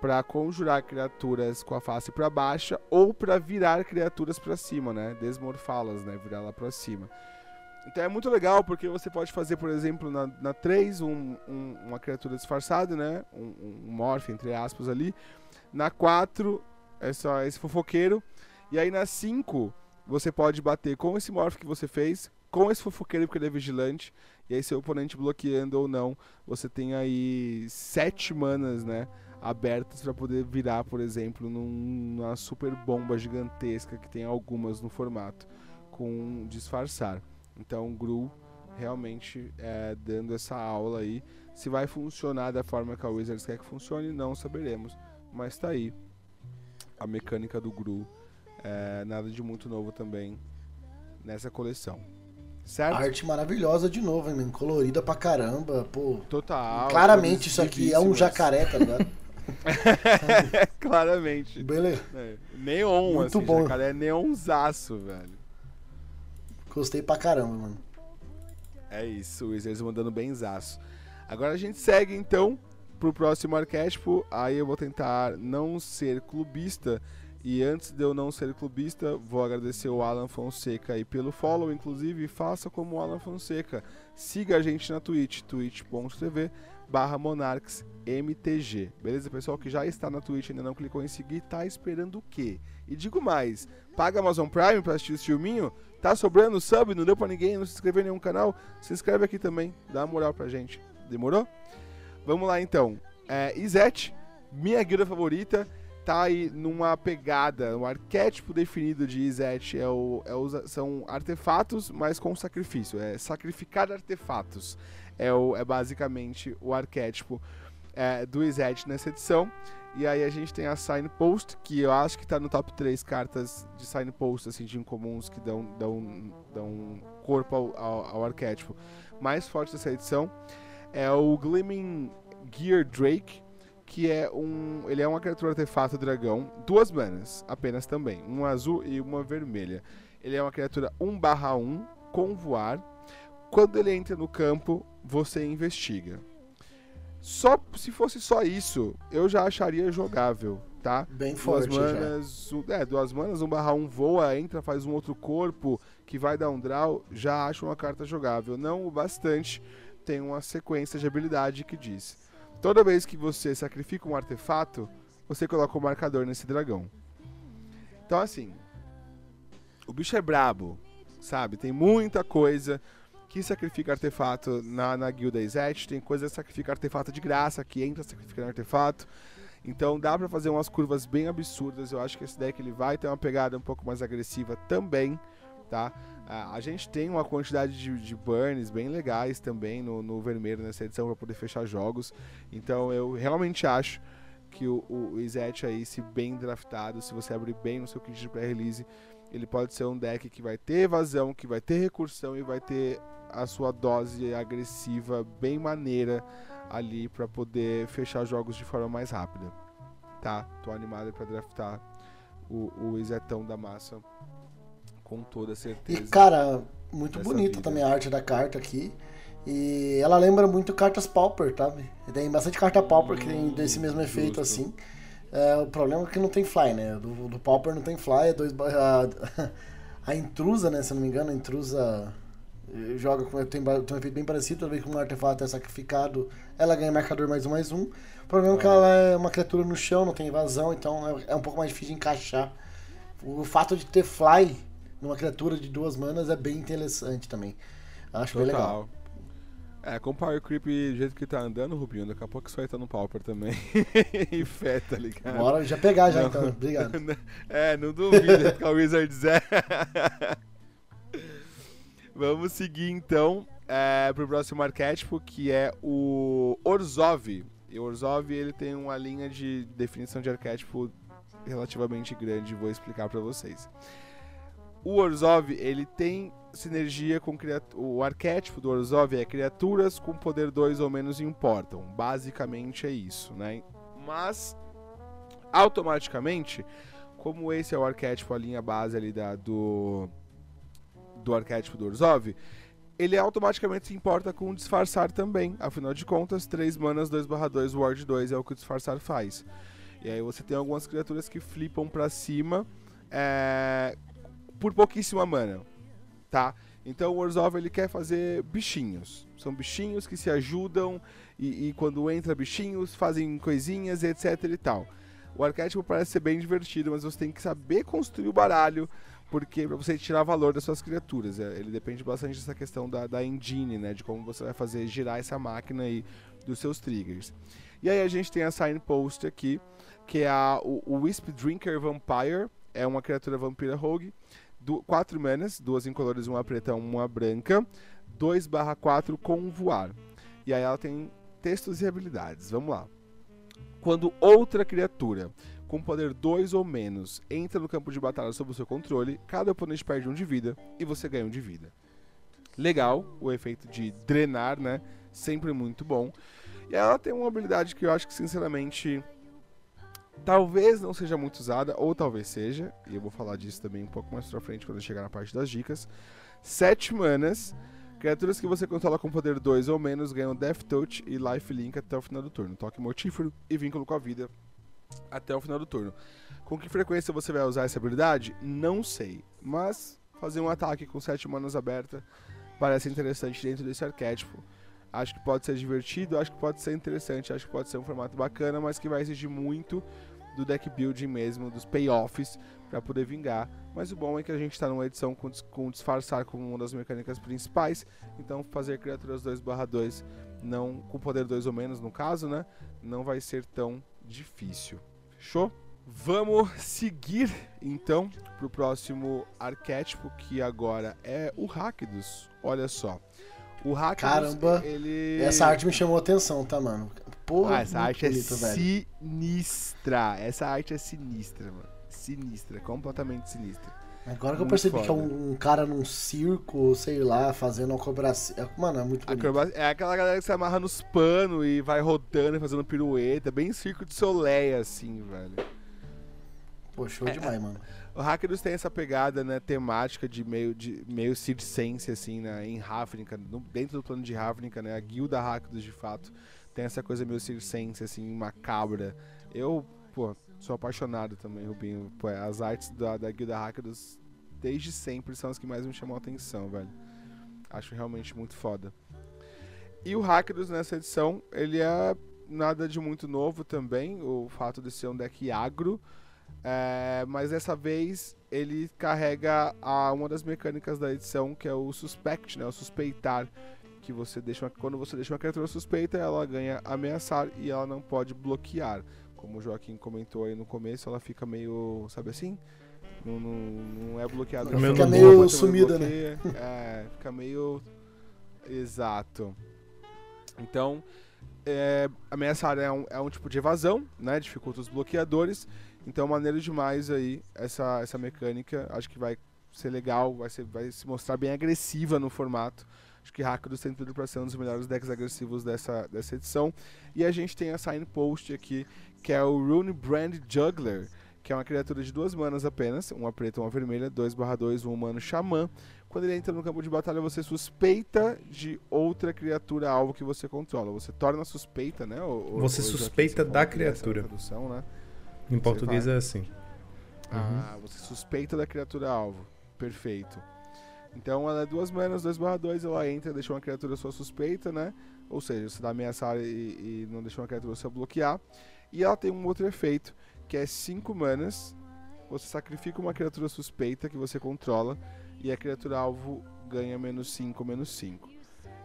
para conjurar criaturas com a face para baixa ou para virar criaturas para cima, né? Desmorfá-las, né? Virar lá para cima. Então é muito legal porque você pode fazer, por exemplo, na, na 3, um, um- uma criatura disfarçada, né? Um, um morph, entre aspas, ali. Na 4, é só esse fofoqueiro. E aí na 5, você pode bater com esse morph que você fez, com esse fofoqueiro porque ele é vigilante. E aí seu oponente bloqueando ou não, você tem aí 7 manas, né? Abertas para poder virar, por exemplo, num- numa super bomba gigantesca que tem algumas no formato, com disfarçar. Então, Gru realmente é, dando essa aula aí. Se vai funcionar da forma que a Wizards quer que funcione, não saberemos. Mas tá aí a mecânica do Gru. É, nada de muito novo também nessa coleção. Certo? Arte maravilhosa de novo, hein, man? Colorida pra caramba, pô. Total. Claramente isso aqui é um jacaré, tá ligado? Claramente. Beleza. É, neon, Muito assim. bom. Jacaré é neonzaço, velho. Gostei pra caramba, mano. É isso, o Wizards mandando benzaço. Agora a gente segue então pro próximo arquétipo. Aí eu vou tentar não ser clubista E antes de eu não ser clubista, vou agradecer o Alan Fonseca aí pelo follow, inclusive faça como o Alan Fonseca. Siga a gente na Twitch, twitch.tv barra monarchsmtg. Beleza, pessoal que já está na Twitch ainda não clicou em seguir, tá esperando o quê? E digo mais, paga Amazon Prime para assistir o filminho? Tá sobrando sub, não deu pra ninguém, não se inscreveu em nenhum canal? Se inscreve aqui também, dá uma moral pra gente. Demorou? Vamos lá então. É, Izete, minha guilda favorita tá aí numa pegada, um arquétipo definido de Izete é o, é o, são artefatos, mas com sacrifício. É sacrificar artefatos. É, o, é basicamente o arquétipo é, do Izete nessa edição. E aí a gente tem a Signpost, que eu acho que tá no top 3 cartas de Signpost, assim, de incomuns que dão, dão, dão corpo ao, ao, ao arquétipo mais forte dessa edição. É o Gleaming Gear Drake, que é um. Ele é uma criatura artefato dragão, duas manas apenas também, uma azul e uma vermelha. Ele é uma criatura 1/1 com voar. Quando ele entra no campo, você investiga. Só se fosse só isso, eu já acharia jogável, tá? Bem duas forte manas, um- é, duas manas, 1/1 voa, entra, faz um outro corpo que vai dar um draw, já acho uma carta jogável. Não o bastante, tem uma sequência de habilidade que diz: Toda vez que você sacrifica um artefato, você coloca um marcador nesse dragão. Então, assim, o bicho é brabo, sabe? Tem muita coisa que sacrifica artefato na, na guilda Izete, tem coisa que sacrifica artefato de graça, que entra sacrificando artefato. Então dá pra fazer umas curvas bem absurdas. Eu acho que esse deck ele vai ter uma pegada um pouco mais agressiva também, tá? A gente tem uma quantidade de, de burns bem legais também no, no vermelho nessa edição para poder fechar jogos. Então eu realmente acho que o, o Izete aí, se bem draftado, se você abrir bem no seu kit de pré-release, ele pode ser um deck que vai ter evasão, que vai ter recursão e vai ter a sua dose agressiva bem maneira ali para poder fechar jogos de forma mais rápida. Tá, tô animado para draftar o, o Izetão da massa com toda E, certeza. cara, muito bonita vida. também a arte da carta aqui. E ela lembra muito cartas Pauper, tá? Tem bastante carta Pauper que tem desse mesmo efeito Hum, justo. assim. É, o problema é que não tem fly, né? Do, do Pauper não tem fly, é dois. A, a intrusa, né? Se eu não me engano, a intrusa joga com. Tem, tem um efeito bem parecido, toda vez que um artefato é sacrificado, ela ganha marcador mais um mais um. O problema é que ela é uma criatura no chão, não tem evasão, então é, é um pouco mais difícil de encaixar. O fato de ter fly numa criatura de duas manas é bem interessante também. Acho bem legal. Total. É, com o Power Creep do jeito que tá andando, Rubinho, daqui a pouco isso vai estar no Pauper também. e fé, tá ligado? Bora já pegar já Não. então. Obrigado. É, não duvido que a Wizards é. Vamos seguir então é, pro próximo arquétipo, que é o Orzhov. E o Orzhov ele tem uma linha de definição de arquétipo relativamente grande, vou explicar pra vocês. O Orzhov, ele tem sinergia com o arquétipo do Orzhov é criaturas com poder 2 ou menos importam. Basicamente é isso, né? Mas automaticamente, como esse é o arquétipo, a linha base ali da, do do arquétipo do Orzhov, ele automaticamente se importa com disfarçar também. Afinal de contas, 3 manas 2/2 Ward 2 é o que o disfarçar faz. E aí você tem algumas criaturas que flipam pra cima é, por pouquíssima mana, tá? Então o Orzhov ele quer fazer bichinhos. São bichinhos que se ajudam e, e quando entra bichinhos fazem coisinhas, etc e tal. O arquétipo parece ser bem divertido, mas você tem que saber construir o baralho porque para você tirar valor das suas criaturas. É, Ele depende bastante dessa questão da, da engine, né? De como você vai fazer girar essa máquina aí dos seus triggers. E aí a gente tem a Signpost aqui, que é a, o, o Wisp Drinker Vampire. É uma criatura vampira rogue. Quatro manas, duas incolores, uma preta, uma branca. 2 barra 4 com voar. E aí ela tem textos e habilidades. Vamos lá. Quando outra criatura com poder 2 ou menos entra no campo de batalha sob o seu controle, cada oponente perde um de vida e você ganha um de vida. Legal, o efeito de drenar, né? Sempre muito bom. E ela tem uma habilidade que eu acho que, sinceramente, talvez não seja muito usada, ou talvez seja, e eu vou falar disso também um pouco mais pra frente quando eu chegar na parte das dicas. 7 manas. Criaturas que você controla com poder 2 ou menos ganham Death Touch e Life Link até o final do turno. Toque mortífero e vínculo com a vida até o final do turno. Com que frequência você vai usar essa habilidade? Não sei. Mas fazer um ataque com 7 manas aberta parece interessante dentro desse arquétipo. Acho que pode ser divertido, acho que pode ser interessante, acho que pode ser um formato bacana, mas que vai exigir muito do deck building mesmo, dos payoffs, para poder vingar. Mas o bom é que a gente está numa edição com, com disfarçar como uma das mecânicas principais, então fazer criaturas 2/2 não com poder 2 ou menos no caso, né? Não vai ser tão difícil. Fechou? Vamos seguir então para o próximo arquétipo que agora é o Rakdos. Olha só. O Rakdos, Caramba, ele... essa arte me chamou a atenção, tá, mano? Porra, ah, essa arte bonito, é velho. sinistra. Essa arte é sinistra, mano. Sinistra, completamente sinistra. Agora que eu Muito percebi que é foda. um, um cara num circo, sei lá, fazendo acrobacia. Mano, é muito bonito. Acroba- É aquela galera que se amarra nos panos e vai rodando e fazendo pirueta, bem circo de soleil, assim, velho. Pô, show É, demais, mano. O Hackers tem essa pegada, né, temática de meio, de, meio circense, assim, né, em Ravnica, dentro do plano de Ravnica, né, a guilda Hackers, de fato, tem essa coisa meio circense, assim, macabra. Eu, pô, sou apaixonado também, Rubinho. Pô, as artes da, da guilda Hackers, desde sempre, são as que mais me chamam a atenção, velho. Acho realmente muito foda. E o Hackers, nessa edição, ele é nada de muito novo também, o fato de ser um deck agro, é, mas dessa vez ele carrega a, uma das mecânicas da edição, que é o suspect, né? O suspeitar. Que você deixa uma- quando você deixa uma criatura suspeita, ela ganha ameaçar e ela não pode bloquear. Como o Joaquim comentou aí no começo, ela fica meio, sabe assim? Não, não, não é bloqueada. Fica Fica meio bobo, sumida, né? É, fica meio. Exato. Então, é, ameaçar é um, é um tipo de evasão, né? Dificulta os bloqueadores. Então, maneiro demais aí essa, essa mecânica. Acho que vai ser legal, vai, ser, vai se mostrar bem agressiva no formato. Acho que Rakdos tem tudo para ser um dos melhores decks agressivos dessa, dessa edição. E a gente tem a signpost aqui, que é o Rune Brand Juggler, que é uma criatura de duas manas apenas, uma preta e uma vermelha, 2/2, um humano xamã. Quando ele entra no campo de batalha, você suspeita de outra criatura alvo que você controla. Você torna suspeita, né? Você suspeita da criatura. tradução, né? Em português é assim. Ah, você suspeita da criatura alvo. Perfeito. Então ela é duas manas, 2/2, ela entra, deixa uma criatura sua suspeita, né? Ou seja, você dá ameaçar e, e não deixa uma criatura sua bloquear. E ela tem um outro efeito, que é 5 manas. Você sacrifica uma criatura suspeita que você controla e a criatura alvo ganha menos 5, menos 5.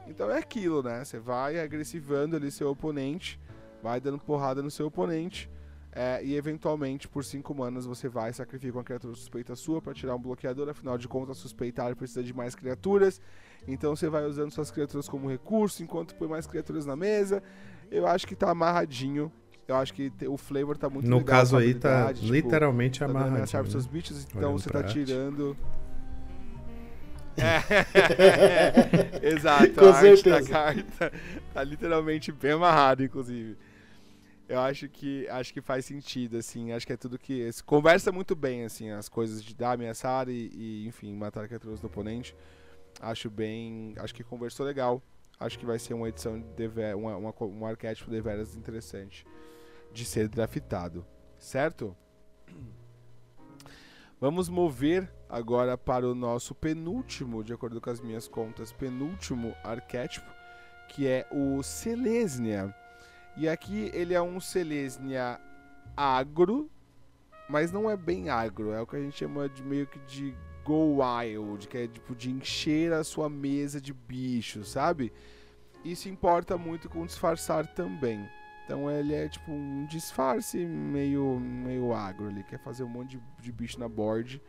Então é aquilo, né? Você vai agressivando ali seu oponente, vai dando porrada no seu oponente. É, e eventualmente, por 5 manas, você vai e sacrifica uma criatura suspeita sua para tirar um bloqueador. Afinal de contas, suspeitar precisa de mais criaturas. Então você vai usando suas criaturas como recurso enquanto põe mais criaturas na mesa. Eu acho que tá amarradinho. Eu acho que o flavor tá muito No legal caso a aí tá tipo, literalmente tá amarradinho. pros seus né? bichos, então Olhando você tá tirando. É. Exato, Com a arte da certeza. carta tá literalmente bem amarrado, inclusive. Eu acho que acho que faz sentido, assim. Acho que é tudo que. Conversa muito bem, assim, as coisas de dar, ameaçar e, e, enfim, matar criaturas do oponente. Acho bem. Acho que conversou legal. Acho que vai ser uma edição de uma, uma, um arquétipo de veras interessante de ser draftado. Certo? Vamos mover agora para o nosso penúltimo, de acordo com as minhas contas, penúltimo arquétipo, que é o Selesnia. E aqui ele é um Selesnia agro, mas não é bem agro, é o que a gente chama de meio que de go wild, que é tipo de encher a sua mesa de bichos, sabe? Isso importa muito com disfarçar também. Então ele é tipo um disfarce meio, meio agro, ele quer fazer um monte de, de bicho na board.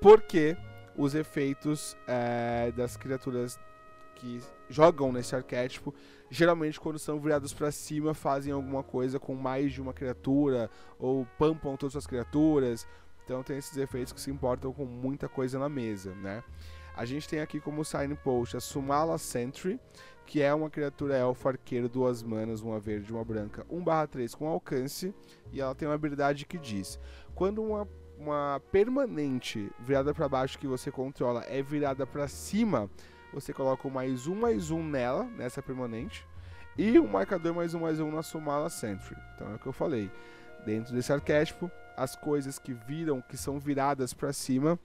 Porque os efeitos eh, das criaturas que jogam nesse arquétipo, geralmente quando são virados pra cima, fazem alguma coisa com mais de uma criatura, ou pampam todas as criaturas. Então tem esses efeitos que se importam com muita coisa na mesa, né? A gente tem aqui como signpost a Sumala Sentry, que é uma criatura elfo arqueiro, duas manas, uma verde e uma branca, 1/3 com alcance, e ela tem uma habilidade que diz: quando uma, uma permanente virada para baixo que você controla é virada para cima, você coloca um mais um mais um nela, nessa permanente, e um marcador mais um mais um na Sumala Sentry. Então é o que eu falei. dentro desse arquétipo, as coisas que viram, que são viradas para cima,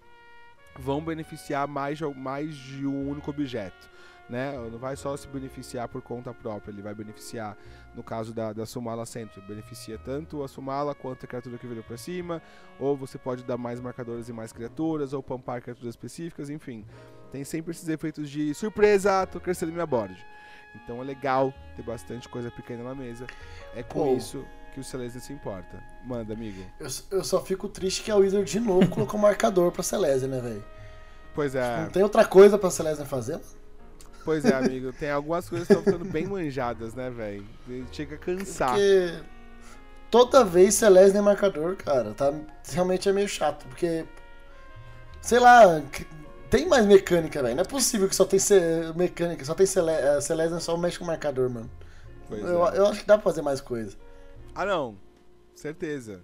vão beneficiar mais de, mais de um único objeto. Né? Não vai só se beneficiar por conta própria, ele vai beneficiar, no caso da, da Sumala Centro, beneficia tanto a Sumala quanto a criatura que virou para cima, ou você pode dar mais marcadores e mais criaturas, ou pampar criaturas específicas, enfim. Tem sempre esses efeitos de surpresa, tô crescendo minha board. Então é legal ter bastante coisa pequena na mesa. É com isso que o Celeste se importa. Manda, amigo. Eu, eu só fico triste que a Wizard de novo colocou marcador pra Celeste, né, velho? Pois é. Não tem outra coisa pra Celeste fazer? Pois é, amigo. Tem algumas coisas que estão ficando bem manjadas, né, velho? Chega a cansar. Porque toda vez Celeste é marcador, cara. Tá, realmente é meio chato. Porque, sei lá, tem mais mecânica, velho. Não é possível que só tem mecânica, só tem Celeste, Celeste só mexe com marcador, mano. Eu, é. eu acho que dá pra fazer mais coisa. Ah, não. Certeza.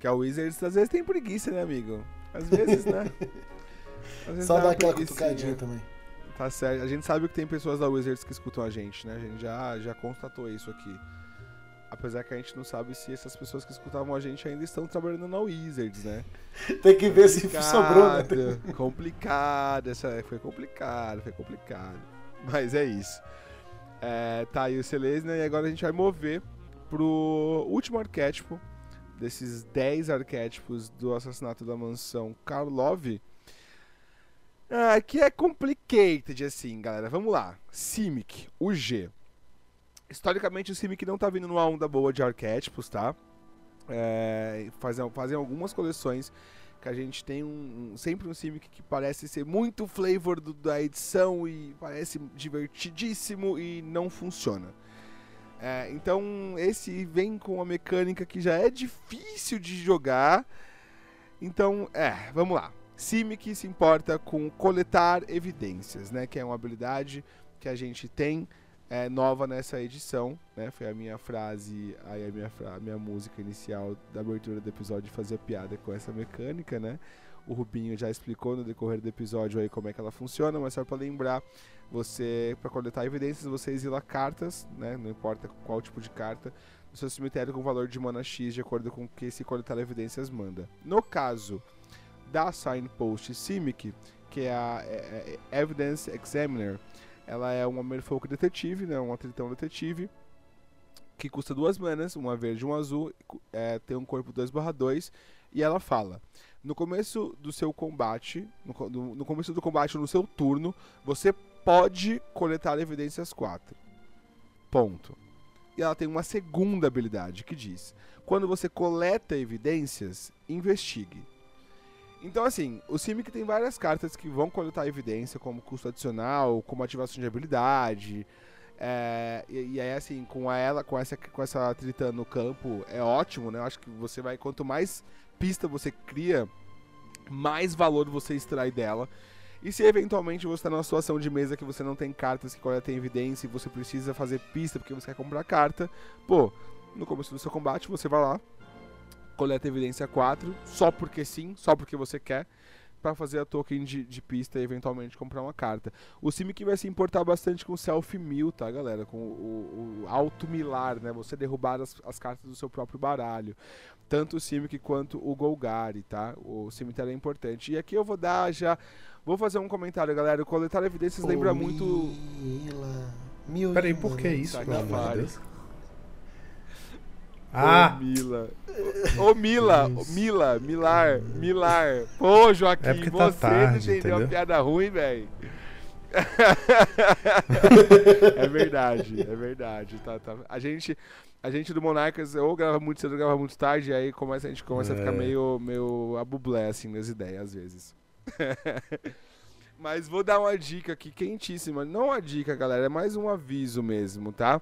Que a Wizards às vezes tem preguiça, né, amigo? Às vezes, né? Às vezes Só dá aquela cutucadinha também. Tá certo. A gente sabe que tem pessoas da Wizards que escutam a gente, né? A gente já, já constatou isso aqui. Apesar que a gente não sabe se essas pessoas que escutavam a gente ainda estão trabalhando na Wizards, né? tem que ver se sobrou, né? Complicado. Essa, foi complicado, foi complicado. Mas é isso. É, tá aí o Celestia e agora a gente vai mover pro último arquétipo desses 10 arquétipos do assassinato da mansão Karlov. Ah, que é complicated, assim, galera. Vamos lá. Simic, o G. Historicamente, o Simic não tá vindo numa onda boa de arquétipos, tá? É, fazem, fazem algumas coleções que a gente tem um, um, sempre um Simic que parece ser muito flavor do, da edição e parece divertidíssimo e não funciona. É, então esse vem com uma mecânica que já é difícil de jogar. Então, é, vamos lá. Simic se importa com coletar evidências, né? Que é uma habilidade que a gente tem é, nova nessa edição, né? Foi a minha frase, aí a minha, minha música inicial da abertura do episódio fazer piada com essa mecânica, né? O Rubinho já explicou no decorrer do episódio aí como é que ela funciona, mas só para lembrar, você para coletar evidências, você exila cartas, né? Não importa qual tipo de carta, no seu cemitério com valor de mana X de acordo com o que esse coletar evidências manda. No caso da Signpost Simic, que é a é, é, Evidence Examiner, ela é uma Merfolk Detetive, né? Uma Tritão Detetive que custa duas manas, uma verde e um azul, é, tem um corpo 2/2 e ela fala: no começo do seu combate, no, no, no começo do combate no seu turno, você pode coletar evidências 4. Ponto. E ela tem uma segunda habilidade que diz: quando você coleta evidências, investigue. Então, assim, o Simic tem várias cartas que vão coletar evidência, como custo adicional, como ativação de habilidade. É, e, e aí, assim, com ela, com essa, com essa Tritã no campo, é ótimo, né? Eu acho que você vai, quanto mais pista você cria, mais valor você extrai dela. E se eventualmente você está numa situação de mesa que você não tem cartas que coletem evidência e você precisa fazer pista porque você quer comprar carta, pô, no começo do seu combate você vai lá, coleta evidência 4, só porque sim, só porque você quer, para fazer a token de, de, pista e eventualmente comprar uma carta. O Simic vai se importar bastante com o Self Mill, tá, galera? Com o, o Alto Milar, né? Você derrubar as, as cartas do seu próprio baralho tanto o Simic quanto o Golgari, tá? O cemitério é importante. E aqui eu vou dar já. Vou fazer um comentário, galera. O coletar evidências oh, lembra muito. Mila. Mil Peraí, por que isso, pelo amor de Deus? Ah! Ô, Mila. Ô, Mila. Ô, Mila. Milar. Milar. Pô, Joaquim, é você tá tarde, não entendeu a piada ruim, velho. é verdade, é verdade. Tá, tá. A gente a gente do Monarcas ou grava muito cedo ou grava muito tarde, e aí começa, a gente começa é. a ficar é. meio, meio abublé, assim, nas ideias, às vezes. Mas vou dar uma dica aqui quentíssima. Não uma dica, galera, é mais um aviso mesmo, tá?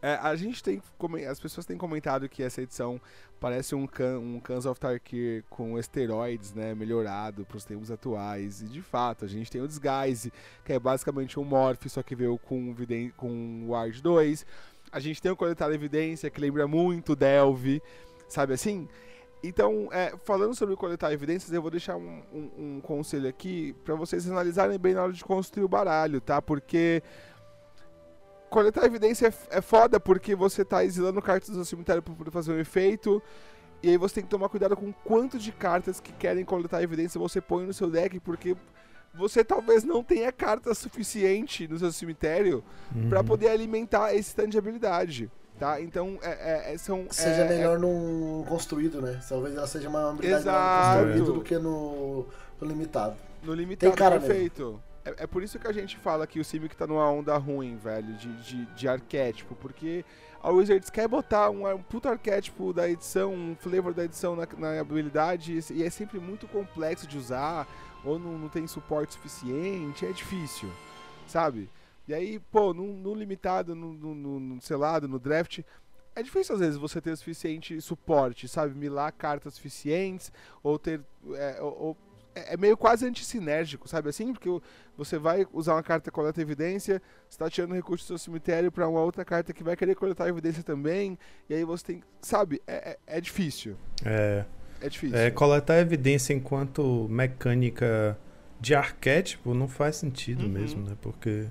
É, a gente tem. As pessoas têm comentado que essa edição parece um, can, um Cans of Tarkir com esteroides, né? Melhorado para os tempos atuais. E de fato, a gente tem o Disguise, que é basicamente um Morph, só que veio com, com Ward 2. A gente tem o Coletar Evidência, que lembra muito Delve, sabe assim? Então, é, falando sobre coletar evidências, eu vou deixar um, um, um conselho aqui para vocês analisarem bem na hora de construir o baralho, tá? Porque coletar evidência é, é foda porque você tá exilando cartas do seu cemitério pra poder fazer um efeito. E aí você tem que tomar cuidado com quanto de cartas que querem coletar evidência você põe no seu deck, porque você talvez não tenha carta suficiente no seu cemitério uhum. para poder alimentar esse stand de habilidade. Tá? Então, é, é, é são. Seja é, melhor no construído, né? Talvez ela seja uma habilidade no construído do que no, no limitado. No limitado, Tem cara perfeito. Mesmo. É, é, por isso que a gente fala que o Simic tá numa onda ruim, velho, de, de, de arquétipo, porque a Wizards quer botar um, um puto arquétipo da edição, um flavor da edição na, na habilidade, e é sempre muito complexo de usar, ou não, não tem suporte suficiente, é difícil, sabe? E aí, pô, no, no limitado, no, no, no selado, no draft, é difícil às vezes você ter o suficiente suporte, sabe? Milar cartas suficientes, ou ter. É, ou, é, é meio quase antissinérgico, sabe assim? Porque você vai usar uma carta coleta evidência, está tirando recurso do seu cemitério para uma outra carta que vai querer coletar evidência também, e aí você tem. Sabe? É, é, é difícil. É. É difícil. É, coletar evidência enquanto mecânica de arquétipo não faz sentido uhum. mesmo, né? Porque.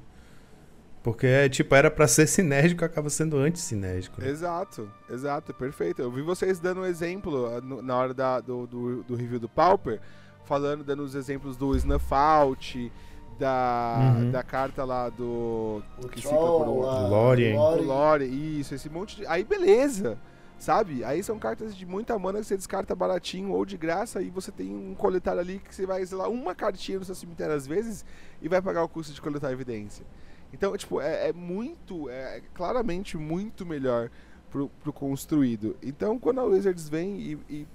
Porque é tipo, era para ser sinérgico, acaba sendo antissinérgico. Né? Exato, exato, perfeito. Eu vi vocês dando um exemplo ah, na hora da, do, do, do review do Pauper falando, dando os exemplos do Snuff Out, da, uhum. da carta lá do. O que Troll, por um, Lorien. Lorien, isso, esse monte de. Aí beleza! Sabe? Aí são cartas de muita mana que você descarta baratinho ou de graça e você tem um coletar ali que você vai, sei lá, uma cartinha no seu cemitério às vezes e vai pagar o custo de coletar evidência. Então, tipo, é, é muito, é claramente muito melhor pro, pro construído. Então, quando a Wizards vem e, e,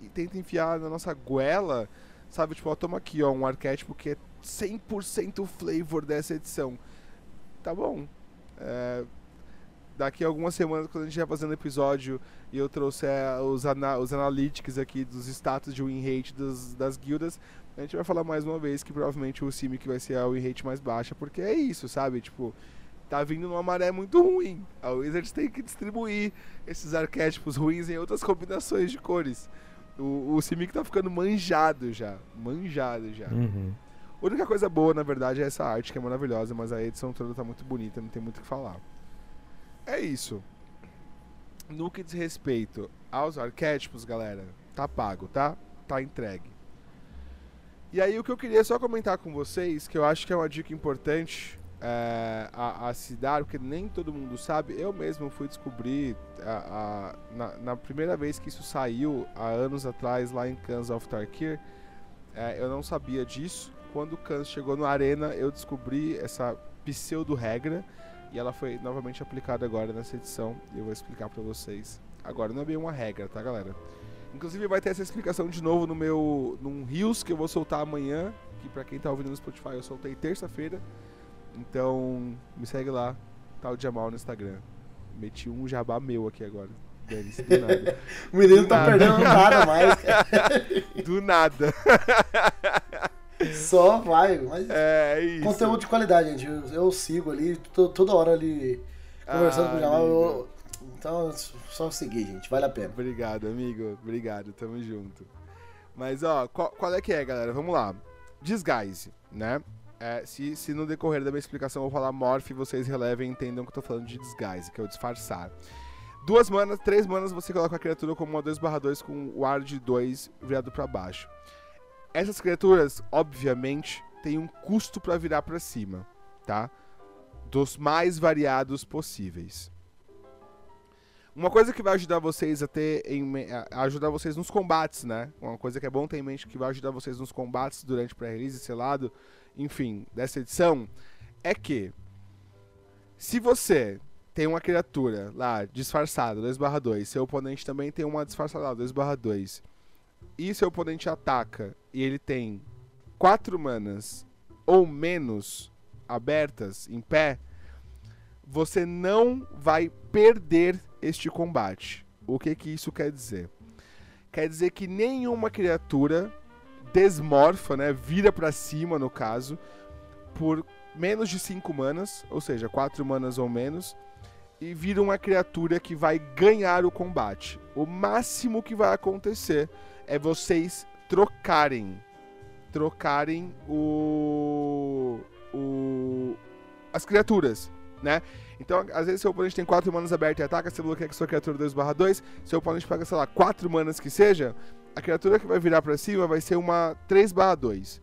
e tenta enfiar na nossa goela Sabe, tipo, ó, toma aqui, ó, um arquétipo que é 100% flavor dessa edição. Tá bom. É, daqui a algumas semanas, quando a gente estiver fazendo episódio e eu trouxer os, ana os analytics aqui dos status de win rate das, das guildas, a gente vai falar mais uma vez que provavelmente o Simic vai ser a win rate mais baixa, porque é isso, sabe? Tipo, tá vindo numa maré muito ruim. A Wizards tem que distribuir esses arquétipos ruins em outras combinações de cores. O, o Simic tá ficando manjado já. Manjado já. Uhum. A única coisa boa, na verdade, é essa arte que é maravilhosa, mas a edição toda tá muito bonita, não tem muito o que falar. É isso. No que diz respeito aos arquétipos, galera, tá pago, tá? Tá entregue. E aí o que eu queria só comentar com vocês, que eu acho que é uma dica importante é, a, a, se dar, porque nem todo mundo sabe. Eu mesmo fui descobrir a, a, na, na, primeira vez que isso saiu, há anos atrás, lá em Cans of Tarkir. É, eu não sabia disso. Quando o Cans chegou no Arena, eu descobri essa pseudo-regra e ela foi novamente aplicada agora nessa edição. E eu vou explicar para vocês. Agora, não é bem uma regra, tá, galera? Inclusive vai ter essa explicação de novo no meu num Rios que eu vou soltar amanhã, que para quem tá ouvindo no Spotify eu soltei terça-feira. Então, me segue lá, tal Jamal no Instagram. Meti um jabá meu aqui agora. Denis, do nada. o menino do tá nada. perdendo nada mais. do nada. Só vai, mas. É, é isso. Conteúdo de qualidade, gente. Eu, eu sigo ali, tô, toda hora ali conversando ah, com o Jamal. Eu, então, só seguir, gente. Vale a pena. Obrigado, amigo. Obrigado. Tamo junto. Mas, ó, qual, qual é que é, galera? Vamos lá. Disguise, né? É, se, se no decorrer da minha explicação eu falar morph, vocês relevem e entendam que eu tô falando de disguise, que é o disfarçar. Duas manas, três manas, você coloca a criatura como uma 2/2 com o ar de 2 virado para baixo. Essas criaturas, obviamente, têm um custo para virar para cima, tá? Dos mais variados possíveis. Uma coisa que vai ajudar vocês a ter em, a ajudar vocês nos combates, né? Uma coisa que é bom ter em mente que vai ajudar vocês nos combates durante pré-release selado enfim, dessa edição, é que se você tem uma criatura lá disfarçada, 2/2, seu oponente também tem uma disfarçada lá, 2/2, e seu oponente ataca e ele tem quatro manas ou menos abertas em pé, você não vai perder este combate. O que que isso quer dizer? Quer dizer que nenhuma criatura desmorfa, né? Vira para cima, no caso, por menos de 5 manas, ou seja, 4 manas ou menos, e vira uma criatura que vai ganhar o combate. O máximo que vai acontecer é vocês trocarem trocarem o, o as criaturas, né? Então, às vezes, seu oponente tem 4 manas abertas e ataca, você bloqueia com sua criatura 2/2, seu oponente paga, sei lá, 4 manas que seja, a criatura que vai virar pra cima vai ser uma 3/2.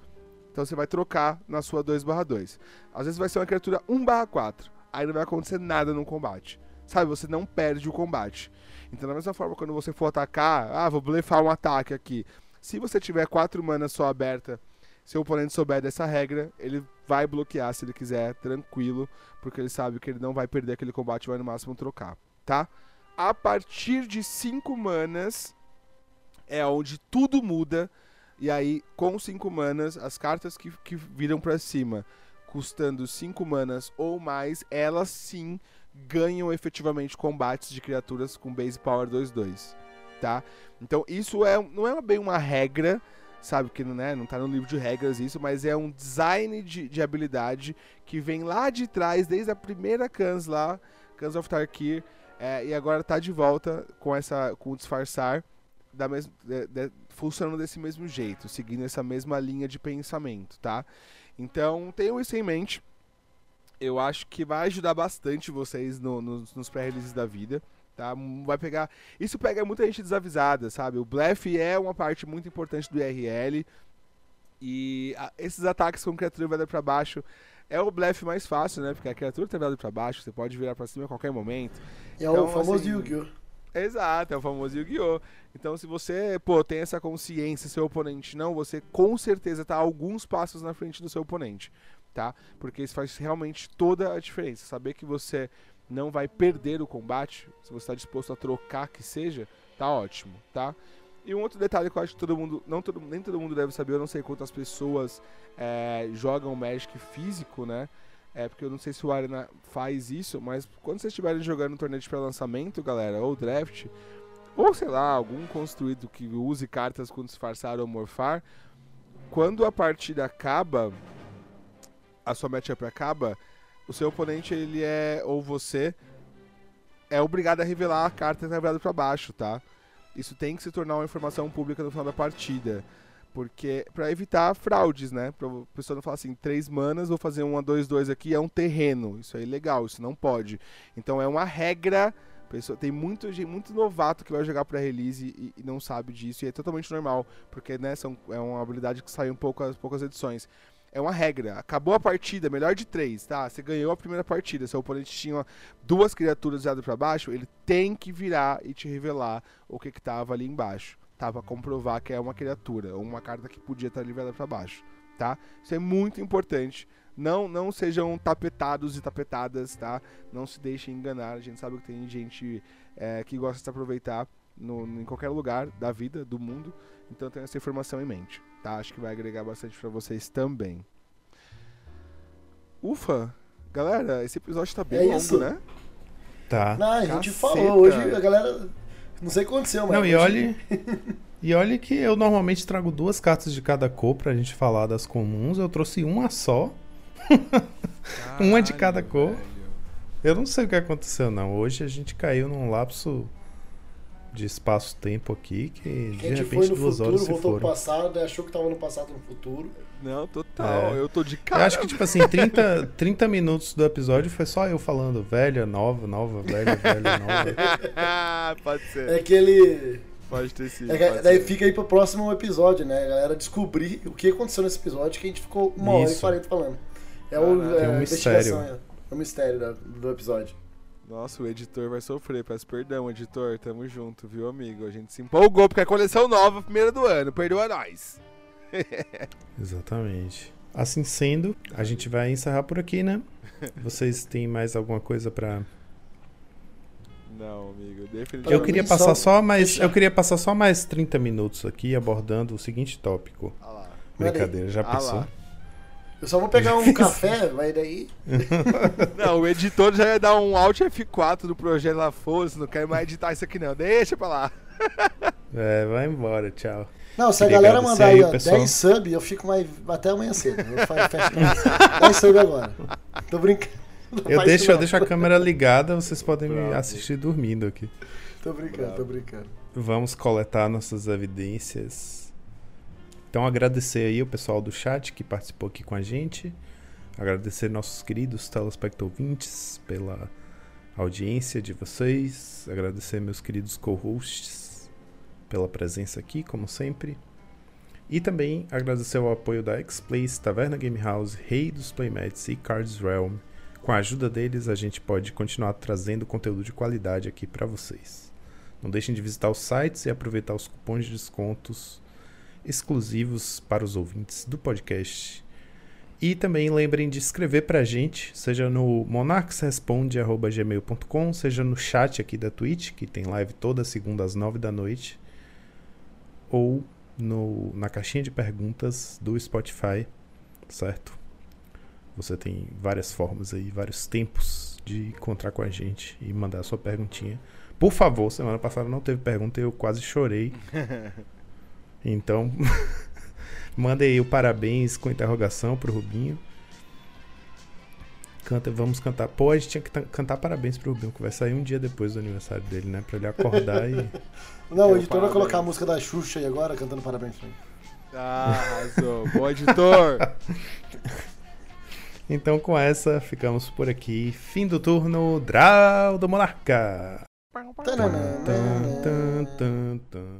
Então você vai trocar na sua 2/2. Às vezes vai ser uma criatura 1/4. Aí não vai acontecer nada no combate. Sabe, você não perde o combate. Então, da mesma forma, quando você for atacar, ah, vou blefar um ataque aqui. Se você tiver 4 manas só aberta, se o oponente souber dessa regra, ele vai bloquear se ele quiser, tranquilo, porque ele sabe que ele não vai perder aquele combate, vai no máximo trocar, tá? A partir de 5 manas é onde tudo muda. E aí, com 5 manas, as cartas que, que viram para cima, custando 5 manas ou mais, elas sim ganham efetivamente combates de criaturas com base power 2-2, tá? Então isso é, não é bem uma regra, sabe que né, não tá no livro de regras isso, mas é um design de, de habilidade que vem lá de trás, desde a primeira Cans lá, Cans of Tarkir, é, e agora tá de volta com essa com o disfarçar da mesma de, de, funcionando desse mesmo jeito, seguindo essa mesma linha de pensamento, tá? Então, tenham isso em mente eu acho que vai ajudar bastante vocês no, no, nos pré-releases da vida. Tá? Vai pegar. Isso pega muita gente desavisada, sabe? O blefe é uma parte muito importante do IRL. E a, esses ataques com criatura virada para baixo é o blefe mais fácil, né? Porque a criatura tá virada para baixo, você pode virar para cima a qualquer momento. É então, o famoso assim, Yu-Gi-Oh! Exato, é o famoso Yu-Gi-Oh! Então, se você, pô, tem essa consciência, seu oponente não, você com certeza tá alguns passos na frente do seu oponente tá? Porque isso faz realmente toda a diferença. Saber que você não vai perder o combate, se você está disposto a trocar que seja, tá ótimo, tá? E um outro detalhe que eu acho que todo mundo, não todo, nem todo mundo deve saber, eu não sei quantas pessoas é, jogam Magic físico, né? É porque eu não sei se o Arena faz isso, mas quando vocês estiverem jogando um torneio de pré-lançamento, galera, ou draft, ou sei lá, algum construído que use cartas com disfarçar ou morfar, quando a partida acaba, a sua matchup acaba, o seu oponente, ele é, ou você, é obrigado a revelar a carta que tá virada para baixo, tá? Isso tem que se tornar uma informação pública no final da partida. Porque, para evitar fraudes, né? Pra pessoa não falar assim, três manas, vou fazer um a dois, dois aqui, é um terreno. Isso é ilegal, isso não pode. Então é uma regra. Pessoa, tem muito, muito novato que vai jogar para release e, e, não sabe disso. E é totalmente normal, porque né, são, é uma habilidade que sai um pouco poucas edições é uma regra. Acabou a partida, melhor de três, tá? Você ganhou a primeira partida. Seu oponente tinha duas criaturas viradas para baixo, ele tem que virar e te revelar o que que tava ali embaixo, tá? Pra comprovar que é uma criatura, ou uma carta que podia estar ali virada para baixo, tá? Isso é muito importante. Não, não sejam tapetados e tapetadas, tá? Não se deixem enganar. A gente sabe que tem gente é, que gosta de se aproveitar no, em qualquer lugar da vida, do mundo. Então tenha essa informação em mente, tá? Acho que vai agregar bastante para vocês também. Ufa! Galera, esse episódio tá bem é longo, isso? né? Tá. Não, a gente Caceta. falou. Hoje a galera. Não sei o que aconteceu, mas. Não, e olhe. e olhe que eu normalmente trago duas cartas de cada cor pra gente falar das comuns. Eu trouxe uma só. uma de cada cor. Velho. Eu não sei o que aconteceu, não. Hoje a gente caiu num lapso de espaço-tempo aqui que de repente duas futuro, horas se foram. Pro passado, achou que tava no passado no futuro. Não, total. É. Eu tô de cara. Eu acho que, tipo assim, 30, 30 minutos do episódio foi só eu falando velha, nova, nova, velha, velha, nova. pode ser. É que ele. Pode ter sido. É que, daí ser. fica aí pro próximo episódio, né? A galera descobrir o que aconteceu nesse episódio que a gente ficou uma hora e quarenta falando. É, o, é, é um mistério. É o mistério do, do episódio. Nossa, o editor vai sofrer. Peço perdão, editor. Tamo junto, viu, amigo? A gente se empolgou porque é coleção nova, primeira do ano. Perdoa nós. Exatamente. Assim sendo, a gente vai encerrar por aqui, né? Vocês têm mais alguma coisa para não, amigo, definitivamente. Eu queria passar só mais, eu queria passar só mais 30 minutos aqui abordando o seguinte tópico. Ah lá. Brincadeira, já ah pensou? Lá. Eu só vou pegar um café, vai daí. Não, o editor já ia dar um Alt F4 do projeto lá, foda não quero mais editar isso aqui não, deixa pra lá. É, vai embora, tchau. Não, se a galera mandar aí, ó, 10 sub, eu fico mais até amanhã cedo. Eu fecho 10 sub agora. Tô brincando. Eu deixo, eu deixo a câmera ligada, vocês podem Pronto. me assistir dormindo aqui. Tô brincando, Pronto. tô brincando. Vamos coletar nossas evidências então agradecer aí o pessoal do chat que participou aqui com a gente. Agradecer nossos queridos telespectadores pela audiência de vocês, agradecer meus queridos co-hosts pela presença aqui, como sempre. E também agradecer o apoio da X-Place, Taverna Game House, Rei dos Playmats e Cards Realm. Com a ajuda deles, a gente pode continuar trazendo conteúdo de qualidade aqui para vocês. Não deixem de visitar os sites e aproveitar os cupons de descontos exclusivos para os ouvintes do podcast. E também lembrem de escrever para a gente, seja no monarchsresponde.gmail.com, seja no chat aqui da Twitch, que tem live toda segunda às nove da noite, ou no, na caixinha de perguntas do Spotify, certo? Você tem várias formas aí, vários tempos de encontrar com a gente e mandar a sua perguntinha. Por favor, semana passada não teve pergunta e eu quase chorei. Então, manda aí o parabéns com interrogação pro Rubinho. Canta, vamos cantar. Pô, a gente tinha que cantar parabéns pro Rubinho, que vai sair um dia depois do aniversário dele, né? Pra ele acordar e. Não, o editor vai colocar a música da Xuxa aí agora, cantando parabéns pra ele. Ah, arrasou. Bom editor. então, com essa, ficamos por aqui. Fim do turno, Draw do Monarca. Tan, tan, tan,